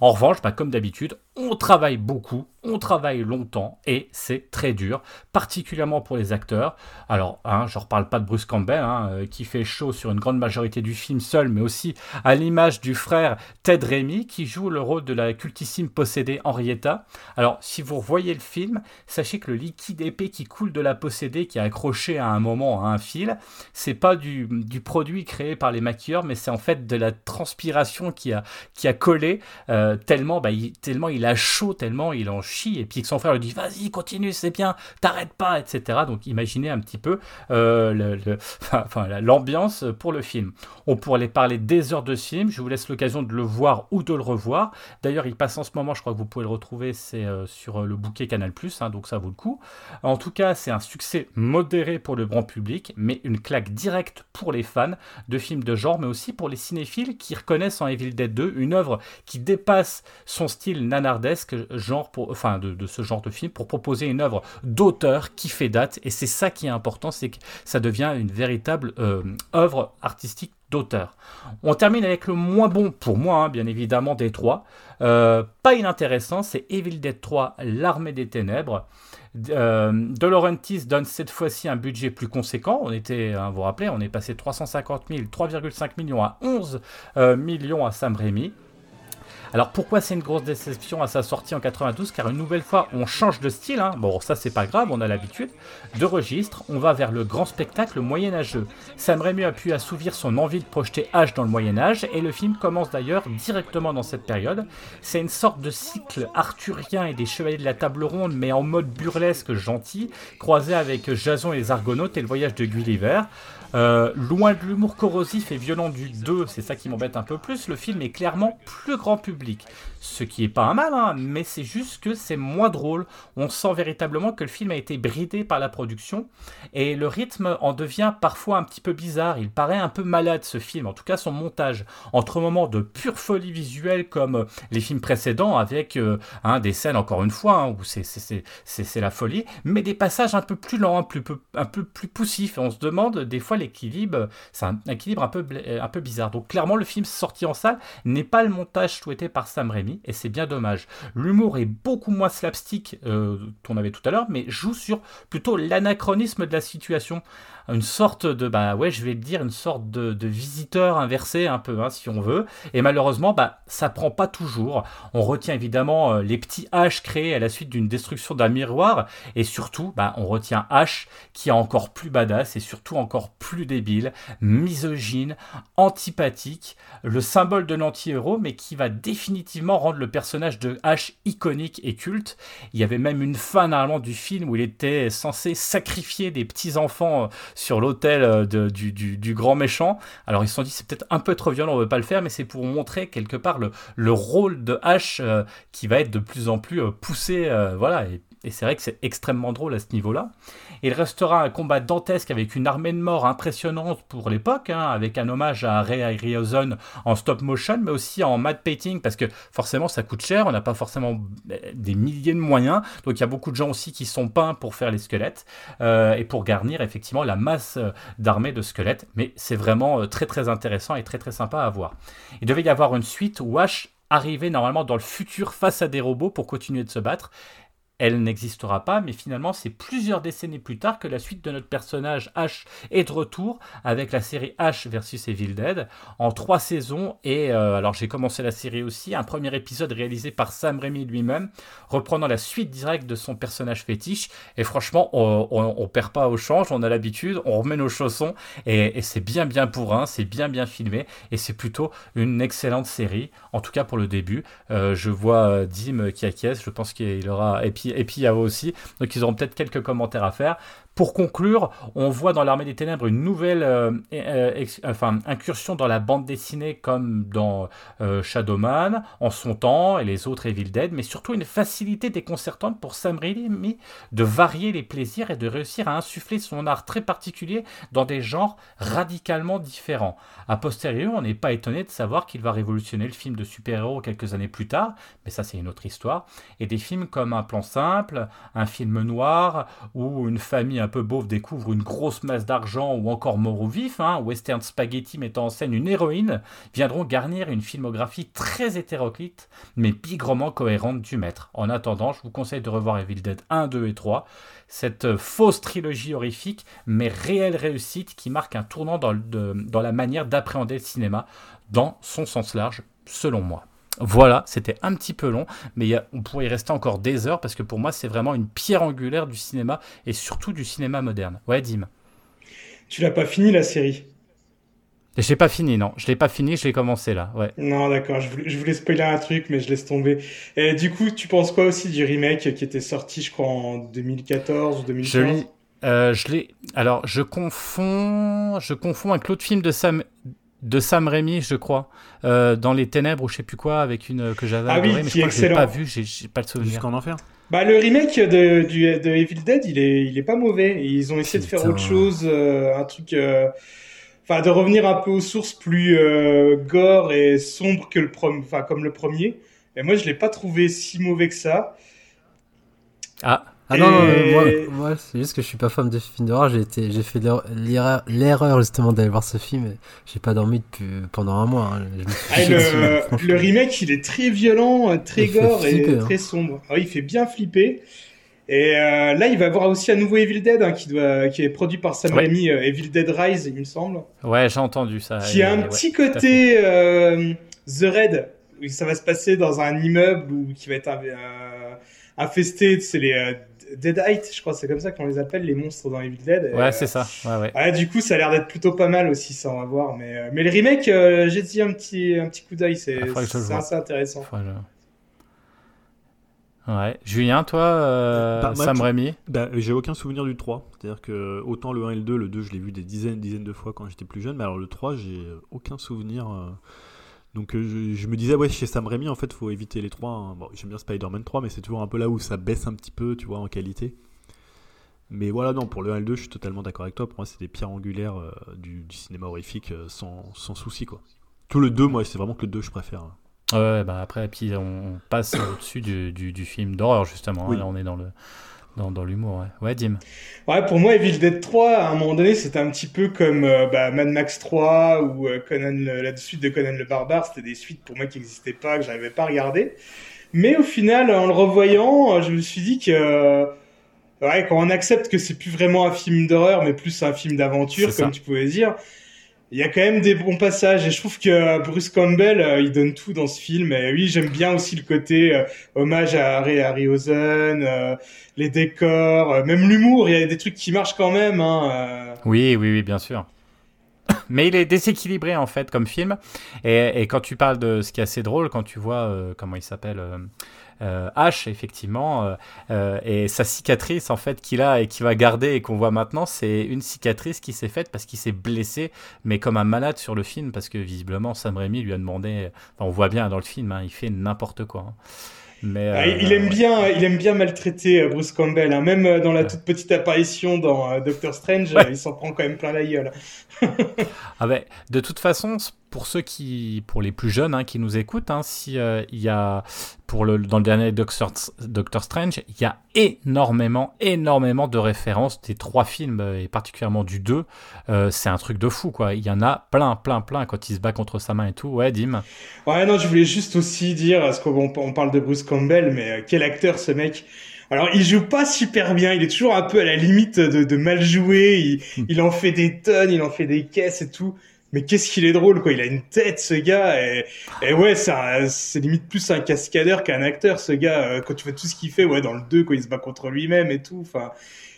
En revanche, bah, comme d'habitude, on travaille beaucoup, on travaille longtemps et c'est très dur, particulièrement pour les acteurs. Alors, hein, je ne reparle pas de Bruce Campbell, hein, qui fait chaud sur une grande majorité du film seul, mais aussi à l'image du frère Ted Remy, qui joue le rôle de la cultissime possédée Henrietta. Alors, si vous voyez le film, sachez que le liquide épais qui coule de la possédée, qui est accroché à un moment à un fil, c'est pas du, produit créé par les maquilleurs, mais c'est en fait de la transpiration qui a, qui a collé euh, tellement, bah, il, tellement il a chaud, tellement il en et puis que son frère lui dit vas-y continue c'est bien t'arrêtes pas etc donc imaginez un petit peu euh, <laughs> l'ambiance pour le film. On pourrait parler des heures de film. Je vous laisse l'occasion de le voir ou de le revoir d'ailleurs il passe en ce moment je crois que vous pouvez le retrouver c'est euh, sur euh, le bouquet Canal hein, donc ça vaut le coup en tout cas c'est un succès modéré pour le grand public mais une claque directe pour les fans de films de genre mais aussi pour les cinéphiles qui reconnaissent en Evil Dead 2 une œuvre qui dépasse son style nanardesque genre pour de, ce genre de film, pour proposer une œuvre d'auteur qui fait date. Et c'est ça qui est important, c'est que ça devient une véritable euh, œuvre artistique d'auteur. On termine avec le moins bon pour moi, hein, bien évidemment, des trois. Euh, pas inintéressant, c'est Evil Dead 3, L'armée des ténèbres. Euh, de donne cette fois-ci un budget plus conséquent. On était, hein, vous vous rappelez, on est passé de 350 000, 3,5 millions à 11 euh, millions à Sam Raimi. Alors pourquoi c'est une grosse déception à sa sortie en 92 Car une nouvelle fois, on change de style. Hein. Bon, ça c'est pas grave, on a l'habitude. De registre, on va vers le grand spectacle moyenâgeux. Sam Raimi a pu assouvir son envie de projeter H dans le Moyen Âge et le film commence d'ailleurs directement dans cette période. C'est une sorte de cycle arthurien et des chevaliers de la table ronde, mais en mode burlesque gentil, croisé avec Jason et les Argonautes et le voyage de Gulliver. Euh, loin de l'humour corrosif et violent du 2, c'est ça qui m'embête un peu plus, le film est clairement plus grand public ce qui est pas un mal, hein, mais c'est juste que c'est moins drôle. On sent véritablement que le film a été bridé par la production et le rythme en devient parfois un petit peu bizarre. Il paraît un peu malade ce film, en tout cas son montage, entre moments de pure folie visuelle comme les films précédents avec euh, hein, des scènes encore une fois hein, où c'est la folie, mais des passages un peu plus lents, un peu plus poussifs. on se demande des fois l'équilibre, c'est un équilibre un peu, un peu bizarre. Donc clairement le film sorti en salle n'est pas le montage souhaité par Sam Raimi et c'est bien dommage. L'humour est beaucoup moins slapstick euh, qu'on avait tout à l'heure, mais joue sur plutôt l'anachronisme de la situation une sorte de, bah ouais, je vais le dire, une sorte de, visiteur inversé un peu, hein, si on veut. Et malheureusement, bah ça prend pas toujours. On retient évidemment euh, les petits H créés à la suite d'une destruction d'un miroir, et surtout, bah on retient H qui est encore plus badass et surtout encore plus débile, misogyne, antipathique, le symbole de l'anti-héros, mais qui va définitivement rendre le personnage de H iconique et culte. Il y avait même une fin normalement du film où il était censé sacrifier des petits enfants euh, sur l'hôtel euh, du, grand méchant. Alors ils se sont dit c'est peut-être un peu trop violent, on veut pas le faire, mais c'est pour montrer quelque part le, le rôle de H euh, qui va être de plus en plus euh, poussé, voilà, et c'est vrai que c'est extrêmement drôle à ce niveau-là. Il restera un combat dantesque avec une armée de morts impressionnante pour l'époque, hein, avec un hommage à Ray Harryhausen en stop motion, mais aussi en matte painting, parce que forcément ça coûte cher, on n'a pas forcément des milliers de moyens, donc il y a beaucoup de gens aussi qui sont peints pour faire les squelettes, euh, et pour garnir effectivement la masse d'armée de squelettes, mais c'est vraiment euh, très très intéressant et très très sympa à voir. Il devait y avoir une suite où Ash arrivait normalement dans le futur face à des robots pour continuer de se battre, elle n'existera pas, mais finalement c'est plusieurs décennies plus tard que la suite de notre personnage H est de retour avec la série H versus Evil Dead en trois saisons. Et euh, alors j'ai commencé la série aussi, un premier épisode réalisé par Sam Raimi lui-même, reprenant la suite directe de son personnage fétiche. Et franchement, on, perd pas au change, on a l'habitude, on remet nos chaussons. Et, c'est bien bien pour un, c'est bien bien filmé. Et c'est plutôt une excellente série, en tout cas pour le début. Euh, je vois euh, Dim qui acquiesce, je pense qu'il aura, et puis, et puis Yao aussi, donc ils auront peut-être quelques commentaires à faire. Pour conclure, on voit dans l'Armée des Ténèbres une nouvelle euh, euh, enfin, incursion dans la bande dessinée comme dans euh, Shadowman, en son temps, et les autres Evil Dead, mais surtout une facilité déconcertante pour Sam Raimi de varier les plaisirs et de réussir à insuffler son art très particulier dans des genres radicalement différents. A posteriori, on n'est pas étonné de savoir qu'il va révolutionner le film de super-héros quelques années plus tard, mais ça c'est une autre histoire, et des films comme Un plan simple, un film noir, ou une famille un peu beauf découvre une grosse masse d'argent ou encore mort ou vif, hein, western spaghetti mettant en scène une héroïne, viendront garnir une filmographie très hétéroclite mais bigrement cohérente du maître. En attendant, je vous conseille de revoir Evil Dead 1, 2 et 3, cette fausse trilogie horrifique mais réelle réussite qui marque un tournant dans la manière d'appréhender le cinéma dans son sens large, selon moi. Voilà, c'était un petit peu long, mais on pourrait y rester encore des heures parce que pour moi, c'est vraiment une pierre angulaire du cinéma et surtout du cinéma moderne. Ouais, Dim. Tu l'as pas fini la série? Je l'ai pas fini, non. Je l'ai pas fini, je l'ai commencé là. Ouais. Non, d'accord. Je voulais, je voulais spoiler un truc, mais je laisse tomber. Et du coup, tu penses quoi aussi du remake qui était sorti, je crois, en 2014 ou 2015 Je euh, je l'ai. Alors, je confonds, je confonds avec l'autre film de Sam de Sam Raimi, je crois, euh, dans les ténèbres ou je sais plus quoi, avec une que j'avais ah adorée, mais je crois que je l'ai pas vu, j'ai pas le souvenir. Jusqu'en enfer. Bah le remake de, du, de Evil Dead, il est, il est pas mauvais. Ils ont essayé de faire autre chose, euh, un truc, euh, enfin de revenir un peu aux sources plus gore et sombre que le premier, enfin comme le premier. Et moi je l'ai pas trouvé si mauvais que ça. Ah. Ah non, moi, c'est juste que je suis pas fan de films d'horreur. J'ai été, j'ai fait l'erreur justement d'aller voir ce film. Et j'ai pas dormi depuis, pendant un mois. Hein. Ah, le, remake, il est très violent, très gore et hein. très sombre. Ah il fait bien flipper. Et euh, là, il va voir aussi un nouveau Evil Dead hein, qui, doit, qui est produit par Sam Raimi, euh, Evil Dead Rise, il me semble. Ouais, j'ai entendu ça. Qui a un petit côté euh, The Red, où ça va se passer dans un immeuble ou qui va être infesté, c'est les Deadite, je crois, c'est comme ça qu'on les appelle, les monstres dans Evil Dead. ouais, c'est ça. Ouais, ouais. du coup, ça a l'air d'être plutôt pas mal aussi, ça on va voir. Mais, euh, mais le remake, euh, j'ai dit un petit, un petit coup d'œil, c'est assez intéressant. Ouais. Julien, toi, euh, bah, Sam Raimi bah, J'ai aucun souvenir du 3. C'est-à-dire que autant le 1 et le 2, le 2, je l'ai vu des dizaines, dizaines de fois quand j'étais plus jeune, mais alors le 3, j'ai aucun souvenir. Donc euh, je, me disais, ouais, chez Sam Raimi, en fait, faut éviter les trois. Hein. Bon, j'aime bien Spider-Man 3, mais c'est toujours un peu là où ça baisse un petit peu, tu vois, en qualité. Mais voilà, non, pour le 1 et le 2, je suis totalement d'accord avec toi. Pour moi, c'est des pierres angulaires euh, du, cinéma horrifique euh, sans, sans, souci, quoi. Tout le 2, moi, c'est vraiment que le 2, je préfère. Hein. Ouais, bah après, puis on passe au-dessus du, du, film d'horreur, justement. Hein. là, on est dans le dans, dans l'humour, ouais. Ouais, Dim. Ouais, pour moi, Evil Dead 3, à un moment donné, c'était un petit peu comme euh, bah, Mad Max 3 ou euh, Conan, la suite de Conan le Barbare. C'était des suites pour moi qui n'existaient pas, que j'arrivais pas à regarder. Mais au final, en le revoyant, je me suis dit que, ouais, quand on accepte que c'est plus vraiment un film d'horreur, mais plus un film d'aventure, comme tu pouvais dire, il y a quand même des bons passages et je trouve que Bruce Campbell euh, il donne tout dans ce film et oui j'aime bien aussi le côté euh, hommage à Harry Harryhausen euh, les décors même l'humour il y a des trucs qui marchent quand même hein, oui oui oui bien sûr mais il est déséquilibré en fait comme film et, quand tu parles de ce qui est assez drôle quand tu vois comment il s'appelle euh, H, effectivement, euh, euh, et sa cicatrice en fait qu'il a et qu'il va garder et qu'on voit maintenant, c'est une cicatrice qui s'est faite parce qu'il s'est blessé, mais comme un malade sur le film, parce que visiblement Sam Raimi lui a demandé, on voit bien dans le film, hein, il fait n'importe quoi. Hein. Mais, ah, il aime bien, il aime bien maltraiter Bruce Campbell. Hein. Même dans la toute petite apparition dans Doctor Strange, il s'en prend quand même plein la gueule. <laughs> ah ben, de toute façon, pour ceux qui, pour les plus jeunes hein, qui nous écoutent, hein, si euh, il y a pour le dans le dernier Doctor, Doctor Strange, il y a énormément, énormément de références des trois films euh, et particulièrement du 2. Euh, c'est un truc de fou quoi. Il y en a plein, plein, plein quand il se bat contre sa main et tout. Ouais, Dim. Ouais, non, je voulais juste aussi dire, parce qu'on on parle de Bruce Campbell, mais quel acteur ce mec. Alors, il joue pas super bien. Il est toujours un peu à la limite de, de mal jouer. Il, Hmm. il en fait des tonnes, il en fait des caisses et tout. Mais qu'est-ce qu'il est drôle, quoi. Il a une tête, ce gars. Et, et ouais, c'est limite plus un cascadeur qu'un acteur, ce gars. Euh, Quand tu vois tout ce qu'il fait, ouais, dans le 2, quand il se bat contre lui-même et tout. Enfin,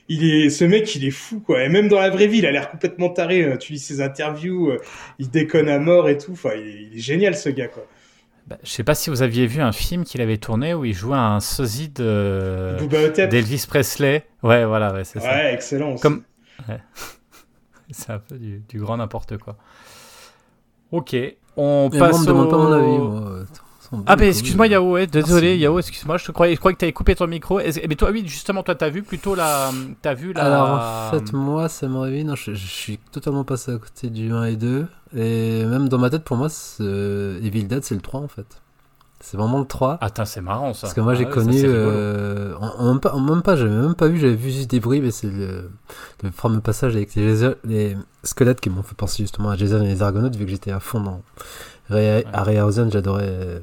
il est, ce mec, il est fou, quoi. Et même dans la vraie vie, il a l'air complètement taré. Euh, Tu lis ses interviews, euh, il déconne à mort et tout. Enfin, il est, il est génial, ce gars, quoi. Bah, je sais pas si vous aviez vu un film qu'il avait tourné où il jouait un sosie de d'Elvis Presley. Ouais, voilà, ouais, c'est ça. Ouais, excellent. aussi. Comme Ouais. <laughs> c'est un peu du, du grand n'importe quoi. Ok, on Mais moi, on passe me demande pas mon au- avis, moi. euh, Ah, mais excuse-moi. Yao, ouais, désolé. Yao, excuse-moi, je te croyais, je croyais que t'avais coupé ton micro. Mais toi, oui, justement, toi, t'as vu plutôt la. T'as vu la. Alors en fait, moi, ça me réveille. Non, je, je suis totalement passé à côté du 1 et 2. Et même dans ma tête, pour moi, Evil Dead, c'est le 3 en fait. C'est vraiment le 3. Attends, c'est marrant ça. Parce que moi, j'ai Ah ouais, connu. ça, euh, en, en même pas, j'avais même pas vu, j'avais vu juste des bruits, mais c'est le, le fameux passage avec les, squelettes qui m'ont fait penser justement à Jason et les Argonautes, vu que j'étais à fond dans Ray- j'adorais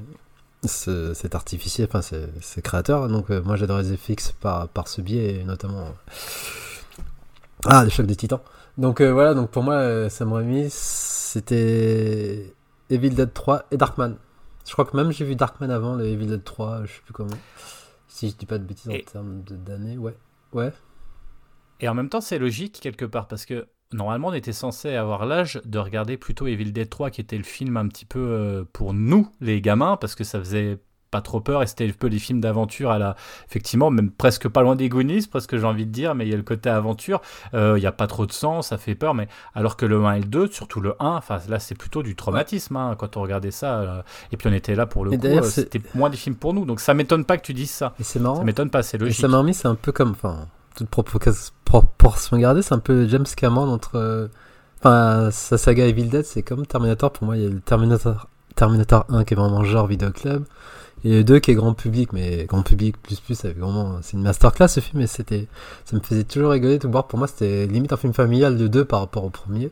ce- cet artificier, enfin, ces, créateurs. Donc, euh, moi, j'adorais les FX par, par ce biais, et notamment. euh, Ah, les chocs des titans. Donc, euh, voilà, donc pour moi, euh, Sam Raimi, c'était Evil Dead 3 et Darkman. Je crois que même j'ai vu Darkman avant le Evil Dead 3, je sais plus comment. Si je dis pas de bêtises en termes d'années, ouais. Ouais. Et en même temps, c'est logique quelque part parce que normalement, on était censé avoir l'âge de regarder plutôt Evil Dead 3, qui était le film un petit peu euh, pour nous, les gamins, parce que ça faisait pas trop peur et c'était un peu des films d'aventure à la. Effectivement, même presque pas loin des Goonies, presque j'ai envie de dire, mais il y a le côté aventure. Euh, Il n'y a pas trop de sang, ça fait peur, mais alors que le 1 et le 2, surtout le 1, enfin là, c'est plutôt du traumatisme hein, quand on regardait ça. euh, et puis on était là pour le Et coup, euh, c'était moins des films pour nous. Donc ça m'étonne pas que tu dises ça. Et c'est marrant. Ça m'étonne pas, c'est Et logique. Sam Raimi, c'est un peu comme, enfin, toute propo- proportion gardée, c'est un peu James Cameron entre, euh, enfin, sa saga Evil Dead, c'est comme Terminator. Pour moi, il y a le Terminator, Terminator 1 qui est vraiment genre vidéoclub, et le 2 qui est grand public, mais grand public plus plus, vraiment, c'est une masterclass ce film, et c'était, ça me faisait toujours rigoler de voir. Pour moi, c'était limite un film familial de 2 par rapport au premier.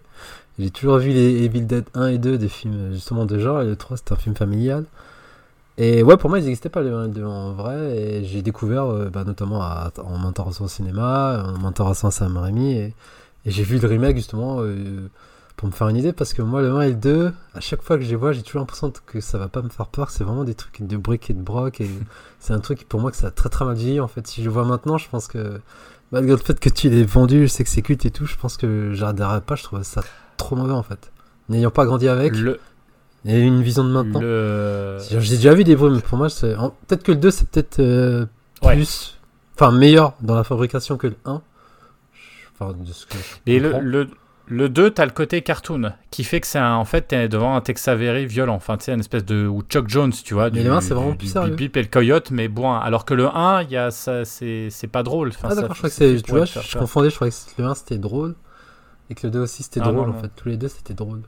J'ai toujours vu les Evil Dead 1 et 2 des films justement de genre, et le 3 c'était un film familial. Et ouais, pour moi, ils n'existaient pas les 1 et 2 en vrai. Et j'ai découvert, euh, bah, notamment en m'intéressant au cinéma, en m'intéressant à Sam Raimi. Et, et j'ai vu le remake justement euh, pour me faire une idée. Parce que moi, le 1 et le 2, à chaque fois que je les vois, j'ai toujours l'impression que ça va pas me faire peur. C'est vraiment des trucs de briques et de broc. Et <laughs> c'est un truc pour moi que ça a très très mal vieilli. En fait, si je le vois maintenant, je pense que malgré le fait que tu l'aies vendu, culte et tout, je pense que j'arrêterai pas. Je trouve ça trop mauvais en fait. N'ayant pas grandi avec. Le- Et une vision de maintenant. Le- J'ai déjà vu des bruits, mais pour moi, c'est. Peut-être que le 2, c'est peut-être euh, Ouais. plus. Enfin, meilleur dans la fabrication que le 1. Enfin, de ce que je Et le, le, le 2, t'as le côté cartoon, qui fait que c'est en fait, t'es devant un Tex Avery violent. Enfin, tu sais, une espèce de. ou Chuck Jones, tu vois. Mais le 1, c'est vraiment plus sérieux. Bip et le coyote, mais bon. Alors que le 1, il y a ça, c'est c'est pas drôle. Enfin, ah, d'accord, je crois que c'est Tu vois, je, peur. confondais, je croyais que le 1 c'était drôle. Et que le 2 aussi c'était Ah, drôle non, en non. fait. Tous les deux c'était drôle.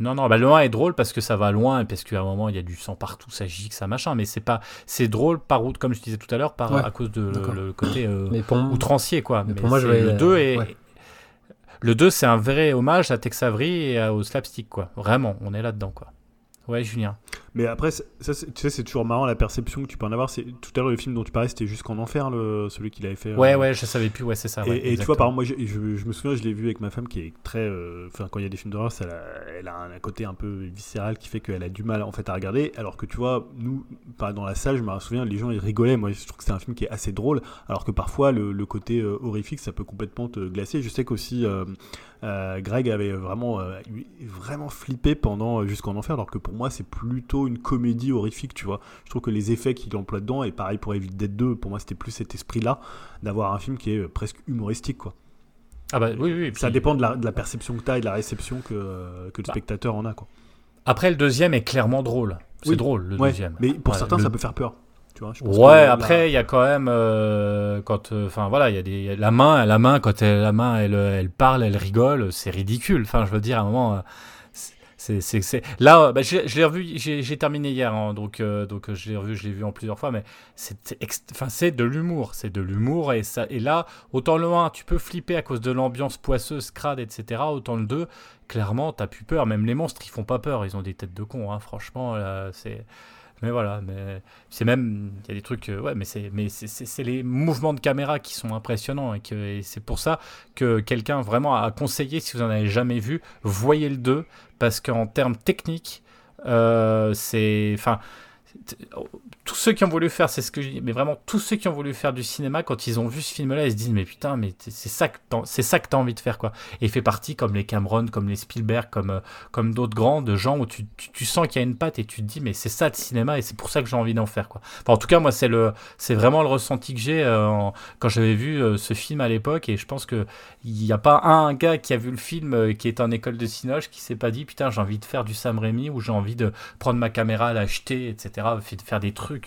Non, non, bah le 1 est drôle parce que ça va loin et parce qu'à un moment il y a du sang partout, ça gicle, ça machin, mais c'est pas, c'est drôle par route, comme je disais tout à l'heure, par Ouais, à cause de le, côté euh, Mais pour- outrancier quoi. mais pour moi, je le la- 2 est, ouais. Le 2 c'est un vrai hommage à Tex Avery et au slapstick quoi. Vraiment, on est là dedans quoi. Ouais, Julien. Mais après, ça, tu sais, c'est toujours marrant la perception que tu peux en avoir. C'est tout à l'heure le film dont tu parlais, c'était jusqu'en enfer, le, celui qu'il avait fait. Ouais, euh, ouais, je savais plus, ouais, c'est ça. Et, ouais, et tu vois, par exemple, moi, je, je me souviens, je l'ai vu avec ma femme qui est très. euh, Enfin, quand il y a des films d'horreur, elle a un, côté un peu viscéral qui fait qu'elle a du mal en fait à regarder. Alors que tu vois, nous, dans la salle, je me souviens, les gens ils rigolaient. Moi, je trouve que c'est un film qui est assez drôle. Alors que parfois, le, le côté euh, horrifique, ça peut complètement te glacer. Je sais qu'aussi. euh, Greg avait vraiment, vraiment flippé pendant Jusqu'en Enfer, alors que pour moi c'est plutôt une comédie horrifique, tu vois. Je trouve que les effets qu'il emploie dedans, et pareil pour Evil Dead 2, pour moi c'était plus cet esprit-là, d'avoir un film qui est euh, presque humoristique, quoi. Ah bah oui, oui. Ça dépend de la, de la perception que tu as et de la réception que, euh, que le Bah. spectateur en a, quoi. Après le deuxième est clairement drôle. C'est Oui. drôle le Ouais, deuxième. Mais pour Ouais, certains, le- ça peut faire peur. Tu vois, je pense Ouais, après il y a quand même euh, quand euh, enfin voilà, il y a des il y a la main, la main quand elle, la main elle, elle parle, elle rigole, c'est ridicule. Enfin, je veux dire à un moment euh, là bah, revu j'ai terminé hier hein, donc euh, donc euh, je l'ai vu en plusieurs fois mais c'est enfin c'est de l'humour, c'est de l'humour et ça et là autant le 1 tu peux flipper à cause de l'ambiance poisseuse, crade etc. autant le 2 clairement t'as plus peur, même les monstres ils font pas peur, ils ont des têtes de cons hein, franchement c'est mais voilà, mais c'est même, il y a des trucs, ouais, mais c'est, mais c'est, les mouvements de caméra qui sont impressionnants et, que, c'est pour ça que quelqu'un vraiment a conseillé, si vous en avez jamais vu, voyez le 2 parce qu'en termes techniques, c'est, enfin tous ceux qui ont voulu faire, c'est ce que je dis, mais vraiment tous ceux qui ont voulu faire du cinéma, quand ils ont vu ce film-là, ils se disent mais putain, mais c'est ça que t'as envie de faire quoi. Et fait partie comme les Cameron, comme les Spielberg, comme euh, d'autres grands de gens où tu, sens qu'il y a une patte et tu te dis mais c'est ça le cinéma et c'est pour ça que j'ai envie d'en faire quoi. En tout cas moi c'est vraiment le ressenti que j'ai euh, quand j'avais vu euh, ce film à l'époque et je pense que il n'y a pas un gars qui a vu le film qui est en école de cinoche qui s'est pas dit putain j'ai envie de faire du Sam Raimi ou j'ai envie de prendre ma caméra, l'acheter etc. De faire des trucs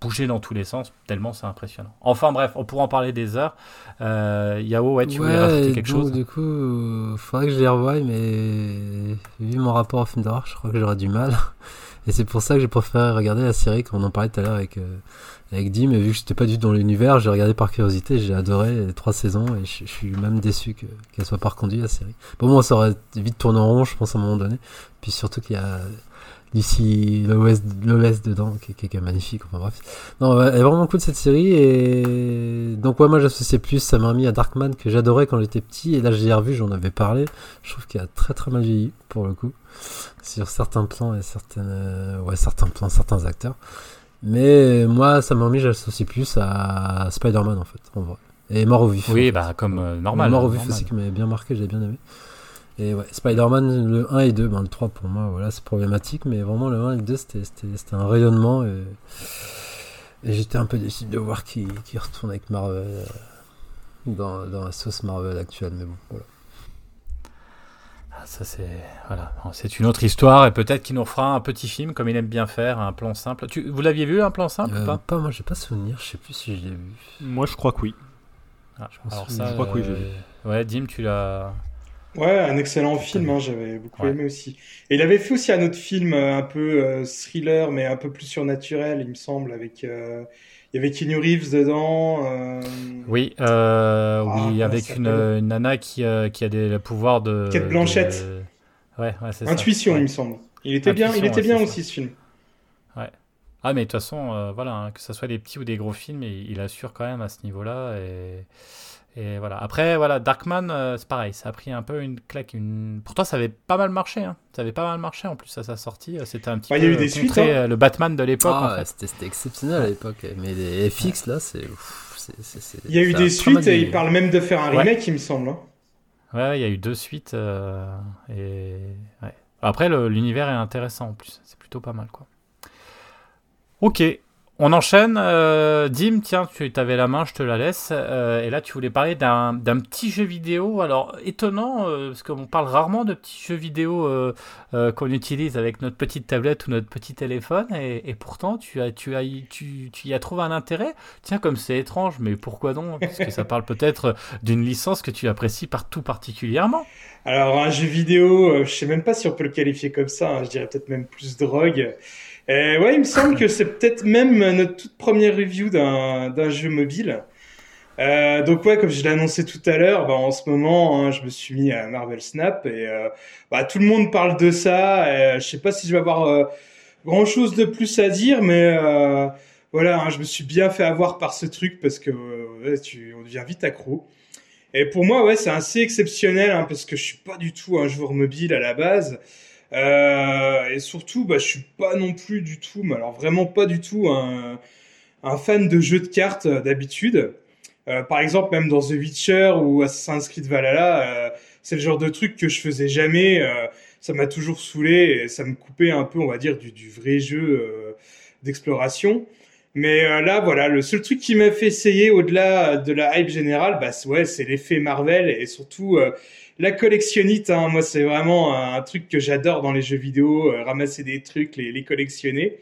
bouger dans tous les sens, tellement c'est impressionnant. Enfin bref, on pourra en parler des heures. Euh, Yao, ouais, tu voulais rajouter quelque chose Du coup, il faudrait que je les revoie, mais vu mon rapport au film d'horreur, je crois que j'aurais du mal. <laughs> Et c'est pour ça que j'ai préféré regarder la série, comme on en parlait tout à l'heure avec, euh, avec Dim. Et vu que j'étais pas du tout dans l'univers, j'ai regardé par curiosité, j'ai adoré les trois saisons et je, suis même déçu qu'elle soit pas reconduite la série. Bon, moi, ça aurait vite tourné en rond, je pense, à un moment donné. Puis surtout qu'il y a d'ici l'OS dedans qui, qui, est magnifique enfin bref. Non elle est vraiment cool cette série et donc ouais moi j'associais plus ça m'a remis à Darkman que j'adorais quand j'étais petit et là j'ai revu j'en avais parlé. Je trouve qu'il a très très mal vieilli pour le coup sur certains plans et certaines euh, ouais certains plans certains acteurs. Mais moi ça m'a remis j'associe plus à Spider-Man en fait en vrai. Et Mort au vif oui bah comme euh, normal Mort au vif aussi qui m'avait bien marqué j'ai bien aimé et ouais, Spider-Man, le 1 et 2, ben, le 3 pour moi, voilà, c'est problématique, mais vraiment le 1 et le 2, c'était un rayonnement. Et, et j'étais un peu déçu de voir qui qui retourne avec Marvel euh, dans, dans, la sauce Marvel actuelle, mais bon, voilà. Ah, ça c'est voilà, c'est une autre histoire et peut-être qu'il nous fera un petit film comme il aime bien faire, un plan simple. Tu, vous l'aviez vu un plan simple euh, pas, pas Moi, j'ai pas souvenir. Je sais plus si je l'ai vu. Moi, je crois que oui. Ah, alors ça, je crois que oui. Euh, ouais, Dim, tu l'as. Ouais, un excellent film, hein, j'avais beaucoup aimé aussi. Et il avait fait aussi un autre film euh, un peu euh, thriller, mais un peu plus surnaturel, il me semble, avec euh, il y avait Keanu Reeves dedans. Oui, ah, oui, avec une, une, nana qui, qui a des pouvoirs de. Kate Blanchette. Ouais, ouais c'est Intuition, il me semble. Il était bien, il était bien aussi ce film. Ouais. Ah mais de toute façon, voilà, hein, que ce soit des petits ou des gros films, il, il assure quand même à ce niveau-là et. Et voilà. Après, voilà, Darkman, euh, c'est pareil, ça a pris un peu une claque. Une... Pour toi, ça avait pas mal marché. Hein. Ça avait pas mal marché en plus à sa sortie. C'était un petit bah, peu y a eu des suites, hein. euh, le Batman de l'époque. Ah, en fait. C'était exceptionnel à l'époque. Mais les FX, là, c'est. Il y a eu des suites et il parle même de faire un remake, il me semble. Hein. Ouais, il y a eu deux suites. Euh, et... Ouais. Après, l'univers est intéressant en plus. C'est plutôt pas mal, quoi. Ok, on enchaîne. Euh, Dim, tiens, tu avais la main, je te la laisse. Euh, et là, tu voulais parler d'un petit jeu vidéo. Alors, étonnant, euh, parce qu'on parle rarement de petits jeux vidéo qu'on utilise avec notre petite tablette ou notre petit téléphone. Et, pourtant, tu, as, tu, as, tu, tu, y as trouvé un intérêt. Tiens, comme c'est étrange, mais pourquoi donc? Parce que ça parle peut-être d'une licence que tu apprécies par tout particulièrement. Alors, un jeu vidéo, je sais même pas si on peut le qualifier comme ça. Hein. je dirais peut-être même plus drogue. Et ouais, il me semble que c'est peut-être même notre toute première review d'un jeu mobile. Euh, donc ouais, comme je l'ai annoncé tout à l'heure, bah, en ce moment, hein, je me suis mis à Marvel Snap et euh, bah, tout le monde parle de ça. Et, je sais pas si je vais avoir euh, grand chose de plus à dire, mais euh, voilà, hein, je me suis bien fait avoir par ce truc parce que ouais, tu, on devient vite accro. Et pour moi, ouais, c'est assez exceptionnel hein, parce que je suis pas du tout un joueur mobile à la base. Euh, et surtout, bah, je suis pas non plus du tout, mais alors vraiment pas du tout un, un fan de jeux de cartes euh, d'habitude. Euh, par exemple, même dans The Witcher ou Assassin's Creed Valhalla, euh, c'est le genre de truc que je faisais jamais. Euh, ça m'a toujours saoulé et ça me coupait un peu, on va dire, du, du vrai jeu d'exploration. Mais là, voilà, le seul truc qui m'a fait essayer au-delà de la hype générale, bah, ouais, c'est l'effet Marvel et surtout la collectionnite, hein, moi c'est vraiment un truc que j'adore dans les jeux vidéo, euh, ramasser des trucs, les, les, collectionner.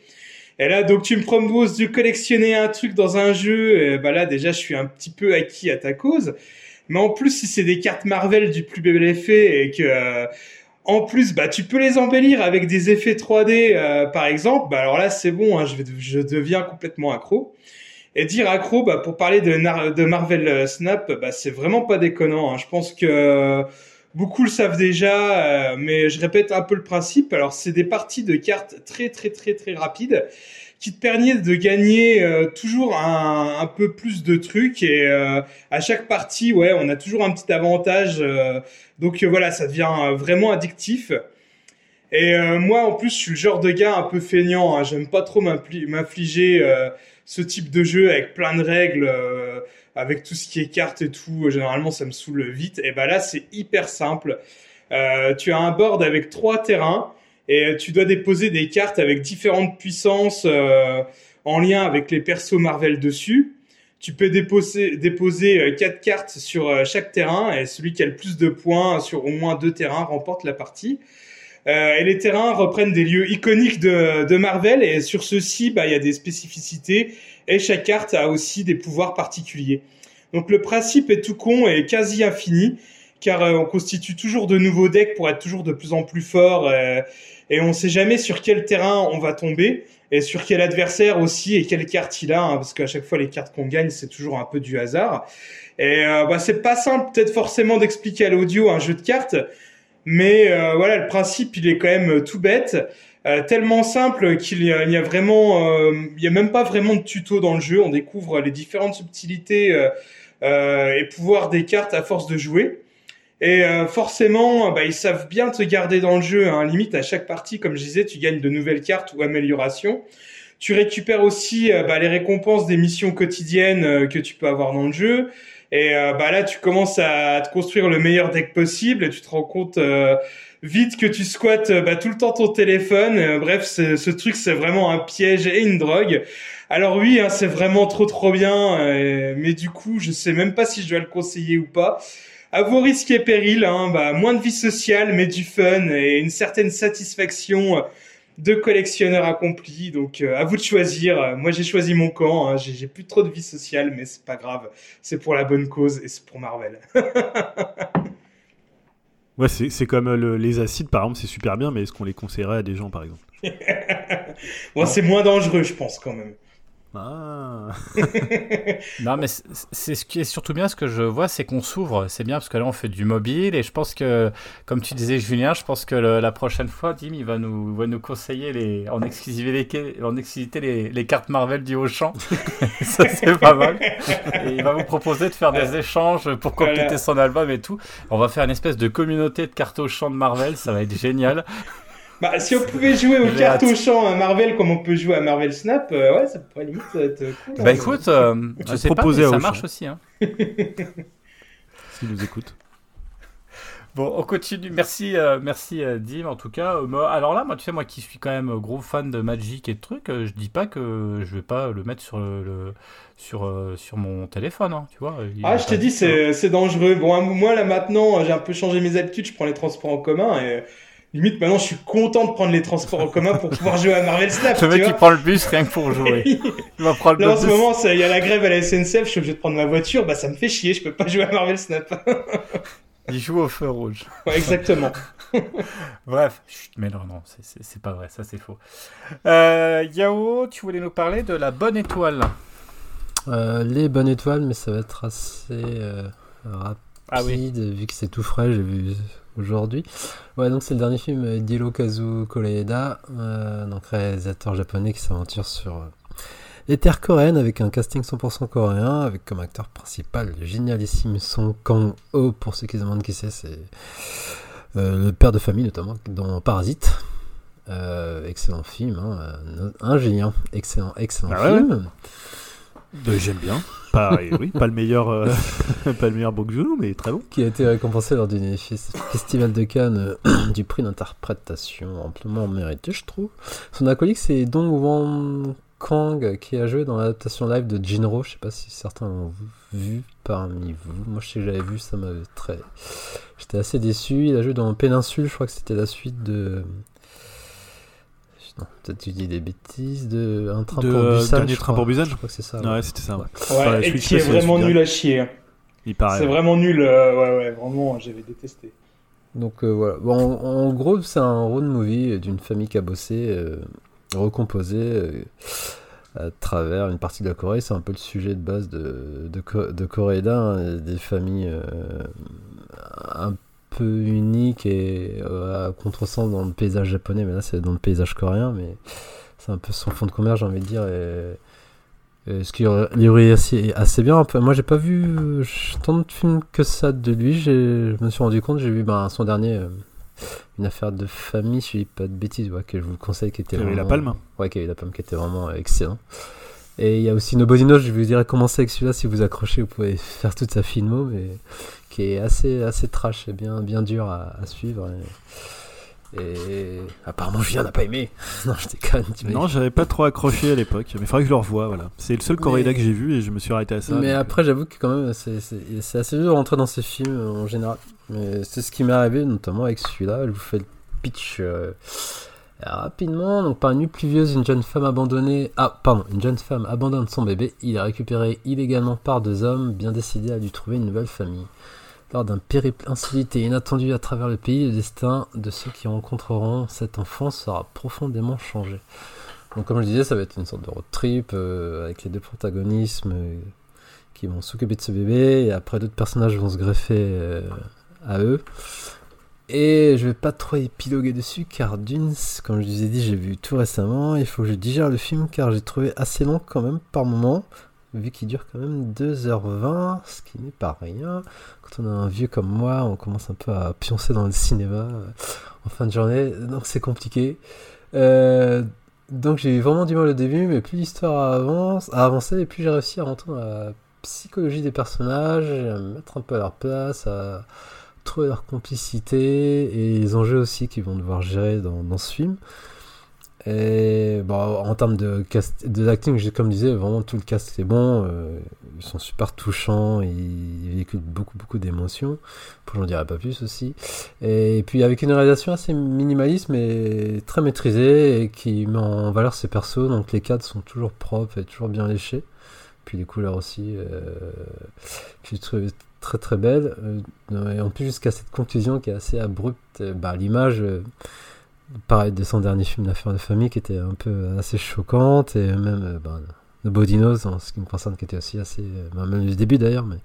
Et là, donc tu me proposes de collectionner un truc dans un jeu, et bah là déjà je suis un petit peu acquis à ta cause. Mais en plus, si c'est des cartes Marvel du plus bel effet et que euh, en plus, bah tu peux les embellir avec des effets 3D, euh, par exemple, bah alors là c'est bon, hein, je, deviens complètement accro. Et dire accro, bah, pour parler de, Marvel Snap, bah, c'est vraiment pas déconnant. Hein. Je pense que beaucoup le savent déjà, mais je répète un peu le principe. Alors, c'est des parties de cartes très, très, très, très rapides qui te permettent de gagner toujours un, un, peu plus de trucs et à chaque partie, ouais, on a toujours un petit avantage. donc voilà, ça devient vraiment addictif. Et euh, moi, en plus, je suis le genre de gars un peu feignant. Hein. J'aime pas trop m'infliger euh, ce type de jeu avec plein de règles, euh, avec tout ce qui est cartes et tout. Généralement, ça me saoule vite. Et ben là, c'est hyper simple. tu as un board avec trois terrains et tu dois déposer des cartes avec différentes puissances en lien avec les persos Marvel dessus. Tu peux déposer, déposer quatre cartes sur chaque terrain et celui qui a le plus de points sur au moins deux terrains remporte la partie. Euh, et les terrains reprennent des lieux iconiques de, de Marvel et sur ceux-ci, bah, il y a des spécificités et chaque carte a aussi des pouvoirs particuliers. Donc le principe est tout con et quasi infini car euh, on constitue toujours de nouveaux decks pour être toujours de plus en plus fort euh, et on sait jamais sur quel terrain on va tomber et sur quel adversaire aussi et quelle carte il a hein, parce qu'à chaque fois les cartes qu'on gagne c'est toujours un peu du hasard et bah, c'est pas simple peut-être forcément d'expliquer à l'audio un jeu de cartes mais euh, voilà, le principe, il est quand même euh, tout bête. Euh, tellement simple qu'il y, a vraiment, il y a même pas vraiment de tuto dans le jeu. On découvre les différentes subtilités et pouvoirs des cartes à force de jouer. Et forcément, bah, ils savent bien te garder dans le jeu. Hein. Limite, à chaque partie, comme je disais, tu gagnes de nouvelles cartes ou améliorations. Tu récupères aussi bah, les récompenses des missions quotidiennes que tu peux avoir dans le jeu. Et euh, bah là, tu commences à te construire le meilleur deck possible et tu te rends compte euh, vite que tu squattes bah, tout le temps ton téléphone. Euh, bref, ce truc, c'est vraiment un piège et une drogue. Alors oui, hein, c'est vraiment trop trop bien, mais du coup, je sais même pas si je dois le conseiller ou pas. À vos risques et périls, hein, bah, moins de vie sociale, mais du fun et une certaine satisfaction de collectionneurs accomplis. Donc euh, à vous de choisir. Moi j'ai choisi mon camp. Hein. J'ai plus trop de vie sociale, mais c'est pas grave. C'est pour la bonne cause et c'est pour Marvel. <laughs> ouais, c'est comme euh, les acides par exemple, c'est super bien, mais est-ce qu'on les conseillerait à des gens par exemple? <laughs> Moi c'est moins dangereux, je pense quand même. Ah. <laughs> non, mais c'est ce qui est surtout bien, ce que je vois, c'est qu'on s'ouvre. C'est bien parce que là, on fait du mobile et je pense que, comme tu disais, Julien, je pense que la prochaine fois, Dim, il va nous, va nous conseiller les, en exclusivité, en exclusivité les, les cartes Marvel du Auchan. <laughs> Ça, c'est pas mal. Et il va vous proposer de faire des échanges pour compléter son album et tout. On va faire une espèce de communauté de cartes Auchan de Marvel. Ça va être génial. Bah, si on pouvait jouer aux cartes au champ à Marvel comme on peut jouer à Marvel Snap, euh, ouais, ça pourrait limite être cool. Bah hein. écoute, euh, je sais pas, mais ça marche aussi. Hein. <laughs> S'il nous écoute. Bon, on continue. Merci, euh, merci Dim en tout cas. alors là, moi, tu sais, moi qui suis quand même gros fan de Magic et de trucs, je dis pas que je vais pas le mettre sur le, sur sur mon téléphone, hein, tu vois. ah, je t'ai dit, c'est dangereux. Bon, moi là maintenant, j'ai un peu changé mes habitudes. Je prends les transports en commun et limite maintenant je suis content de prendre les transports en commun pour pouvoir jouer à Marvel Snap. Le mec qui prend le bus rien que pour jouer. <laughs> Il va prendre Là en ce moment il y a la grève à la SNCF, je suis obligé de prendre ma voiture, bah ça me fait chier, je peux pas <laughs> jouer à Marvel Snap. <laughs> Il joue au feu rouge. Ouais, exactement. Bref, mais non, non, c'est pas vrai, ça c'est faux. Euh, Yao, tu voulais nous parler de la bonne étoile. Euh, les bonnes étoiles, mais ça va être assez euh, rapide, ah oui. vu que c'est tout frais, j'ai vu aujourd'hui. Ouais, donc c'est le dernier film d'Hirokazu Koreeda, euh, donc réalisateur japonais qui s'aventure sur euh, les terres coréennes avec un casting 100% coréen, avec comme acteur principal le génialissime Song Kang-ho, pour ceux qui se demandent qui c'est, c'est euh, le père de famille notamment, dans Parasite. excellent film, hein, un géant, excellent, excellent ah film. J'aime bien. Pas, oui, pas le meilleur, euh, <laughs> pas le meilleur mais très bon. Qui a été récompensé lors du festival de Cannes euh, <clears throat> du prix d'interprétation, amplement mérité, je trouve. Son acolyte, c'est Dong Wang Kang, qui a joué dans l'adaptation live de Jinro. Je sais pas si certains l'ont vu parmi vous. Moi, je sais que j'avais vu, ça m'avait très. J'étais assez déçu. Il a joué dans Péninsule, je crois que c'était la suite de peut-être tu dis des bêtises de un train pour Busan. Dernier train pour Busan, je crois que c'est ça. Ouais, c'était ça. Ouais, et qui est vraiment nul à chier. Hein. Il paraît. C'est vraiment nul. Euh, ouais, ouais, vraiment, j'avais détesté. Donc euh, voilà. Bon, en, gros, c'est un road movie d'une famille cabossée, euh, recomposée à travers une partie de la Corée. C'est un peu le sujet de base de, de, de Coréda, hein, des familles un peu unique et euh, à contresens dans le paysage japonais, mais là c'est dans le paysage coréen, mais c'est un peu son fond de commerce, j'ai envie de dire. Et, et ce qui lui réussit assez bien. Moi, j'ai pas vu tant de films que ça de lui. Je me suis rendu compte, j'ai vu ben, son dernier, euh, une affaire de famille, je dis pas de bêtises, ouais, que je vous le conseille, qui était Qui avait vraiment, la palme. Ouais, qui avait la palme, qui était vraiment excellent. Et il y a aussi Nobody Knows, je vous dirais commencer avec celui-là, si vous accrochez, vous pouvez faire toute sa filmo, mais qui est assez, assez trash et bien, bien dur à, à suivre. Et, et apparemment, Julien n'a pas aimé. <laughs> non, je déconne. tu Non, j'avais pas trop accroché à l'époque, mais il faudrait que je le revoie. Voilà. C'est le seul Coréda Mais- que j'ai vu et je me suis arrêté à ça. Mais donc, après, j'avoue que quand même, c'est- assez dur de rentrer dans ces films en général. Mais c'est ce qui m'est arrivé, notamment avec celui-là. Je vous fais le pitch euh, rapidement. Donc, par une nuit pluvieuse, une jeune femme abandonnée. Ah, pardon, une jeune femme abandonne son bébé. Il est récupéré illégalement par deux hommes, bien décidés à lui trouver une nouvelle famille. Lors d'un périple insolite et inattendu à travers le pays, le destin de ceux qui rencontreront cet enfant sera profondément changé. Donc, comme je disais, ça va être une sorte de road trip euh, avec les deux protagonismes euh, qui vont s'occuper de ce bébé et après d'autres personnages vont se greffer euh, à eux. Et je vais pas trop épiloguer dessus car d'une, comme je vous ai dit, j'ai vu tout récemment. Il faut que je digère le film car j'ai trouvé assez long quand même par moment, vu qu'il dure quand même 2h20, ce qui n'est pas rien. Quand on a un vieux comme moi, on commence un peu à pioncer dans le cinéma euh, en fin de journée, donc c'est compliqué. Euh, donc j'ai eu vraiment du mal au début, mais plus l'histoire avance, a avancé, et plus j'ai réussi à rentrer dans la psychologie des personnages, à me mettre un peu à leur place, à trouver leur complicité et les enjeux aussi qu'ils vont devoir gérer dans, ce film. Et bon, en termes de cast, de l'acting, j'ai- comme je disais, vraiment tout le cast est bon. euh, ils sont super touchants, ils véhiculent beaucoup beaucoup d'émotions. J'en dirai pas plus aussi. Et puis avec une réalisation assez minimaliste mais très maîtrisée et qui met en valeur ses persos. Donc les cadres sont toujours propres et toujours bien léchés. Puis les couleurs aussi, euh, très très belles. Euh, et en plus jusqu'à cette conclusion qui est assez abrupte, euh, bah, l'image, euh, pareil de son dernier film, L'affaire de famille, qui était un peu assez choquante et même bah, The Body Knows en ce qui me concerne, qui était aussi assez, bah, même le début d'ailleurs, mais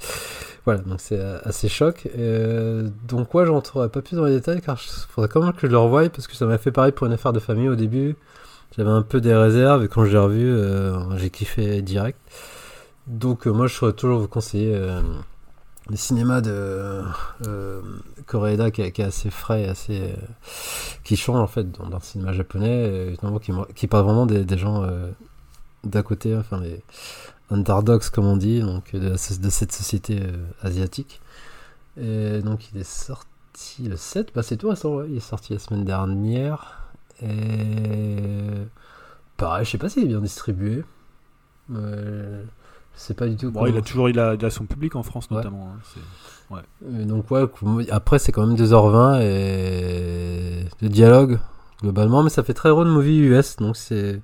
voilà, donc c'est assez choc. Euh, donc ouais, je rentrerai pas plus dans les détails car il faudrait quand même que je le revoie parce que ça m'a fait pareil pour une affaire de famille au début. J'avais un peu des réserves et quand j'ai revu, euh, j'ai kiffé direct. Donc moi je saurais toujours vous conseiller le cinéma de euh, Koreeda qui, est- assez frais, assez euh, qui change en fait dans, le cinéma japonais, euh, qui, parle vraiment des, gens euh, d'à côté, enfin les underdogs comme on dit, donc de, cette société asiatique. Et donc il est sorti le 7, bah c'est tout récent, ouais, il est sorti la semaine dernière. Et pareil, je sais pas s'il est bien distribué. Euh, sais pas du tout. Bon, il a toujours il a, il a son public en France Ouais. notamment. hein, c'est- ouais. Et donc ouais, après c'est quand même 2h20 et de dialogue globalement, mais ça fait très road movie US, donc c'est,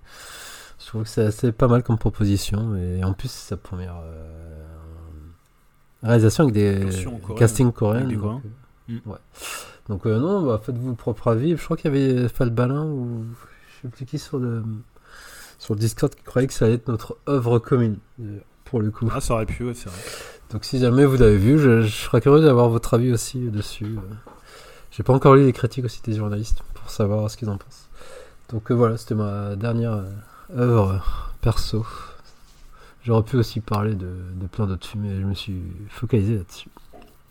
je trouve que c'est assez pas mal comme proposition et en plus c'est sa première euh, réalisation avec des coréenne, castings coréens. donc, euh, ouais. Donc euh, non, bah, faites-vous votre propre avis. Je crois qu'il y avait Falbalin ou je sais plus qui sur le sur le Discord qui croyait que ça allait être notre œuvre commune pour le coup. Ah, ça aurait pu, ouais, c'est vrai. Donc si jamais vous l'avez vu, je, je serais curieux d'avoir votre avis aussi dessus. euh. J'ai pas encore lu les critiques aussi des journalistes pour savoir ce qu'ils en pensent. Donc euh, voilà, c'était ma dernière euh, œuvre euh, perso. J'aurais pu aussi parler de, de plein d'autres films, mais je me suis focalisé là-dessus.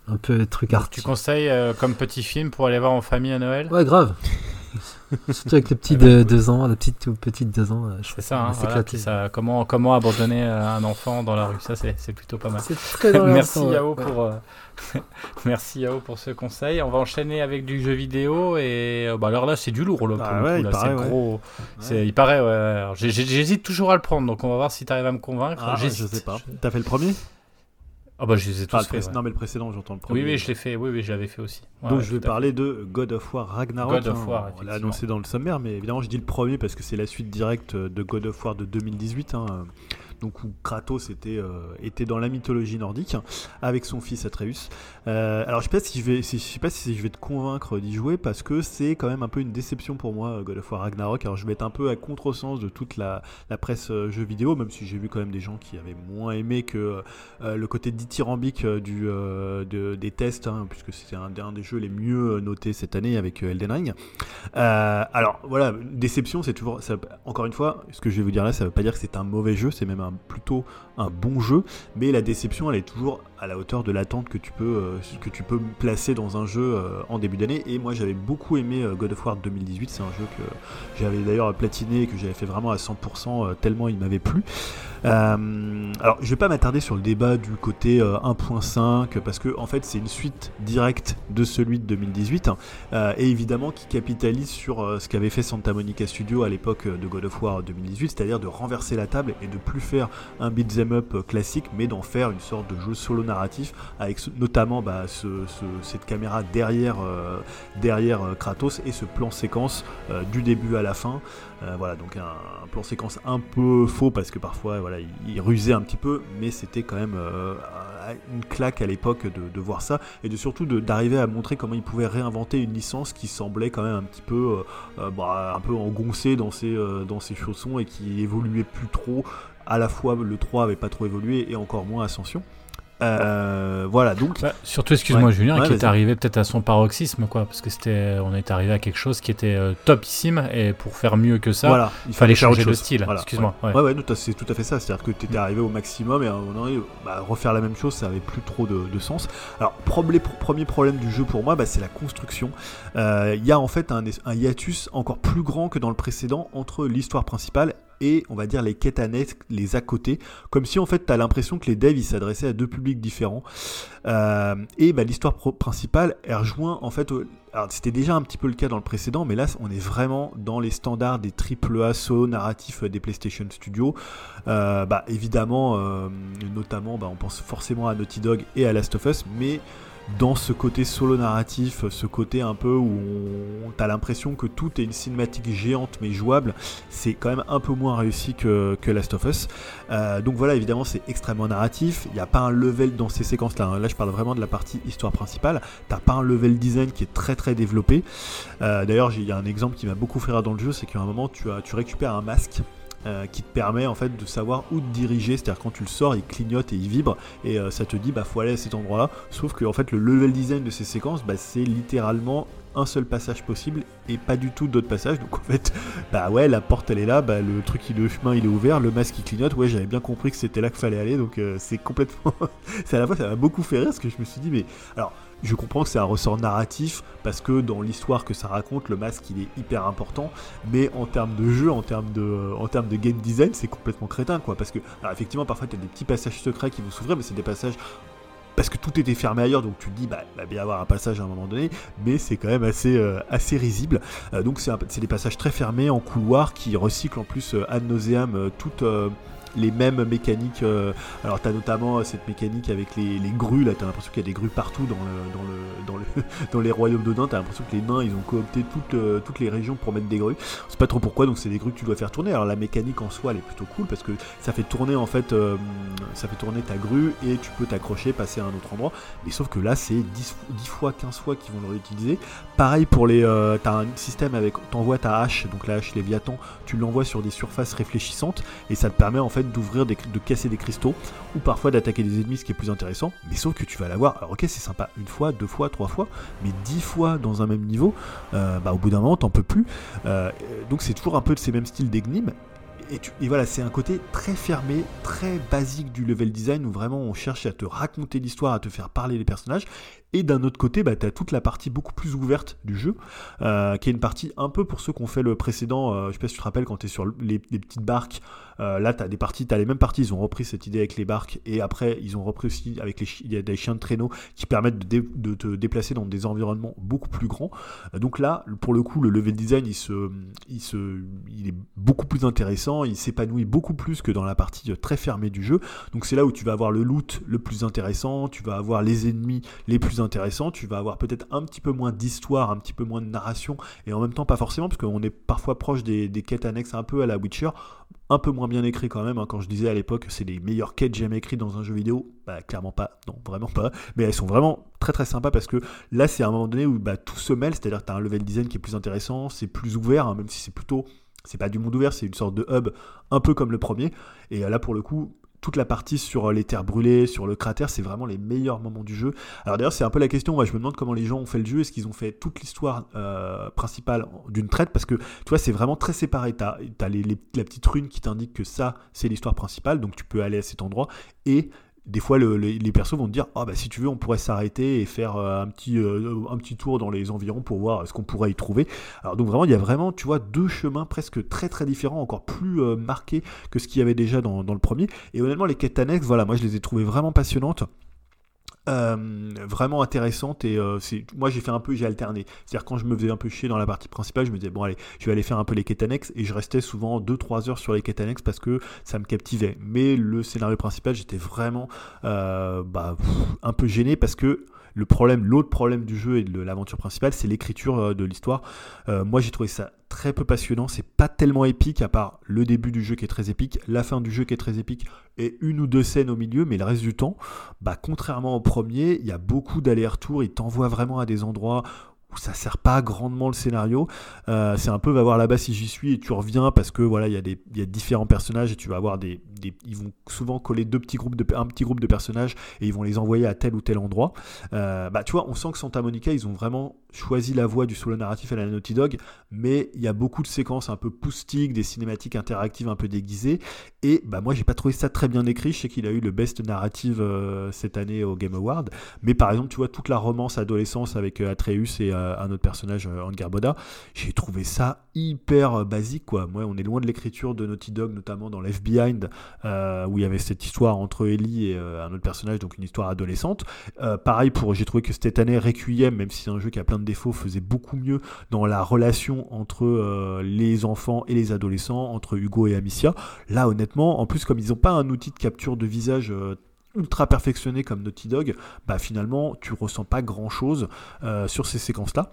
Un peu truc Tu arty. conseilles euh, comme petit film pour aller voir en famille à Noël? Ouais, grave. <laughs> Surtout avec les petits de 2 ans, la petite ou petite 2 ans. je C'est ça, hein, voilà, ça, comment, comment abandonner euh, un enfant dans la rue, ça c'est c'est plutôt pas mal. Très <laughs> Merci. Yao Ouais. pour euh, <laughs> merci Yao pour ce conseil. On va enchaîner avec du jeu vidéo et euh, bah alors là c'est du lourd là, pour Ah le ouais, coup, il là, paraît, c'est ouais. gros. Ouais. C'est- il paraît J'hésite toujours à le prendre donc on va voir si tu arrives à me convaincre. Ah, je sais pas. T'as fait le premier? Ah bah je les ai tous Ah, fait. ouais. Non, mais le précédent, j'entends le premier. Oui oui je l'ai fait. Oui oui je l'avais fait aussi. Ouais, Donc je vais parler de God of War Ragnarok. God of hein, War, on l'a annoncé dans le sommaire, mais évidemment je dis le premier parce que c'est la suite directe de God of War de 2018. hein. Donc où Kratos était, euh, était dans la mythologie nordique avec son fils Atreus. Euh, alors je sais pas si je vais, je sais pas si je vais te convaincre d'y jouer parce que c'est quand même un peu une déception pour moi God of War Ragnarok. Alors je vais être un peu à contresens de toute la, presse euh, jeux vidéo, même si j'ai vu quand même des gens qui avaient moins aimé que le côté dithyrambique du, de, des tests, hein, puisque c'était un, des jeux les mieux notés cette année avec Elden Ring. alors voilà, déception, c'est toujours, encore une fois, ce que je vais vous dire là, ça veut pas dire que c'est un mauvais jeu, c'est même un, plutôt un bon jeu, mais la déception, elle est toujours à la hauteur de l'attente que tu peux euh, que tu peux placer dans un jeu euh, en début d'année. Et moi, j'avais beaucoup aimé euh, God of War 2018. C'est un jeu que j'avais d'ailleurs platiné que j'avais fait vraiment à 100% tellement il m'avait plu. alors, je vais pas m'attarder sur le débat du côté 1.5 parce que en fait, c'est une suite directe de celui de 2018 et évidemment qui capitalise sur ce qu'avait fait Santa Monica Studio à l'époque de God of War 2018, c'est-à-dire de renverser la table et de plus faire un beat'em classique, mais d'en faire une sorte de jeu solo narratif avec notamment bah, cette caméra derrière, euh, derrière euh, Kratos et ce plan séquence euh, du début à la fin. voilà, donc un, plan séquence un peu faux parce que parfois voilà, il, rusait un petit peu, mais c'était quand même une claque à l'époque de, voir ça et de surtout d'arriver à montrer comment il pouvait réinventer une licence qui semblait quand même un petit peu, bah, un peu engoncée dans ses, dans ses chaussons et qui évoluait plus trop. À la fois le 3 avait pas trop évolué et encore moins Ascension. Euh, voilà donc. Bah, surtout, excuse-moi Julien, qui est arrivé peut-être à son paroxysme, quoi, parce que c'était, on est arrivé à quelque chose qui était euh, topissime et pour faire mieux que ça, voilà, il fallait changer de style. Excuse-moi. Ouais, ouais, c'est tout à fait ça. C'est-à-dire que tu étais arrivé au maximum et à un moment donné, bah, refaire la même chose, ça avait plus trop de, sens. Alors, premier problème du jeu pour moi, bah, c'est la construction. Euh, il y a en fait un, un hiatus encore plus grand que dans le précédent entre l'histoire principale et on va dire les quêtes les à côté, comme si en fait tu as l'impression que les devs s'adressaient à deux publics différents. Euh, et bah, l'histoire principale, elle rejoint en fait. C'était déjà un petit peu le cas dans le précédent, mais là on est vraiment dans les standards des triple A narratifs des PlayStation Studios. Euh, bah, évidemment, euh, notamment, bah, on pense forcément à Naughty Dog et à Last of Us, mais dans ce côté solo narratif, ce côté un peu où on, t'as l'impression que tout est une cinématique géante mais jouable, c'est quand même un peu moins réussi que, Last of Us. Euh, donc voilà, évidemment, c'est extrêmement narratif. Il n'y a pas un level dans ces séquences-là. Hein. Là, je parle vraiment de la partie histoire principale. T'as pas un level design qui est très très développé. Euh, d'ailleurs, il y a un exemple qui m'a beaucoup fait rire dans le jeu, c'est qu'à un moment, tu récupères un masque euh, qui te permet en fait de savoir où te diriger. C'est-à-dire quand tu le sors, il clignote et il vibre et euh, ça te dit bah faut aller à cet endroit-là. Sauf que en fait le level design de ces séquences, bah, c'est littéralement un seul passage possible et pas du tout d'autres passages. Donc en fait, <laughs> bah ouais, la porte elle est là, bah, le truc, le chemin il est ouvert, le masque il clignote. Ouais, j'avais bien compris que c'était là qu'il fallait aller. Donc euh, c'est complètement. <laughs> c'est à la fois, ça m'a beaucoup fait rire parce que je me suis dit, mais alors je comprends que c'est un ressort narratif parce que dans l'histoire que ça raconte, le masque il est hyper important, mais en termes de jeu, en termes de, en termes de game design, c'est complètement crétin quoi. Parce que, effectivement, parfois tu as des petits passages secrets qui vont s'ouvrir, mais c'est des passages parce que tout était fermé ailleurs, donc tu te dis, bah, il va bien avoir un passage à un moment donné, mais c'est quand même assez, euh, assez risible. Euh, donc c'est des passages très fermés en couloir qui recyclent en plus euh, ad nauseam toute les mêmes mécaniques. Euh, alors, tu as notamment cette mécanique avec les, grues. Là, tu as l'impression qu'il y a des grues partout dans, le, dans, le, dans, le, <laughs> dans les royaumes de Nain. Tu as l'impression que les nains, ils ont coopté toutes, euh, toutes les régions pour mettre des grues. C'est pas trop pourquoi, donc c'est des grues que tu dois faire tourner. Alors, la mécanique en soi, elle est plutôt cool parce que ça fait tourner en fait, euh, ça fait tourner ta grue et tu peux t'accrocher, passer à un autre endroit. Mais sauf que là, c'est 10, 10 fois, 15 fois qu'ils vont le réutiliser. Pareil pour les. tu as un système avec. T'envoies ta hache, donc la hache Léviathan, tu l'envoies sur des surfaces réfléchissantes et ça te permet en fait d'ouvrir, de casser des cristaux, ou parfois d'attaquer des ennemis, ce qui est plus intéressant. Mais sauf que tu vas l'avoir, alors ok, c'est sympa une fois, deux fois, trois fois, mais dix fois dans un même niveau, euh, bah, au bout d'un moment, t'en peux plus. Euh, donc c'est toujours un peu de ces mêmes styles d'énigmes. Et, et, voilà, c'est un côté très fermé, très basique du level design où vraiment on cherche à te raconter l'histoire, à te faire parler les personnages. Et d'un autre côté, bah, tu as toute la partie beaucoup plus ouverte du jeu, euh, qui est une partie un peu pour ceux qui ont fait le précédent. Je sais pas si tu te rappelles quand tu es sur les, petites barques. Euh, là, tu as des parties, tu les mêmes parties. Ils ont repris cette idée avec les barques. Et après, ils ont repris aussi avec les il y a des chiens de traîneau qui permettent de, te déplacer dans des environnements beaucoup plus grands. donc là, pour le coup, le level design, il, se, il, est beaucoup plus intéressant. Il s'épanouit beaucoup plus que dans la partie très fermée du jeu. Donc c'est là où tu vas avoir le loot le plus intéressant. Tu vas avoir les ennemis les plus plus intéressant. Tu vas avoir peut-être un petit peu moins d'histoire, un petit peu moins de narration, et en même temps pas forcément, parce qu'on est parfois proche des, des, quêtes annexes un peu à la Witcher, un peu moins bien écrit quand même. Hein. Quand je disais à l'époque c'est les meilleures quêtes jamais écrites dans un jeu vidéo, bah clairement pas, non vraiment pas. Mais elles sont vraiment très très sympas parce que là c'est un moment donné où bah, tout se mêle, c'est-à-dire que tu as un level design qui est plus intéressant, c'est plus ouvert, hein, même si c'est plutôt c'est pas du monde ouvert, c'est une sorte de hub un peu comme le premier. Et là, pour le coup, toute la partie sur les terres brûlées, sur le cratère, c'est vraiment les meilleurs moments du jeu. Alors d'ailleurs, c'est un peu la question, moi, je me demande comment les gens ont fait le jeu, est-ce qu'ils ont fait toute l'histoire euh, principale d'une traite, parce que tu vois, c'est vraiment très séparé. Tu as, la petite rune qui t'indique que ça, c'est l'histoire principale, donc tu peux aller à cet endroit, et des fois, les persos vont te dire Ah, bah si tu veux, on pourrait s'arrêter et faire euh, un, petit, euh, un petit tour dans les environs pour voir ce qu'on pourrait y trouver. Alors, donc, vraiment, il y a vraiment, tu vois, deux chemins presque très très différents, encore plus euh, marqués que ce qu'il y avait déjà dans, dans, le premier. Et honnêtement, les quêtes annexes, voilà, moi je les ai trouvées vraiment passionnantes. Euh, vraiment intéressante et euh, moi j'ai fait un peu j'ai alterné. C'est à dire quand je me faisais un peu chier dans la partie principale je me disais bon allez je vais aller faire un peu les quêtes annexes et je restais souvent 2-3 heures sur les quêtes annexes parce que ça me captivait. Mais le scénario principal j'étais vraiment euh, bah, un peu gêné parce que le problème, l'autre problème du jeu et de l'aventure principale, c'est l'écriture de l'histoire. moi, j'ai trouvé ça très peu passionnant. C'est pas tellement épique, à part le début du jeu qui est très épique, la fin du jeu qui est très épique, et une ou deux scènes au milieu, mais le reste du temps, bah, contrairement au premier, il y a beaucoup d'allers-retours, il t'envoie vraiment à des endroits où ça sert pas grandement le scénario. Euh, c'est un peu va voir là-bas si j'y suis et tu reviens parce que voilà il y, a des, y a différents personnages et tu vas avoir des, des, ils vont souvent coller deux petits groupes de un petit groupe de personnages et ils vont les envoyer à tel ou tel endroit. Euh, bah tu vois on sent que Santa Monica ils ont vraiment choisi la voie du solo narratif à la Naughty Dog, mais il y a beaucoup de séquences un peu poustiques, des cinématiques interactives un peu déguisées et bah moi j'ai pas trouvé ça très bien écrit. Je sais qu'il a eu le best narrative euh, cette année au Game Award, mais par exemple tu vois toute la romance adolescence avec Atreus et euh, un autre personnage, euh, Angar Boda. J'ai trouvé ça hyper euh, basique, quoi. Moi, on est loin de l'écriture de Naughty Dog, notamment dans Left Behind, où il y avait cette histoire entre Ellie et un autre personnage, donc une histoire adolescente. pareil, pour, j'ai trouvé que cette année, Requiem, même si c'est un jeu qui a plein de défauts, faisait beaucoup mieux dans la relation entre les enfants et les adolescents, entre Hugo et Amicia. Là, honnêtement, en plus, comme ils n'ont pas un outil de capture de visage ultra perfectionné comme Naughty Dog, bah finalement tu ressens pas grand chose euh, sur ces séquences là.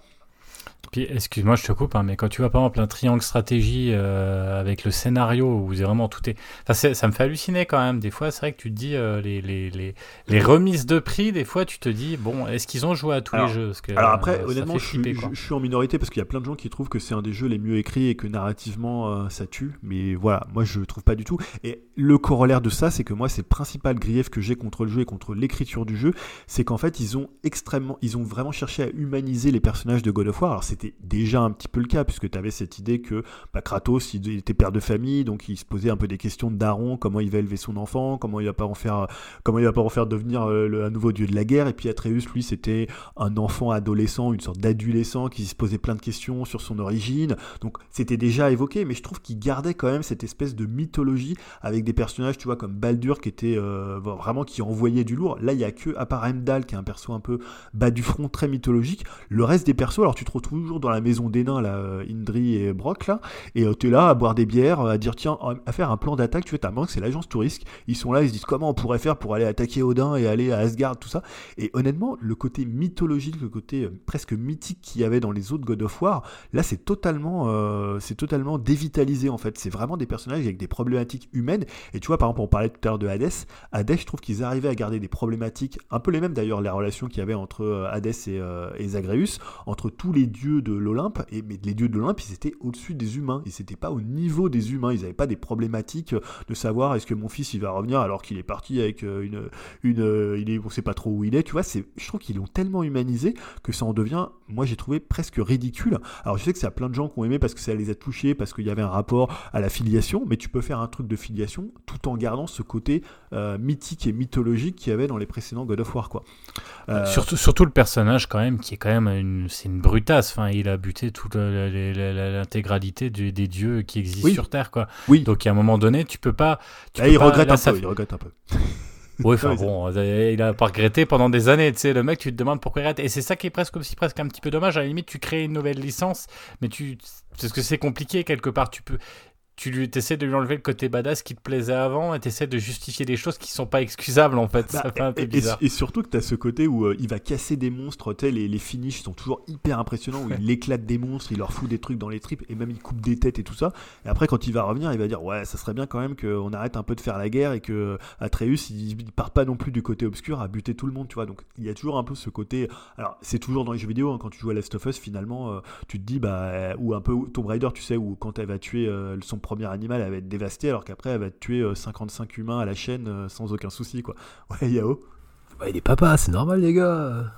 Puis, excuse-moi, je te coupe, hein, mais quand tu vois par exemple un triangle stratégie euh, avec le scénario où vraiment tout est. Enfin, ça me fait halluciner quand même. Des fois, c'est vrai que tu te dis, euh, les, les, les, les, remises de prix, des fois, tu te dis, bon, est-ce qu'ils ont joué à tous les jeux? Que, Alors après, honnêtement, je, suis en minorité parce qu'il y a plein de gens qui trouvent que c'est un des jeux les mieux écrits et que narrativement, ça tue. Mais voilà, moi, je trouve pas du tout. Et le corollaire de ça, c'est que moi, c'est le principal grief que j'ai contre le jeu et contre l'écriture du jeu, c'est qu'en fait, ils ont extrêmement, ils ont vraiment cherché à humaniser les personnages de God of War. Alors, c'était déjà un petit peu le cas, puisque tu avais cette idée que bah, Kratos, il était père de famille, donc il se posait un peu des questions de comment il va élever son enfant, comment il va en faire, va pas en faire devenir euh, un nouveau dieu de la guerre. Et puis Atreus, lui, c'était un enfant adolescent, une sorte d'adolescent qui se posait plein de questions sur son origine. Donc, c'était déjà évoqué, mais je trouve qu'il gardait quand même cette espèce de mythologie avec des personnages, tu vois, comme Baldur qui était euh, vraiment qui envoyait du lourd. Là, il y a que, à part Heimdall, qui est un perso un peu bas du front, très mythologique, le reste des persos, alors tu te retrouves toujours dans la maison des nains, là, euh, Indri et Brock, là, et euh, tu es là à boire des bières, à dire, tiens, à faire un plan d'attaque, tu fais ta manque, c'est l'agence touriste, ils sont là, ils se disent comment on pourrait faire pour aller attaquer Odin et aller à Asgard, tout ça. Et honnêtement, le côté mythologique, le côté presque mythique qu'il y avait dans les autres God of War, là, c'est totalement, totalement dévitalisé, en fait. C'est vraiment des personnages avec des problématiques humaines, et tu vois, par exemple, on parlait tout à l'heure de Hades. Hades, je trouve qu'ils arrivaient à garder des problématiques, un peu les mêmes d'ailleurs, les relations qu'il y avait entre euh, Hades euh, et, Zagreus, entre tous les dieux de l'Olympe. Et mais les dieux de l'Olympe, ils étaient au-dessus des humains. Ils n'étaient pas au niveau des humains. Ils n'avaient pas des problématiques de savoir est-ce que mon fils il va revenir alors qu'il est parti avec euh, une, une, il est, on sait pas trop où il est. Tu vois, c'est, je trouve qu'ils l'ont tellement humanisé que ça en devient, moi j'ai trouvé presque ridicule. Alors je sais que c'est a plein de gens qui ont aimé parce que ça les a touchés, parce qu'il y avait un rapport à la filiation, mais tu peux faire un truc de filiation tout en gardant ce côté euh, mythique et mythologique qu'il y avait dans les précédents God of War quoi. Euh, surtout, surtout le personnage quand même qui est quand même une c'est une brutasse. Enfin, il a buté toute l'intégralité des dieux qui existent sur Terre quoi. Oui. Donc à un moment donné, tu peux pas. Tu il, regrette un peu, il regrette un peu. <laughs> Oui, enfin bon, il a pas regretté pendant des années, tu sais, le mec, tu te demandes pourquoi il arrête. Et c'est ça qui est presque aussi presque un petit peu dommage. À la limite, tu crées une nouvelle licence, mais tu, parce que c'est compliqué quelque part. Tu peux, tu lui essaies de lui enlever le côté badass qui te plaisait avant et tu essaies de justifier des choses qui sont pas excusables en fait. ça Bah, fait un peu et, bizarre. et surtout que tu as ce côté où euh, il va casser des monstres, tu les, les finishes sont toujours hyper impressionnants, où <laughs> il éclate des monstres, il leur fout des trucs dans les tripes, et même il coupe des têtes et tout ça. Et après, quand il va revenir, il va dire Ouais, ça serait bien quand même qu'on arrête un peu de faire la guerre et que Atreus, il, il part pas non plus du côté obscur à buter tout le monde, tu vois. Donc il y a toujours un peu ce côté. Alors, c'est toujours dans les jeux vidéo, hein, quand tu joues à Last of Us, finalement, euh, tu te dis, bah, euh, ou un peu Tomb Raider, tu sais, où quand elle va tuer euh, son premier animal, elle va être dévastée, alors qu'après, elle va tuer euh, 55 humains à la chaîne euh, sans aucun souci, quoi. <laughs> Ouais, Yao Bah, il est papa, c'est normal, les gars.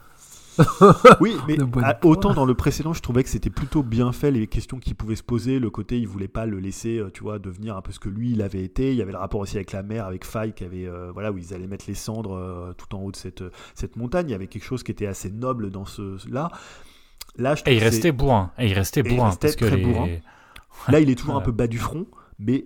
<laughs> Oui, mais <laughs> à- autant dans le précédent, je trouvais que c'était plutôt bien fait les questions qu'il pouvait se poser, le côté il voulait pas le laisser, euh, tu vois, devenir un peu ce que lui il avait été. Il y avait le rapport aussi avec la mère, avec Faye, qui avait, euh, voilà, où ils allaient mettre les cendres euh, tout en haut de cette cette montagne. Il y avait quelque chose qui était assez noble dans ce là. Là, je Et il restait bourrin. Et il restait et il bourrin. restait parce que les- bourrin. Là, il est toujours un peu bas du front, mais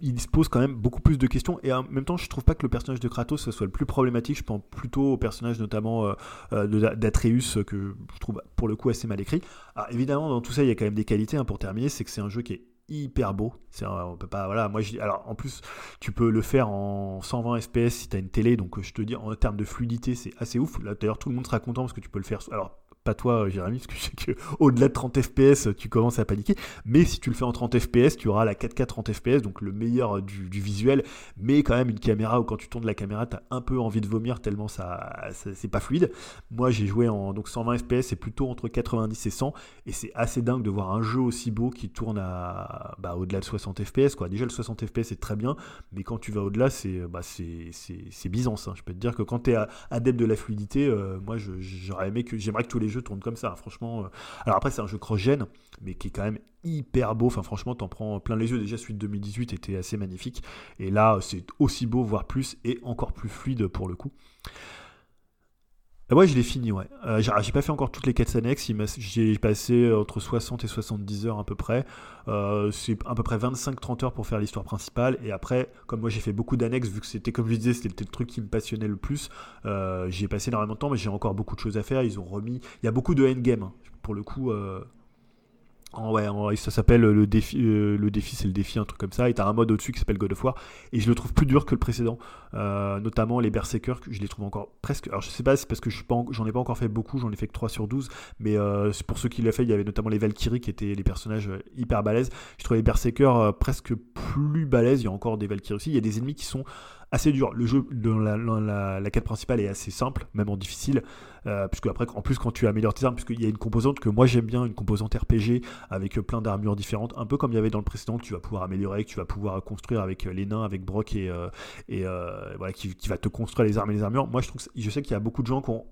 il se pose quand même beaucoup plus de questions. Et en même temps, je trouve pas que le personnage de Kratos soit le plus problématique. Je pense plutôt au personnage notamment euh, euh, d'Atreus, euh, que je trouve pour le coup assez mal écrit. Alors évidemment, dans tout ça, il y a quand même des qualités. hein, pour terminer, c'est que c'est un jeu qui est hyper beau. C'est on peut pas voilà, moi je dis- alors en plus tu peux le faire en 120 FPS si tu as une télé donc euh, je te dis en termes de fluidité, c'est assez ouf. Là d'ailleurs tout le monde sera content parce que tu peux le faire alors pas toi, euh, Jérémy, parce que je sais que <laughs> au-delà de 30 FPS, tu commences à paniquer. Mais si tu le fais en 30 FPS, tu auras la 4K 30 FPS, donc le meilleur euh, du, visuel, mais quand même une caméra où quand tu tournes la caméra, tu as un peu envie de vomir tellement ça, c'est pas fluide. Moi, j'ai joué en donc 120 FPS, c'est plutôt entre 90 et 100, et c'est assez dingue de voir un jeu aussi beau qui tourne à bah, au-delà de 60 FPS. Quoi. Déjà, le 60 FPS c'est très bien, mais quand tu vas au-delà, c'est bah, c'est Byzance. hein. Je peux te dire que quand tu es adepte de la fluidité, euh, moi, j'aurais aimé que j'aimerais que tous les jeux tournent comme ça. hein. Franchement, euh, alors après, c'est un jeu cross-gen, mais qui est quand même hyper beau. Enfin, franchement, t'en prends plein les yeux. Déjà, celui de 2018 était assez magnifique, et là, c'est aussi beau, voire plus, et encore plus fluide pour le coup. Euh, Ouais, je l'ai fini, ouais. Euh, j'ai j'ai pas fait encore toutes les quêtes annexes. J'ai passé entre 60 et 70 heures à peu près. Euh, c'est à peu près 25-30 heures pour faire l'histoire principale. Et après, comme moi j'ai fait beaucoup d'annexes, vu que c'était, comme je disais, c'était le truc qui me passionnait le plus, euh, j'y ai passé énormément de temps, mais j'ai encore beaucoup de choses à faire. Ils ont remis. Il y a beaucoup de endgame, hein. pour le coup. Euh, ouais, ça s'appelle le défi, euh, le défi c'est le défi, un truc comme ça. Et t'as un mode au-dessus qui s'appelle God of War. Et je le trouve plus dur que le précédent. Euh, notamment les Berserkers, je les trouve encore presque. Alors je sais pas, c'est parce que j'en ai pas encore fait beaucoup, j'en ai fait que 3 sur 12. Mais euh, pour ceux qui l'ont fait, il y avait notamment les Valkyries qui étaient les personnages euh, hyper balèzes. Je trouve les Berserkers euh, presque plus balèzes. Il y a encore des Valkyries aussi. Il y a des ennemis qui sont assez durs. Le jeu, dans la, la, quête principale est assez simple, même en difficile. Euh, puisque après, en plus, quand tu améliores tes armes, puisqu'il y a une composante que moi j'aime bien, une composante RPG avec euh, plein d'armures différentes, un peu comme il y avait dans le précédent, que tu vas pouvoir améliorer, que tu vas pouvoir construire avec euh, les nains, avec Brock et, et voilà, qui, qui va te construire les armes et les armures. Moi, je trouve, que je sais qu'il y a beaucoup de gens qui ont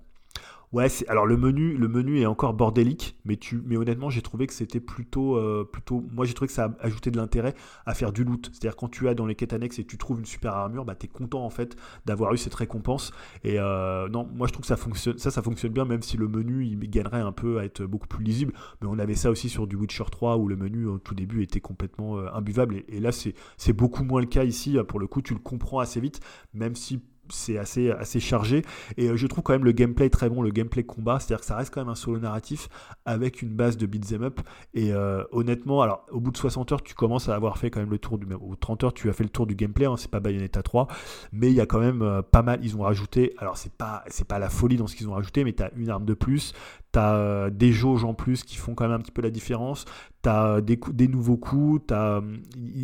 Ouais, alors le menu, le menu est encore bordélique, mais tu, mais honnêtement, j'ai trouvé que c'était plutôt, euh, plutôt. Moi, j'ai trouvé que ça a ajouté de l'intérêt à faire du loot. C'est-à-dire quand tu as dans les quêtes annexes et tu trouves une super armure, bah t'es content en fait d'avoir eu cette récompense. Et euh, non, moi je trouve que ça fonctionne, ça, fonctionne bien, même si le menu il gagnerait un peu à être beaucoup plus lisible. Mais on avait ça aussi sur du Witcher 3 où le menu au tout début était complètement euh, imbuvable. Et, et là, c'est beaucoup moins le cas ici. Pour le coup, tu le comprends assez vite, même si c'est assez, assez chargé. Et euh, je trouve quand même le gameplay très bon, le gameplay combat, c'est-à-dire que ça reste quand même un solo narratif avec une base de beat'em up. Et euh, honnêtement, alors au bout de 60 heures, tu commences à avoir fait quand même le tour du. Au 30 heures, tu as fait le tour du gameplay, hein, c'est pas Bayonetta 3, mais il y a quand même euh, pas mal. Ils ont rajouté, alors c'est pas, c'est pas la folie dans ce qu'ils ont rajouté, mais tu une arme de plus, tu as euh, des jauges en plus qui font quand même un petit peu la différence, tu as des, des nouveaux coups, t'as,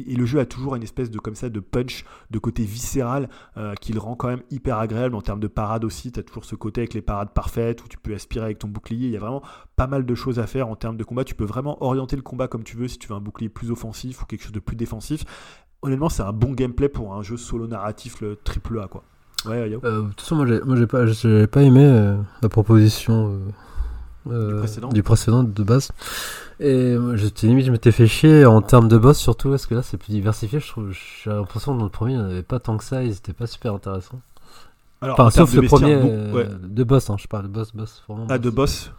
et le jeu a toujours une espèce de, comme ça, de punch, de côté viscéral euh, qui le rend quand même hyper agréable en termes de parade aussi. Tu as toujours ce côté avec les parades parfaites où tu peux aspirer avec ton bouclier. Il y a vraiment pas mal de choses à faire en termes de combat. Tu peux vraiment orienter le combat comme tu veux si tu veux un bouclier plus offensif ou quelque chose de plus défensif. Honnêtement, c'est un bon gameplay pour un jeu solo narratif le triple A quoi. Ouais. Euh, de toute façon, moi, j'ai, moi, pas, j'ai pas aimé euh, la proposition euh, euh, Du précédent du précédent de base. Et moi, j'étais limite, je m'étais fait chier en termes de boss, surtout parce que là, c'est plus diversifié. Je trouve, j'ai l'impression que dans le premier, il n'y en avait pas tant que ça. Ils étaient pas super intéressants. Alors, en enfin, sauf le premier bon, euh, ouais. de boss, hein, je parle de boss, boss. Vraiment Ah, de boss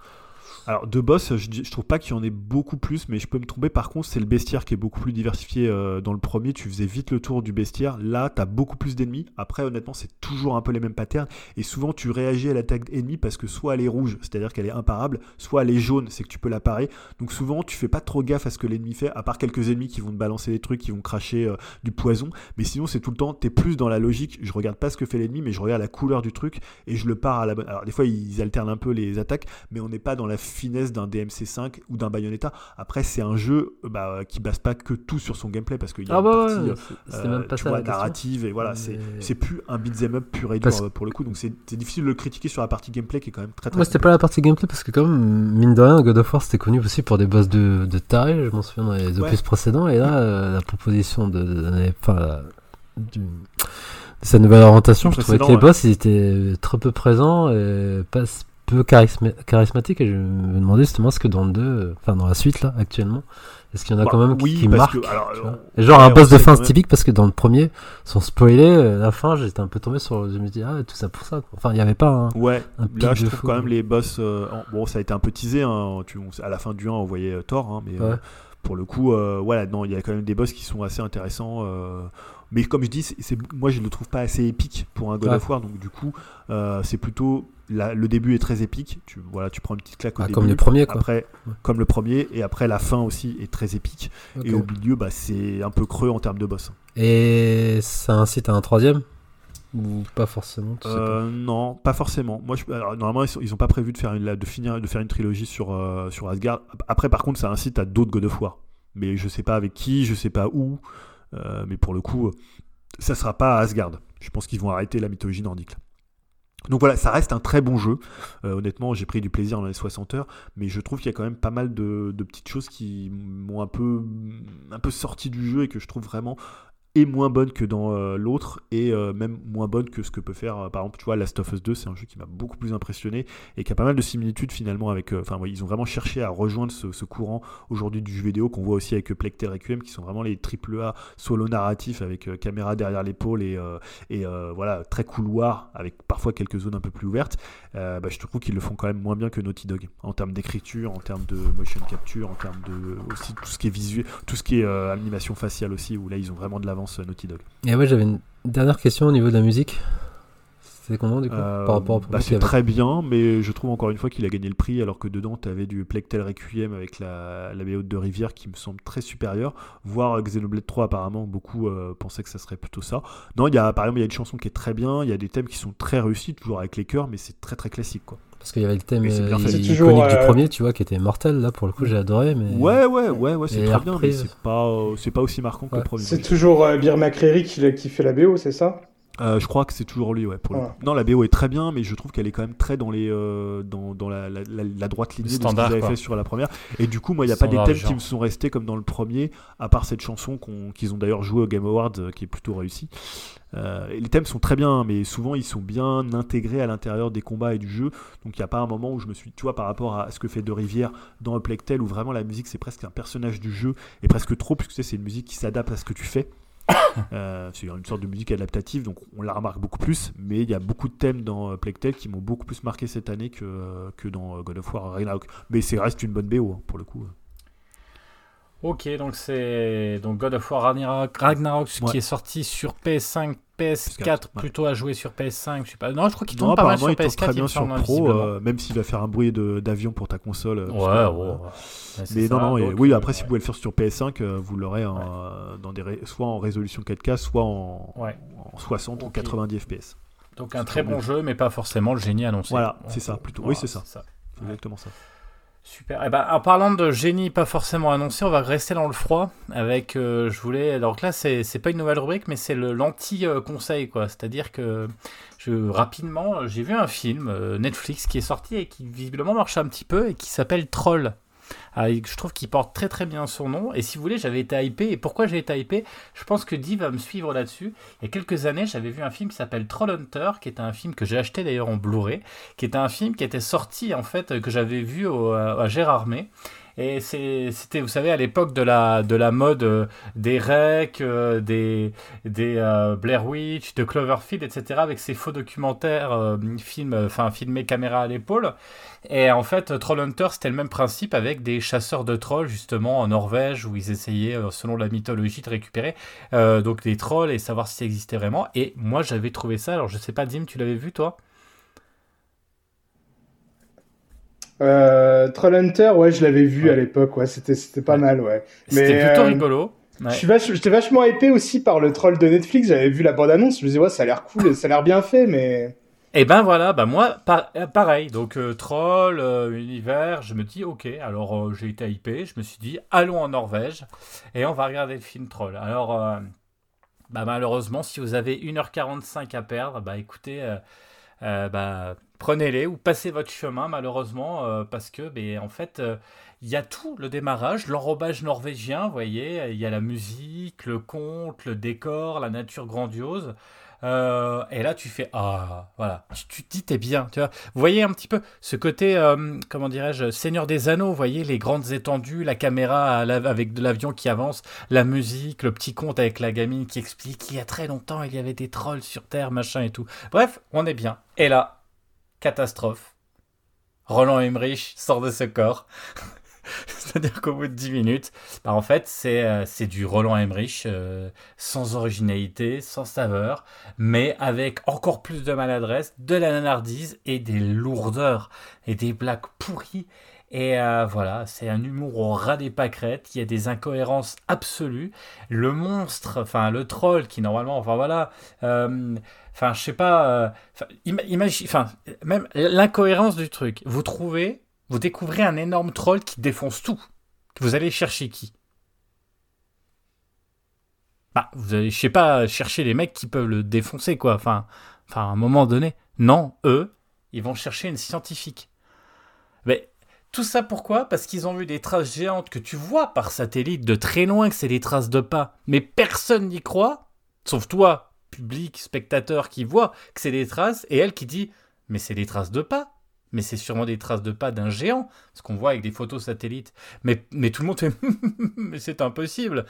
Alors, de boss, je, je trouve pas qu'il y en ait beaucoup plus, mais je peux me tromper. Par contre, c'est le bestiaire qui est beaucoup plus diversifié euh, dans le premier. Tu faisais vite le tour du bestiaire. Là, tu as beaucoup plus d'ennemis. Après, honnêtement, c'est toujours un peu les mêmes patterns. Et souvent, tu réagis à l'attaque ennemie parce que soit elle est rouge, c'est-à-dire qu'elle est imparable, soit elle est jaune, c'est que tu peux la parer. Donc, souvent, tu fais pas trop gaffe à ce que l'ennemi fait, à part quelques ennemis qui vont te balancer des trucs, qui vont cracher euh, du poison. Mais sinon, c'est tout le temps, tu es plus dans la logique. Je regarde pas ce que fait l'ennemi, mais je regarde la couleur du truc et je le pars à la bonne. Alors, des fois, ils alternent un peu les attaques, mais on n'est pas dans la finesse d'un DMC5 ou d'un Bayonetta. Après, c'est un jeu bah, qui base pas que tout sur son gameplay parce qu'il y a Ah une bah partie ouais, euh, même pas tu ça vois, la question. narrative et voilà, c'est Mais- c'est plus un beat'em up pur et dur Parce- euh, pour le coup. Donc c'est difficile de le critiquer sur la partie gameplay qui est quand même très très. Moi, c'était pas la partie gameplay parce que, quand même, mine de rien, God of War c'était connu aussi pour des boss de, de taré, je m'en souviens dans les opus Ouais. précédents. Et là, euh, la proposition de, de- enfin, du- sa nouvelle orientation, je trouvais que les boss ils étaient trop peu présents et pas peu charisma- charismatiques. Et je me demandais justement ce que dans le 2, euh, enfin dans la suite là, actuellement, est-ce qu'il y en a Bah, quand même qui- oui, qui parce marquent que, alors, tu vois? on- Et Genre ouais, un boss de fin typique parce que dans le premier, sans spoiler, euh, la fin, j'étais un peu tombé sur. Je me dis, ah, tout ça pour ça. quoi. Enfin, il n'y avait pas un. Ouais, un là je de trouve fou, quand même les boss. euh, bon, ça a été un peu teasé. Hein, tu, on- à la fin du 1, on voyait euh, Thor, hein, mais euh, pour le coup, euh, voilà, non, il y a quand même des boss qui sont assez intéressants. euh, mais comme je dis, c'est- moi je ne le trouve pas assez épique pour un God Ouais. of War, donc du coup, euh, c'est plutôt. La- le début est très épique. Tu, voilà, tu prends une petite claque au Ah, début. comme le premier, quoi. Après, comme le premier, et après la fin aussi est très épique. Et au milieu, bah, c'est un peu creux en termes de boss. Et ça incite à un troisième? Ou pas forcément tu sais Euh, non, pas forcément. Moi, je, alors, normalement, ils, sont- ils ont pas prévu de faire une, de finir, de faire une trilogie sur euh, sur Asgard. Après, par contre, ça incite à d'autres God of War. Mais je sais pas avec qui, je sais pas où. Euh, mais pour le coup, ça sera pas à Asgard. Je pense qu'ils vont arrêter la mythologie nordique. là. Donc voilà, ça reste un très bon jeu. Euh, honnêtement, j'ai pris du plaisir dans les 60 heures, mais je trouve qu'il y a quand même pas mal de, petites choses qui m'ont un peu, un peu sorti du jeu et que je trouve vraiment moins bonne que dans euh, l'autre et euh, même moins bonne que ce que peut faire euh, par exemple tu vois Last of Us 2 c'est un jeu qui m'a beaucoup plus impressionné et qui a pas mal de similitudes finalement avec enfin ils ont vraiment cherché à rejoindre ce, courant aujourd'hui du jeu vidéo qu'on voit aussi avec Plague Tale Requiem qui sont vraiment les triple A solo narratifs avec caméra derrière l'épaule et, et voilà très couloir avec parfois quelques zones un peu plus ouvertes. Bah, je trouve qu'ils le font quand même moins bien que Naughty Dog en termes d'écriture en termes de motion capture en termes de aussi tout ce qui est visuel tout ce qui est animation faciale aussi où là ils ont vraiment de l'avance euh, Naughty Dog Et ouais, j'avais une dernière question au niveau de la musique. C'est comment du coup Euh, Par rapport au bah, c'est très bien, mais je trouve encore une fois qu'il a gagné le prix, alors que dedans, tu avais du Plague Tale Requiem avec la, la BO de Rivière qui me semble très supérieure, voire Xenoblade 3 apparemment, beaucoup euh, pensaient que ça serait plutôt ça. Non, il y a, par exemple, il y a une chanson qui est très bien, il y a des thèmes qui sont très réussis, toujours avec les chœurs, mais c'est très très classique. quoi. Parce qu'il y avait le thème euh, iconique C'est toujours, du euh, premier, tu vois, qui était mortel. Là, pour le coup, j'ai adoré. Mais... Ouais, ouais, ouais, ouais, c'est très bien, mais c'est pas, euh, c'est pas aussi marquant que le premier. C'est toujours euh, Bir McCreary qui, qui fait la BO, c'est ça? Euh, je crois que c'est toujours lui, ouais. Pour le. Non, la BO est très bien, mais je trouve qu'elle est quand même très dans les euh, dans, dans la, la, la- la droite lignée de ce qu'ils standard, avaient fait sur la première. Et du coup, moi, il n'y a pas des Standard thèmes genre. qui me sont restés comme dans le premier, à part cette chanson qu'on- qu'ils ont d'ailleurs joué au Game Awards, euh, qui est plutôt réussi. Euh, et les thèmes sont très bien, mais souvent ils sont bien intégrés à l'intérieur des combats et du jeu. Donc il n'y a pas un moment où je me suis, tu vois, par rapport à ce que fait De Rivière dans Tale, où vraiment la musique c'est presque un personnage du jeu, et presque trop, puisque tu sais, c'est une musique qui s'adapte à ce que tu fais. <coughs> Euh, c'est une sorte de musique adaptative, donc on la remarque beaucoup plus. Mais il y a beaucoup de thèmes dans euh, Plague Tale qui m'ont beaucoup plus marqué cette année que, euh, que dans God of War Ragnarok. Mais c'est reste une bonne BO hein, pour le coup. Ok, donc c'est donc God of War Ragnarok, Ragnarok Ouais. qui est sorti sur PS5, PS4, ouais. plutôt à jouer sur PS5. Je sais pas. Non, je crois qu'il Non, tourne pas mal sur il tourne PS4. très bien sur semble, Pro, euh, même s'il va faire un bruit d'avion pour ta console. euh, Ouais, parce que, ouais, ouais. Ouais, c'est Mais non, ça, non, et- oui, euh, après, si vous pouvez le faire sur PS5, euh, vous l'aurez dans des soit en résolution 4K, soit en, Ouais. en 60 ou 90 FPS. Donc un très bon jeu, mais pas forcément le génie annoncé. Voilà, c'est ça, plutôt. voilà, oui, c'est ça. C'est exactement ça. Super. Eh ben, en parlant de génie pas forcément annoncé, on va rester dans le froid avec. euh, je voulais. Donc là, c'est pas une nouvelle rubrique, mais c'est le l'anti-conseil, quoi. C'est-à-dire que rapidement, j'ai vu un film euh, Netflix qui est sorti et qui visiblement marche un petit peu et qui s'appelle Troll. Ah, je trouve qu'il porte très très bien son nom. Et si vous voulez, j'avais été hypé. Et pourquoi j'ai été hypé? Je pense que Dee va me suivre là-dessus. Il y a quelques années, j'avais vu un film qui s'appelle Troll Hunter, qui est un film que j'ai acheté d'ailleurs en Blu-ray, qui était un film qui était sorti en fait, que j'avais vu au, à Gérardmer. Et c'était, vous savez, à l'époque de la, de la mode euh, des Rec, euh, des, des euh, Blair Witch, de Cloverfield, etc., avec ces faux documentaires, films, enfin filmés caméra à l'épaule. Et en fait, Trollhunter, c'était le même principe avec des chasseurs de trolls, justement, en Norvège, où ils essayaient, selon la mythologie, de récupérer donc des trolls et savoir si ça existait vraiment. Et moi, j'avais trouvé ça. Alors, je sais pas, Dim, tu l'avais vu, toi? Euh, Trollhunter, ouais, je l'avais vu à l'époque, ouais, c'était c'était pas mal, ouais. C'était plutôt euh, rigolo. Ouais. J'étais vachement épais aussi par le troll de Netflix. J'avais vu la bande-annonce, je me disais ouais, ça a l'air cool, ça a l'air bien fait, mais. Et eh ben voilà, bah moi euh, pareil. Donc euh, troll, univers, je me dis ok. Alors j'ai été hypé, je me suis dit allons en Norvège et on va regarder le film troll. Alors bah malheureusement, si vous avez 1h45 à perdre, bah écoutez, bah prenez-les ou passez votre chemin malheureusement euh, parce que ben, en fait euh, il y a tout le démarrage l'enrobage norvégien vous voyez il y a la musique le conte le décor la nature grandiose euh, et là tu fais ah voilà tu, te dis t'es bien tu vois. Vous voyez un petit peu ce côté comment dirais-je Seigneur des Anneaux vous voyez les grandes étendues la caméra avec de l'avion qui avance la musique le petit conte avec la gamine qui explique qu'il y a très longtemps il y avait des trolls sur terre machin et tout. Bref on est bien. Et là catastrophe. Roland Emmerich sort de ce corps. <laughs> C'est-à-dire qu'au bout de 10 minutes, bah en fait, c'est, euh, c'est du Roland Emmerich euh, sans originalité, sans saveur, mais avec encore plus de maladresse, de la nanardise et des lourdeurs et des blagues pourries. Et euh, voilà, c'est un humour au ras des pâquerettes, il y a des incohérences absolues. Le monstre, enfin le troll qui normalement, enfin voilà, Enfin, je sais pas. Euh, imagine, enfin, même l'incohérence du truc. Vous trouvez, vous découvrez un énorme troll qui défonce tout. Vous allez chercher qui? Bah, vous allez, je sais pas, chercher les mecs qui peuvent le défoncer, quoi. Enfin, enfin, à un moment donné. Non, eux, ils vont chercher une scientifique. Mais tout ça pourquoi? Parce qu'ils ont vu des traces géantes que tu vois par satellite de très loin que c'est des traces de pas. Mais personne n'y croit, sauf toi, public, spectateur qui voit que c'est des traces, et elle qui dit Mais c'est des traces de pas mais c'est sûrement des traces de pas d'un géant, ce qu'on voit avec des photos satellites. Mais, mais tout le monde fait <laughs> Mais c'est impossible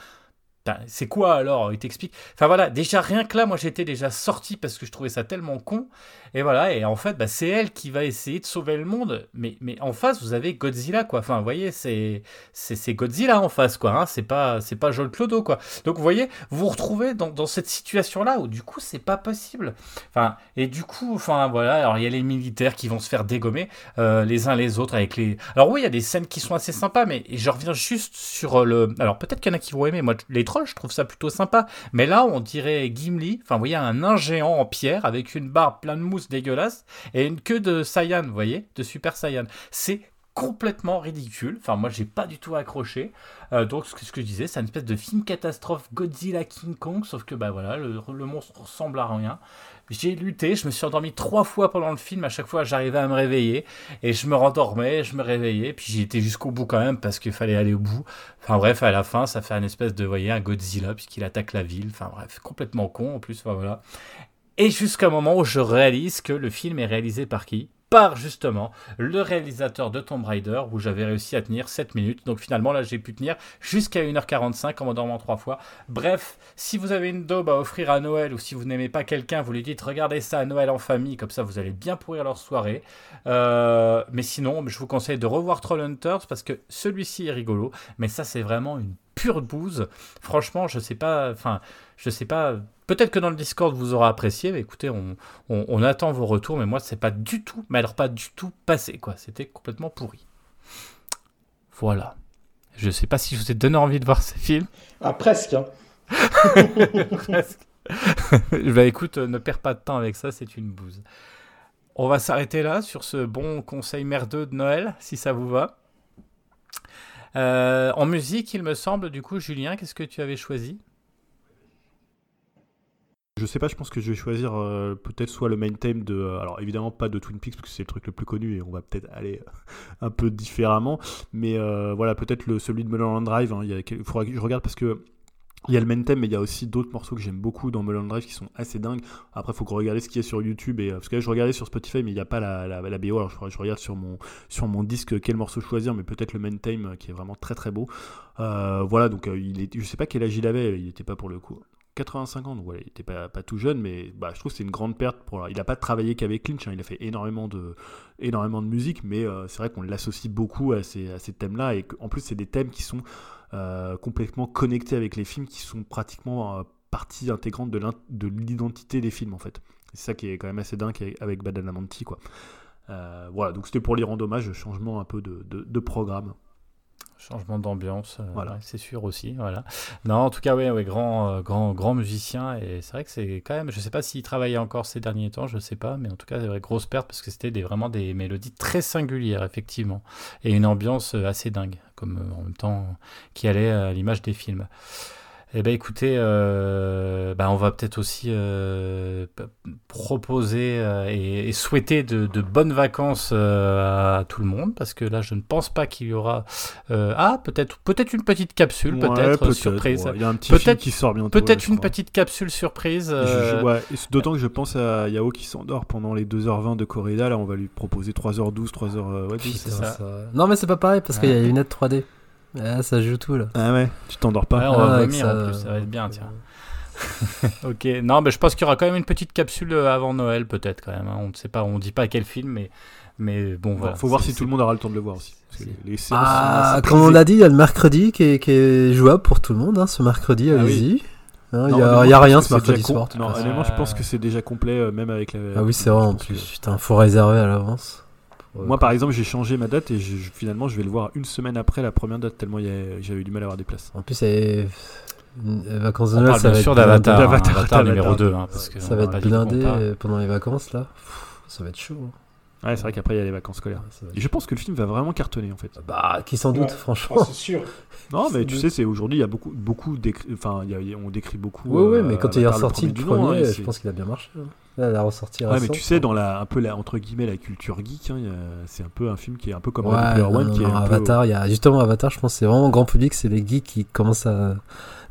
c'est quoi alors? Il t'explique. Enfin voilà, déjà rien que là, moi j'étais déjà sorti parce que je trouvais ça tellement con. Et voilà, et en fait, bah, c'est elle qui va essayer de sauver le monde. Mais, mais en face, vous avez Godzilla, quoi. Enfin, vous voyez, c'est, c'est, Godzilla en face, quoi. Hein. C'est pas, c'est pas Joel Clodo, quoi. Donc, vous voyez, vous vous retrouvez dans, cette situation-là où du coup, c'est pas possible. Enfin, et du coup, enfin voilà, alors il y a les militaires qui vont se faire dégommer euh, les uns les autres avec les. Alors oui, il y a des scènes qui sont assez sympas, mais je reviens juste sur le. Alors peut-être qu'il y en a qui vont aimer. Moi, les trois je trouve ça plutôt sympa. Mais là, on dirait Gimli, enfin, vous voyez, un nain géant en pierre avec une barbe pleine de mousse dégueulasse et une queue de Saiyan, vous voyez, de Super Saiyan. C'est complètement ridicule. Enfin, moi, j'ai pas du tout accroché. Euh, donc, ce que, je disais, c'est une espèce de film catastrophe Godzilla King Kong, sauf que, bah voilà, le, le monstre ressemble à rien. J'ai lutté, je me suis endormi trois fois pendant le film, à chaque fois j'arrivais à me réveiller, et je me rendormais, je me réveillais, puis j'y étais jusqu'au bout quand même, parce qu'il fallait aller au bout. Enfin bref, à la fin, ça fait un espèce de, vous voyez, un Godzilla, puisqu'il attaque la ville, enfin bref, complètement con en plus, voilà. Et jusqu'à un moment où je réalise que le film est réalisé par qui? Par justement le réalisateur de Tomb Raider où j'avais réussi à tenir 7 minutes. Donc finalement là j'ai pu tenir jusqu'à 1h45 en m'endormant 3 fois. Bref, si vous avez une daube à offrir à Noël ou si vous n'aimez pas quelqu'un, vous lui dites regardez ça à Noël en famille, comme ça vous allez bien pourrir leur soirée. Euh, mais sinon, je vous conseille de revoir Trollhunters parce que celui-ci est rigolo, mais ça c'est vraiment une pure bouse. Franchement, je sais pas, enfin, je sais pas. Peut-être que dans le Discord vous aurez apprécié, mais écoutez, on, attend vos retours, mais moi c'est pas du tout, mais alors pas du tout passé, quoi. C'était complètement pourri. Voilà. Je sais pas si je vous ai donné envie de voir ces films. Ah, presque. Hein. <laughs> presque. <laughs> bah écoute, ne perds pas de temps avec ça, c'est une bouse. On va s'arrêter là sur ce bon conseil merdeux de Noël, si ça vous va. Euh, en musique, il me semble, du coup, Julien, qu'est-ce que tu avais choisi? Je sais pas, je pense que je vais choisir euh, peut-être soit le main theme de. Euh, alors évidemment pas de Twin Peaks parce que c'est le truc le plus connu et on va peut-être aller <laughs> un peu différemment. Mais voilà, peut-être celui de Mulholland Drive. Hein, il faudra que je regarde parce que Il y a le main theme, mais il y a aussi d'autres morceaux que j'aime beaucoup dans Mulholland Drive qui sont assez dingues. Après, il faut que regarder ce qui est sur YouTube. Et, parce que là, je regardais sur Spotify, mais il n'y a pas la, la, BO. Alors, je, regarde sur mon, disque quel morceau choisir, mais peut-être le main theme qui est vraiment très très beau. Euh, voilà, donc il est, je sais pas quel âge il avait, il n'était pas pour le coup. 85 ans, donc voilà, il n'était pas, pas, tout jeune, mais bah, je trouve que c'est une grande perte. Pour, il n'a pas travaillé qu'avec Lynch, hein, il a fait énormément de, énormément de musique, mais euh, c'est vrai qu'on l'associe beaucoup à ces, à ces thèmes-là, et en plus, c'est des thèmes qui sont euh, complètement connectés avec les films, qui sont pratiquement euh, partie intégrante de l'identité des films, en fait. C'est ça qui est quand même assez dingue avec Badalamenti, quoi. Euh, voilà, donc c'était pour les rendre hommage, changement un peu de programme. Changement d'ambiance, euh, voilà. c'est sûr aussi. Voilà. Non, en tout cas, oui, ouais, grand, euh, grand, grand musicien. Et c'est vrai que c'est quand même, je sais pas s'il travaillait encore ces derniers temps, je sais pas, mais en tout cas, c'est vrai, grosse perte parce que c'était des, vraiment des mélodies très singulières, effectivement. Et une ambiance euh, assez dingue, comme en même temps qui allait à l'image des films. Eh bien, écoutez, euh, ben, on va peut-être aussi euh, proposer euh, et, et, souhaiter de, de bonnes vacances euh, à tout le monde, parce que là, je ne pense pas qu'il y aura. Euh, ah, peut-être peut-être une petite capsule, ouais, peut-être peut surprise. Il ouais. y a un petit film qui sort bientôt. Peut-être une petite capsule surprise. ouais, D'autant que je pense à Yao qui s'endort pendant les 2h20 de Corrida. Là, on va lui proposer 3h12, 3h. Ouais, c'est ça. ça. Non, mais c'est pas pareil, parce qu'il y a une lunettes 3D. Ah, ça joue tout là. Ah ouais, tu t'endors pas. Ouais, on va ah, vomir ça... en plus, ça va être bien, tiens. <laughs> ok, non, mais je pense qu'il y aura quand même une petite capsule avant Noël, peut-être quand même. Hein. On ne sait pas, on dit pas quel film, mais, mais bon, voilà. Faut voir si tout le monde aura le temps de le voir aussi. Les, ah, comme on l'a dit, il y a le mercredi qui est, qui est, jouable pour tout le monde. Hein, ce mercredi, ah, allez-y. Oui. Il n'y a, y a rien ce mercredi soir. Non, honnêtement, je pense que c'est déjà complet, euh, même avec la. Ah oui, c'est vrai en plus. Que... Putain, faut réserver à l'avance. Moi, par exemple, j'ai changé ma date et je, finalement, je vais le voir une semaine après la première date, tellement j'avais eu du mal à avoir des places. En plus, c'est. Vacances de Noël, ça va être d'Avatar, Avatar, Avatar numéro 2. Hein, parce que ça va être blindé pendant les vacances, là. Ça va être chaud. Hein. Ouais, c'est vrai qu'après il y a les vacances scolaires. Ouais, et je pense que le film va vraiment cartonner en fait. Bah, qui sans doute, ouais. franchement. Oh, c'est sûr. <laughs> Non, mais tu sais, c'est aujourd'hui il y a beaucoup, beaucoup enfin, y a, on décrit beaucoup. Oui, euh, oui, mais quand il est ressorti le premier, premier je pense qu'il a bien marché. Hein. Là, la ressortie. Ouais, mais tu sais, dans la, un peu la, entre guillemets, la culture geek, hein, c'est un peu un film qui est un peu comme ouais, Ready Player One, qui est un Avatar, peu... y a justement Avatar, je pense, c'est vraiment grand public, c'est les geeks qui commencent à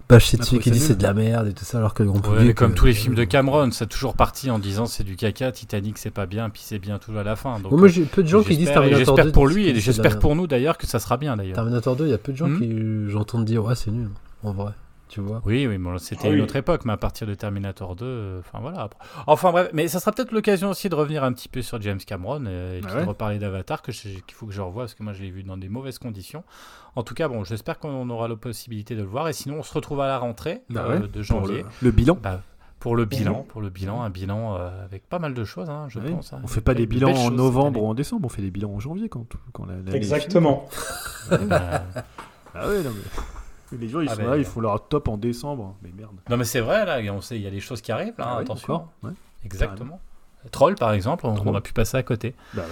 bâcher dessus, qui disent c'est de la merde et tout ça, alors que le grand public. Ouais, comme euh, tous les films de Cameron, c'est toujours parti en disant c'est du caca, Titanic c'est pas bien, puis c'est bien toujours à la fin. Donc, ouais, moi j'ai peu de gens qui disent Terminator 2. J'espère pour lui et j'espère pour nous d'ailleurs que ça sera bien d'ailleurs. Terminator 2, il y a peu de gens mmh. qui j'entends dire ouais c'est nul, en vrai. Tu vois oui, oui, bon, c'était ah, une oui. autre époque, mais à partir de Terminator 2, euh, enfin voilà. Enfin bref, mais ça sera peut-être l'occasion aussi de revenir un petit peu sur James Cameron euh, et puis ah ouais. de reparler d'Avatar, qu'il faut que je revoie parce que moi je l'ai vu dans des mauvaises conditions. En tout cas, bon, j'espère qu'on aura la possibilité de le voir et sinon on se retrouve à la rentrée bah euh, ouais, de janvier. Le, le, bilan bah, pour le bilan, pour le bilan, un bilan euh, avec pas mal de choses, hein, je oui. pense. Hein. On fait pas des bilans en novembre ou en décembre, on fait des bilans en janvier quand, quand la, la Exactement. <laughs> ah ouais, non mais... Les gens, ils ah sont ben, là, il faut leur top en décembre. Mais merde. Non, mais c'est vrai, là, on sait, il y a des choses qui arrivent, là, ah, attention. Oui, ouais, Exactement. Carrément. Troll, par exemple, on, on, a pu passer à côté. Bah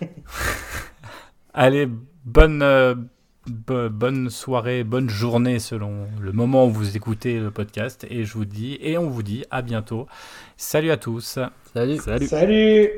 ouais. <laughs> Allez, bonne, euh, bonne soirée, bonne journée selon le moment où vous écoutez le podcast. Et je vous dis, et on vous dit à bientôt. Salut à tous. Salut. Salut. Salut.